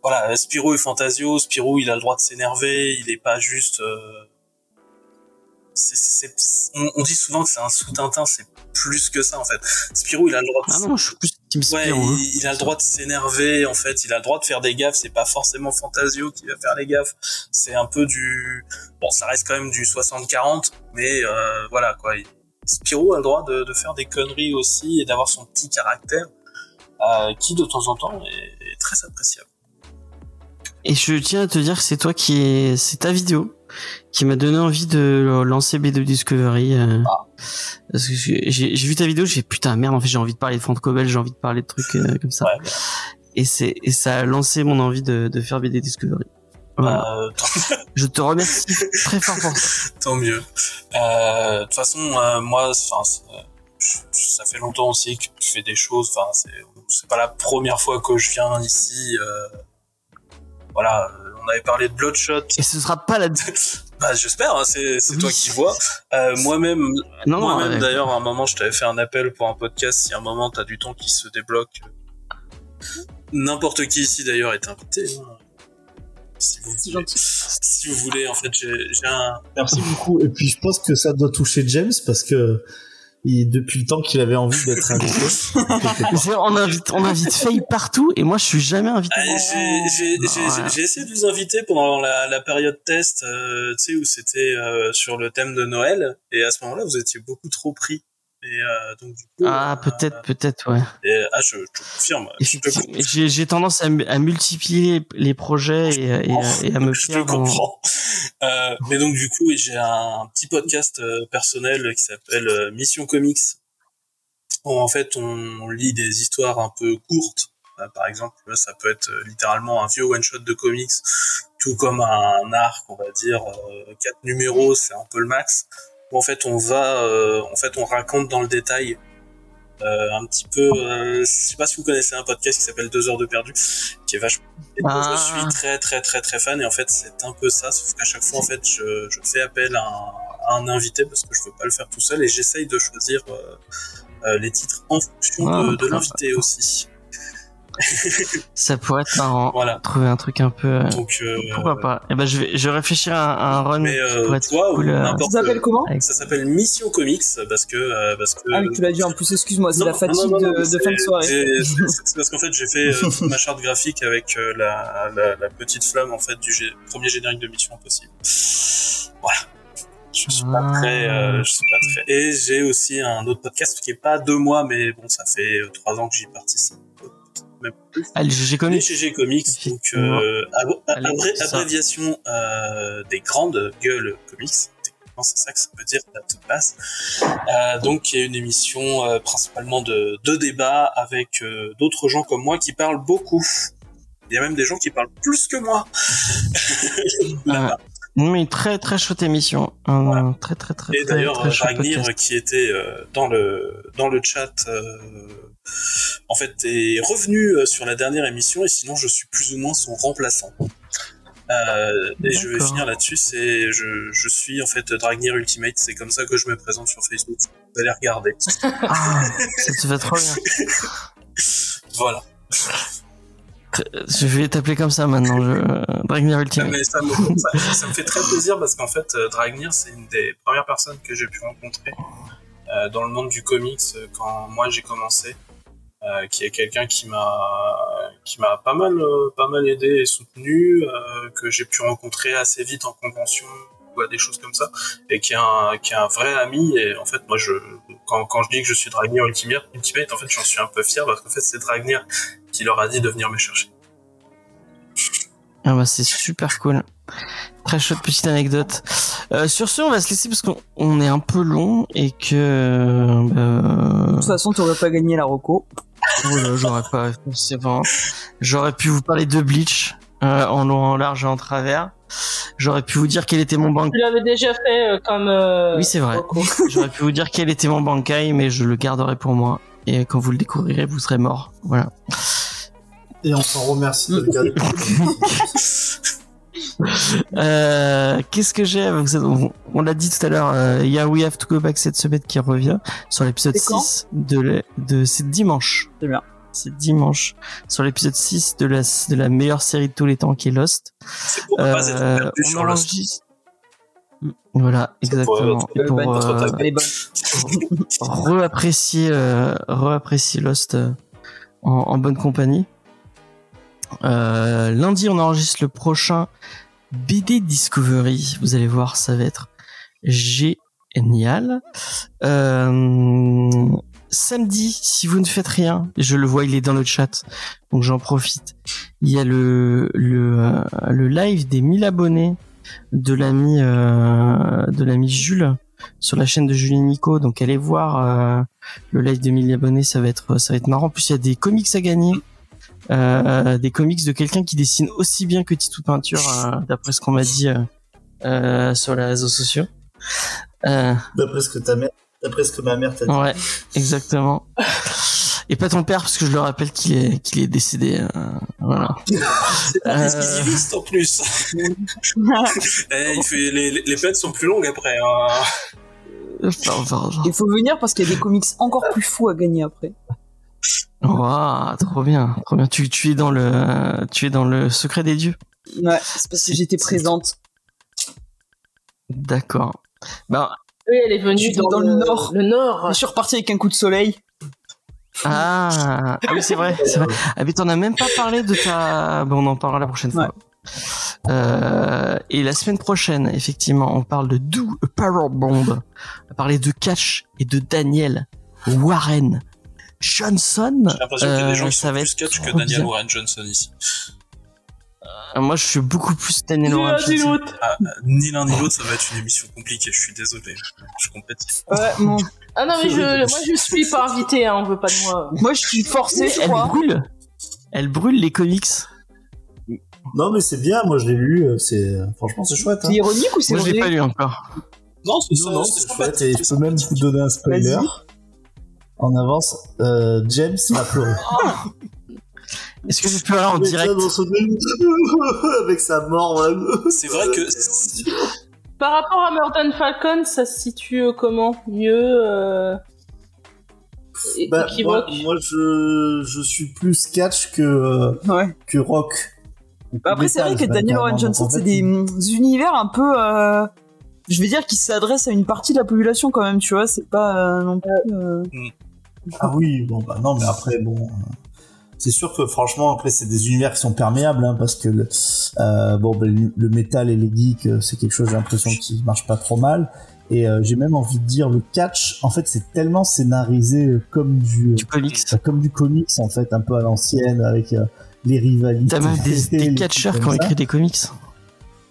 voilà, Spirou et Fantasio, Spirou il a le droit de s'énerver, il est pas juste. On, on dit souvent que c'est un sous-Tintin, c'est plus que ça en fait. Spirou, il a le droit de Ah non, je suis plus Team Ouais, Spirou. hein. il, il a le droit de s'énerver, en fait. Il a le droit de faire des gaffes. C'est pas forcément Fantasio qui va faire les gaffes. C'est un peu du, bon, ça reste quand même du 60-40, mais euh, voilà quoi. Il- Spirou a le droit de, de faire des conneries aussi et d'avoir son petit caractère, euh, qui de temps en temps est, est très appréciable. Et je tiens à te dire que c'est toi qui est, c'est ta vidéo qui m'a donné envie de lancer B2 Discovery. euh, Ah. Parce que j'ai vu ta vidéo, j'ai putain merde, en fait j'ai envie de parler de franco-belge, j'ai envie de parler de trucs euh, comme ça. Ouais, bah, Et c'est et ça a lancé mon envie de, de faire BD Discovery. Voilà. euh, tant, Je te remercie très fort pour ça. tant mieux. Euh, De toute façon, euh, moi, ça fait longtemps aussi que je fais des choses. Enfin, c'est pas la première fois que je viens ici. euh, voilà, euh, on avait parlé de Bloodshot. Et ce sera pas la. Bah, j'espère, hein, c'est c'est Oui. toi qui vois. Euh, Moi-même, Non, non. moi-même d'ailleurs, à un moment, je t'avais fait un appel pour un podcast. Si à un moment t'as du temps qui se débloque, n'importe qui ici d'ailleurs est invité. hein. Si vous, voulez, gentil. si vous voulez, en fait, j'ai j'ai un, Merci beaucoup. Et puis je pense que ça doit toucher James parce que il, depuis le temps qu'il avait envie d'être invité. on invite, on invite Faye partout et moi je suis jamais invité. Ah, j'ai- j'ai- j'ai Voilà. j'ai essayé de vous inviter pendant la, la période test, euh, tu sais, où c'était euh, sur le thème de Noël, et à ce moment-là, vous étiez beaucoup trop pris. Et euh, donc du coup, Ah, euh, peut-être, peut-être, ouais. et, ah, je, te confirme. J'ai tendance à, à multiplier les projets et, à- et, et à me je te comprends. Euh, mais donc du coup, j'ai un petit podcast euh, personnel qui s'appelle euh, Mission Comics. Où, en fait, on lit des histoires un peu courtes. Euh, par exemple, là, ça peut être euh, littéralement un vieux one shot de comics, tout comme un arc, on va dire euh, quatre numéros, c'est un peu le max. Où en fait, on va, euh, en fait, on raconte dans le détail. euh, un petit peu, euh, je sais pas si vous connaissez un podcast qui s'appelle Deux heures de perdu, qui est vachement Ah. je suis très très très très fan et en fait c'est un peu ça sauf qu'à chaque fois en fait je, je fais appel à un, à un invité parce que je veux pas le faire tout seul et j'essaye de choisir euh, euh, les titres en fonction Ah, de, l'invité aussi Ça pourrait être marrant. voilà Trouver un truc un peu. euh, donc euh, Pourquoi pas Eh ben, je vais, je vais réfléchir à, un- run mais qui euh, pourrait être toi ou cool. n'importe Ça s'appelle comment ça s'appelle Mission Comics parce que parce que Ah oui, tu l'as dit en plus, excuse-moi, c'est Non, la non, fatigue non, non, de, de fin de soirée. c'est- parce qu'en fait j'ai fait toute ma charte graphique avec la, la, la petite flamme en fait du gé- premier générique de Mission Impossible. Voilà. Je suis pas très, euh, je suis pas très. Et j'ai aussi un autre podcast qui est pas de moi, mais bon, ça fait trois ans que j'y participe. Même plus. Ah, GG Les Comics. GG Comics, donc euh, Allez, abré- abréviation euh, des grandes gueules comics. C'est ça que ça veut dire à toute base. Euh, donc, il y a une émission principalement de, de débat avec d'autres gens comme moi qui parlent beaucoup. Il y a même des gens qui parlent plus que moi. Là-bas. Mais une très très chouette émission. Un Voilà. très très très Et d'ailleurs, Ragnir, qui était euh, dans le dans le chat, euh, en fait, est revenu euh, sur la dernière émission, et sinon, je suis plus ou moins son remplaçant. Euh, et je vais finir là-dessus. C'est je, je suis en fait Dragnir Ultimate. C'est comme ça que je me présente sur Facebook. Vous allez regarder. Ah, ça te fait trop bien. Voilà. Je vais t'appeler comme ça maintenant. Je... Dragnir Ah, Ultimate. mais ça, me, ça, ça me fait très plaisir parce qu'en fait, euh, Dragnir, c'est une des premières personnes que j'ai pu rencontrer euh, dans le monde du comics euh, quand moi j'ai commencé. Euh, qui est quelqu'un qui m'a qui m'a pas mal euh, pas mal aidé et soutenu que j'ai pu rencontrer assez vite en convention ou à des choses comme ça et qui est un qui est un vrai ami et en fait moi je quand, quand je dis que je suis Dragnir Ultimate Ultimate en fait j'en suis un peu fier parce qu'en fait c'est Dragnir qui leur a dit de venir me chercher Ah bah c'est super cool. Très chouette petite anecdote. Euh, sur ce, on va se laisser parce qu'on on est un peu long et que euh, De toute façon, t'aurais pas gagné la Roco. oh j'aurais pas. C'est bon. J'aurais pu vous parler de Bleach euh, en long, en large et en travers. J'aurais pu vous dire quel était mon bank. Tu l'avais déjà fait euh, comme. euh, Oui, c'est vrai. J'aurais pu vous dire quel était mon bankai, mais je le garderai pour moi. Et quand vous le découvrirez, vous serez mort. Voilà. Et on s'en remercie de le garder. Euh, Qu'est-ce que j'ai avec ça On, l'a dit tout à l'heure, euh, il y a We Have to Go Back cette semaine qui revient sur l'épisode C'est quand 6 de, la- de c'est dimanche. C'est bien. C'est dimanche sur l'épisode 6 de la, de la meilleure série de tous les temps qui est Lost. c'est pour ne pas être Euh, on sur Lost enregistre- Voilà, exactement. Et pour euh, Elle est bonne. re-apprécier euh, re-apprécier Lost euh, en, en bonne compagnie. Euh, lundi, on enregistre le prochain BD Discovery. Vous allez voir, ça va être génial. Euh, samedi, si vous ne faites rien, je le vois, il est dans le chat, donc j'en profite. Il y a le le, euh, le live des 1000 abonnés de l'ami euh, de l'ami Jules sur la chaîne de Julie Nico. Donc allez voir euh, le live de 1000 abonnés, ça va être ça va être marrant. En plus il y a des comics à gagner, des comics de quelqu'un qui dessine aussi bien que Titou Peinture, d'après ce qu'on m'a dit sur les réseaux sociaux. D'après ce que ta mère, d'après ce que ma mère t'a dit. ouais, exactement. Et pas ton père parce que je le rappelle qu'il est qu'il est décédé. euh, voilà. C'est pas Euh. en plus. Eh, il fait, les, les, peines sont plus longues après. hein. Enfin, enfin, enfin. Il faut venir parce qu'il y a des comics encore plus fous à gagner après. Ouah, trop bien, trop bien. Tu, tu es dans le, tu es dans le secret des dieux. Ouais, c'est parce que j'étais présente. D'accord. Ben, Oui, elle est venue Je suis dans, dans le nord. Le nord. Je suis reparti avec un coup de soleil. ah, ah oui, c'est vrai, c'est vrai. Ah, mais t'en as même pas parlé de ta, bon, on en parlera la prochaine fois. Euh, et la semaine prochaine, effectivement, on parle de Do a Power Bomb. On va parler de Catch et de Daniel Warren Johnson. J'ai l'impression qu'il y a des gens Euh, qui sont plus catch que Daniel bien. Warren Johnson ici. Euh, Moi, je suis beaucoup plus Daniel Ni Warren l'un ni Johnson. l'autre. Ah, ni l'un ni l'autre, ça va être une émission compliquée, je suis désolé. Je compatis. Ouais, bon. Ah non, mais je, moi je suis pas invité, hein, on veut pas de moi. Moi, je suis forcée, je Elle crois. brûle. Elle brûle les comics. Non, mais c'est bien, moi je l'ai lu, euh, c'est, franchement, c'est chouette, hein. C'est ironique ou c'est Moi, je l'ai pas lu encore. Non, c'est Non, non, c'est chouette, et je peux même vous donner un spoiler. Vas-y. En avance, euh, James va pleurer. Est-ce que je peux aller en Avec direct Avec sa mort, ouais. C'est vrai que Par rapport à Murden Falcon, ça se situe euh, comment? Mieux euh... é- Bah, moi, équivoque moi, je, je suis plus catch que, euh, Ouais. que rock. Bah après, c'est vrai que Daniel Warren Johnson, c'est des mm, univers un peu. euh, je vais dire qui s'adressent à une partie de la population quand même, tu vois. C'est pas euh, non plus. euh, Ah oui, bon bah non, mais après bon, euh, c'est sûr que franchement après c'est des univers qui sont perméables hein, parce que le, euh, bon bah, le, métal et les geeks euh, c'est quelque chose j'ai l'impression qui marche pas trop mal et euh, j'ai même envie de dire le catch en fait c'est tellement scénarisé euh, comme du, du comics euh, comme du comics en fait un peu à l'ancienne avec euh, les rivalités. T'as même des, catcheurs qui ont écrit des comics.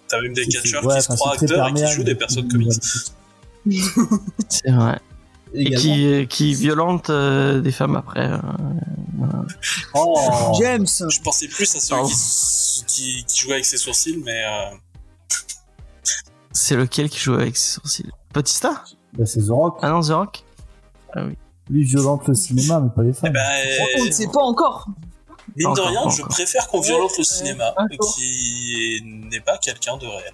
t'as même des catcheurs ouais, qui se croient acteurs et qui jouent des personnes comics. C'est vrai. Et qui, qui violentent euh, des femmes après. euh, Oh. James. Je pensais plus à celui qui, s- qui, qui jouait avec ses sourcils, mais euh, c'est lequel qui joue avec ses sourcils? Bautista? Bah, c'est The Rock. Ah non, The Rock? Lui violente le cinéma mais pas les eh femmes. ben, On ne sait pas encore. mine de rien, je préfère qu'on violente le cinéma qui n'est pas quelqu'un de réel.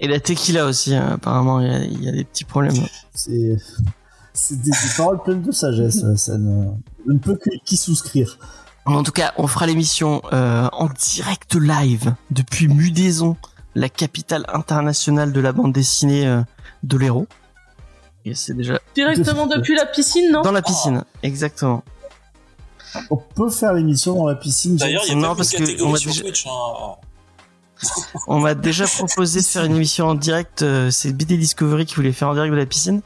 Et la tequila aussi, hein, apparemment, il y, a- il y a des petits problèmes. C'est des, des paroles pleines de sagesse. Ça ne, je ne peux que qu'y souscrire. En tout cas, on fera l'émission euh, en direct live depuis Mudaison, la capitale internationale de la bande dessinée euh, de l'héros. Et c'est déjà Directement depuis la piscine, non? Dans la piscine, exactement. On peut faire l'émission dans la piscine. D'ailleurs, il y a Non, parce que on sur déjà- Twitch. Hein. On m'a déjà proposé de faire une émission en direct. euh, c'est BD Discovery qui voulait faire en direct de la piscine.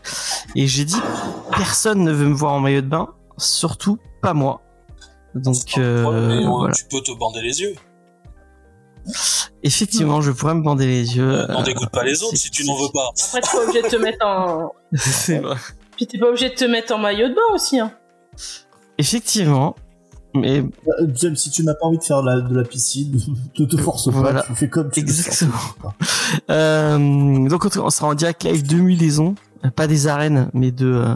Et j'ai dit, personne ne veut me voir en maillot de bain, surtout pas moi. Donc, euh, mais, euh, voilà. Tu peux te bander les yeux. Effectivement, je pourrais me bander les yeux. Euh, N'en euh, dégoûte pas les autres si tu n'en veux pas. Après, t'es pas obligé de te mettre en. C'est vrai. Puis t'es pas obligé de te mettre en maillot de bain aussi, hein. Effectivement. Mais James, si tu n'as pas envie de faire de la, de la piscine, ne te force pas. Voilà. Tu fais comme tu Exactement. sens. Euh, donc on sera en direct live de Mulaison, Euh, pas des arènes, mais de euh,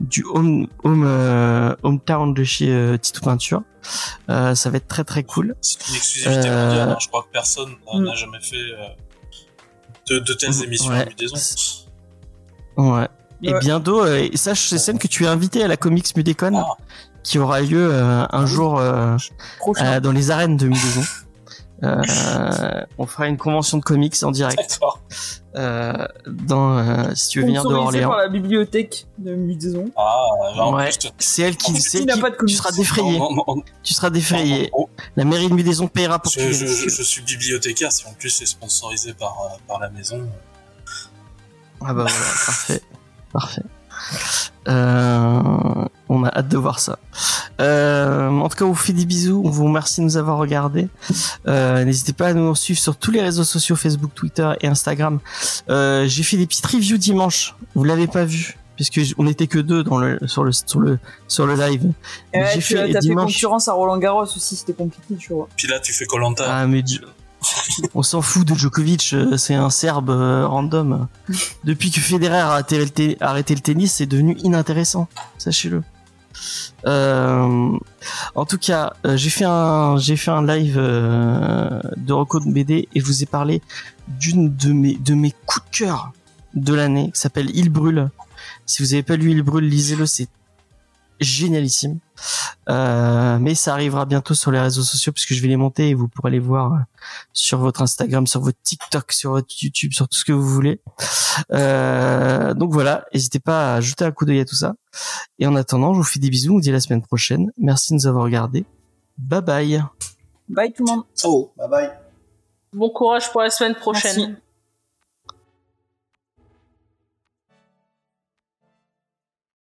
du home home euh, hometown de chez euh, Tito Peinture. Euh, ça va être très très cool. C'est une exclusivité Euh, mondiale. hein. Je crois que personne n'a Mm. n'a jamais fait euh, de, de telles émissions Ouais. à Mudaison. Ouais. Et Ouais. bientôt, euh, et sache Cécile que tu es invité à la Comics Mudécon Ah. Qui aura lieu euh, un jour euh, euh, dans les arènes de. Euh, on fera une convention de comics en direct euh, dans euh, si tu veux venir de Orléans. par la bibliothèque de Musaison. Ah, en Ouais. C'est elle qui, c'est n'a qui- pas de tu seras défrayé. Tu seras défrayé. La mairie de Mudaison paiera pour que je, tu je, je, je suis bibliothécaire, si en plus c'est sponsorisé par, par la maison. Ah bah voilà, parfait, parfait. Euh, on a hâte de voir ça. Euh, en tout cas, on vous fait des bisous. On vous remercie de nous avoir regardés. Euh, N'hésitez pas à nous suivre sur tous les réseaux sociaux Facebook, Twitter et Instagram. Euh, J'ai fait des petites reviews dimanche. Vous l'avez pas vu puisque on était que deux dans le sur le sur le sur le live. Et ouais, J'ai tu fait as fait concurrence à Roland Garros aussi, c'était compliqué, tu vois. Puis là, tu fais Colanta. Ah mais on s'en fout de Djokovic, euh, c'est un Serbe euh, random. Depuis que Federer a arrêté le, tennis, c'est devenu inintéressant, sachez-le. Euh, en tout cas, j'ai fait un live de Rocco de BD et je vous ai parlé d'une de mes de mes coups de cœur de l'année qui s'appelle Il brûle. Si vous avez pas lu Il brûle, lisez-le, c'est génialissime. Euh, mais ça arrivera bientôt sur les réseaux sociaux puisque je vais les monter et vous pourrez les voir euh, sur votre Instagram, sur votre TikTok, sur votre YouTube, sur tout ce que vous voulez. Euh, donc voilà, n'hésitez pas à jeter un coup d'œil à tout ça. Et en attendant, je vous fais des bisous, on vous dit à la semaine prochaine. Merci de nous avoir regardés. Bye bye. Bye tout le monde. Oh. Bye bye. Bon courage pour la semaine prochaine. Merci.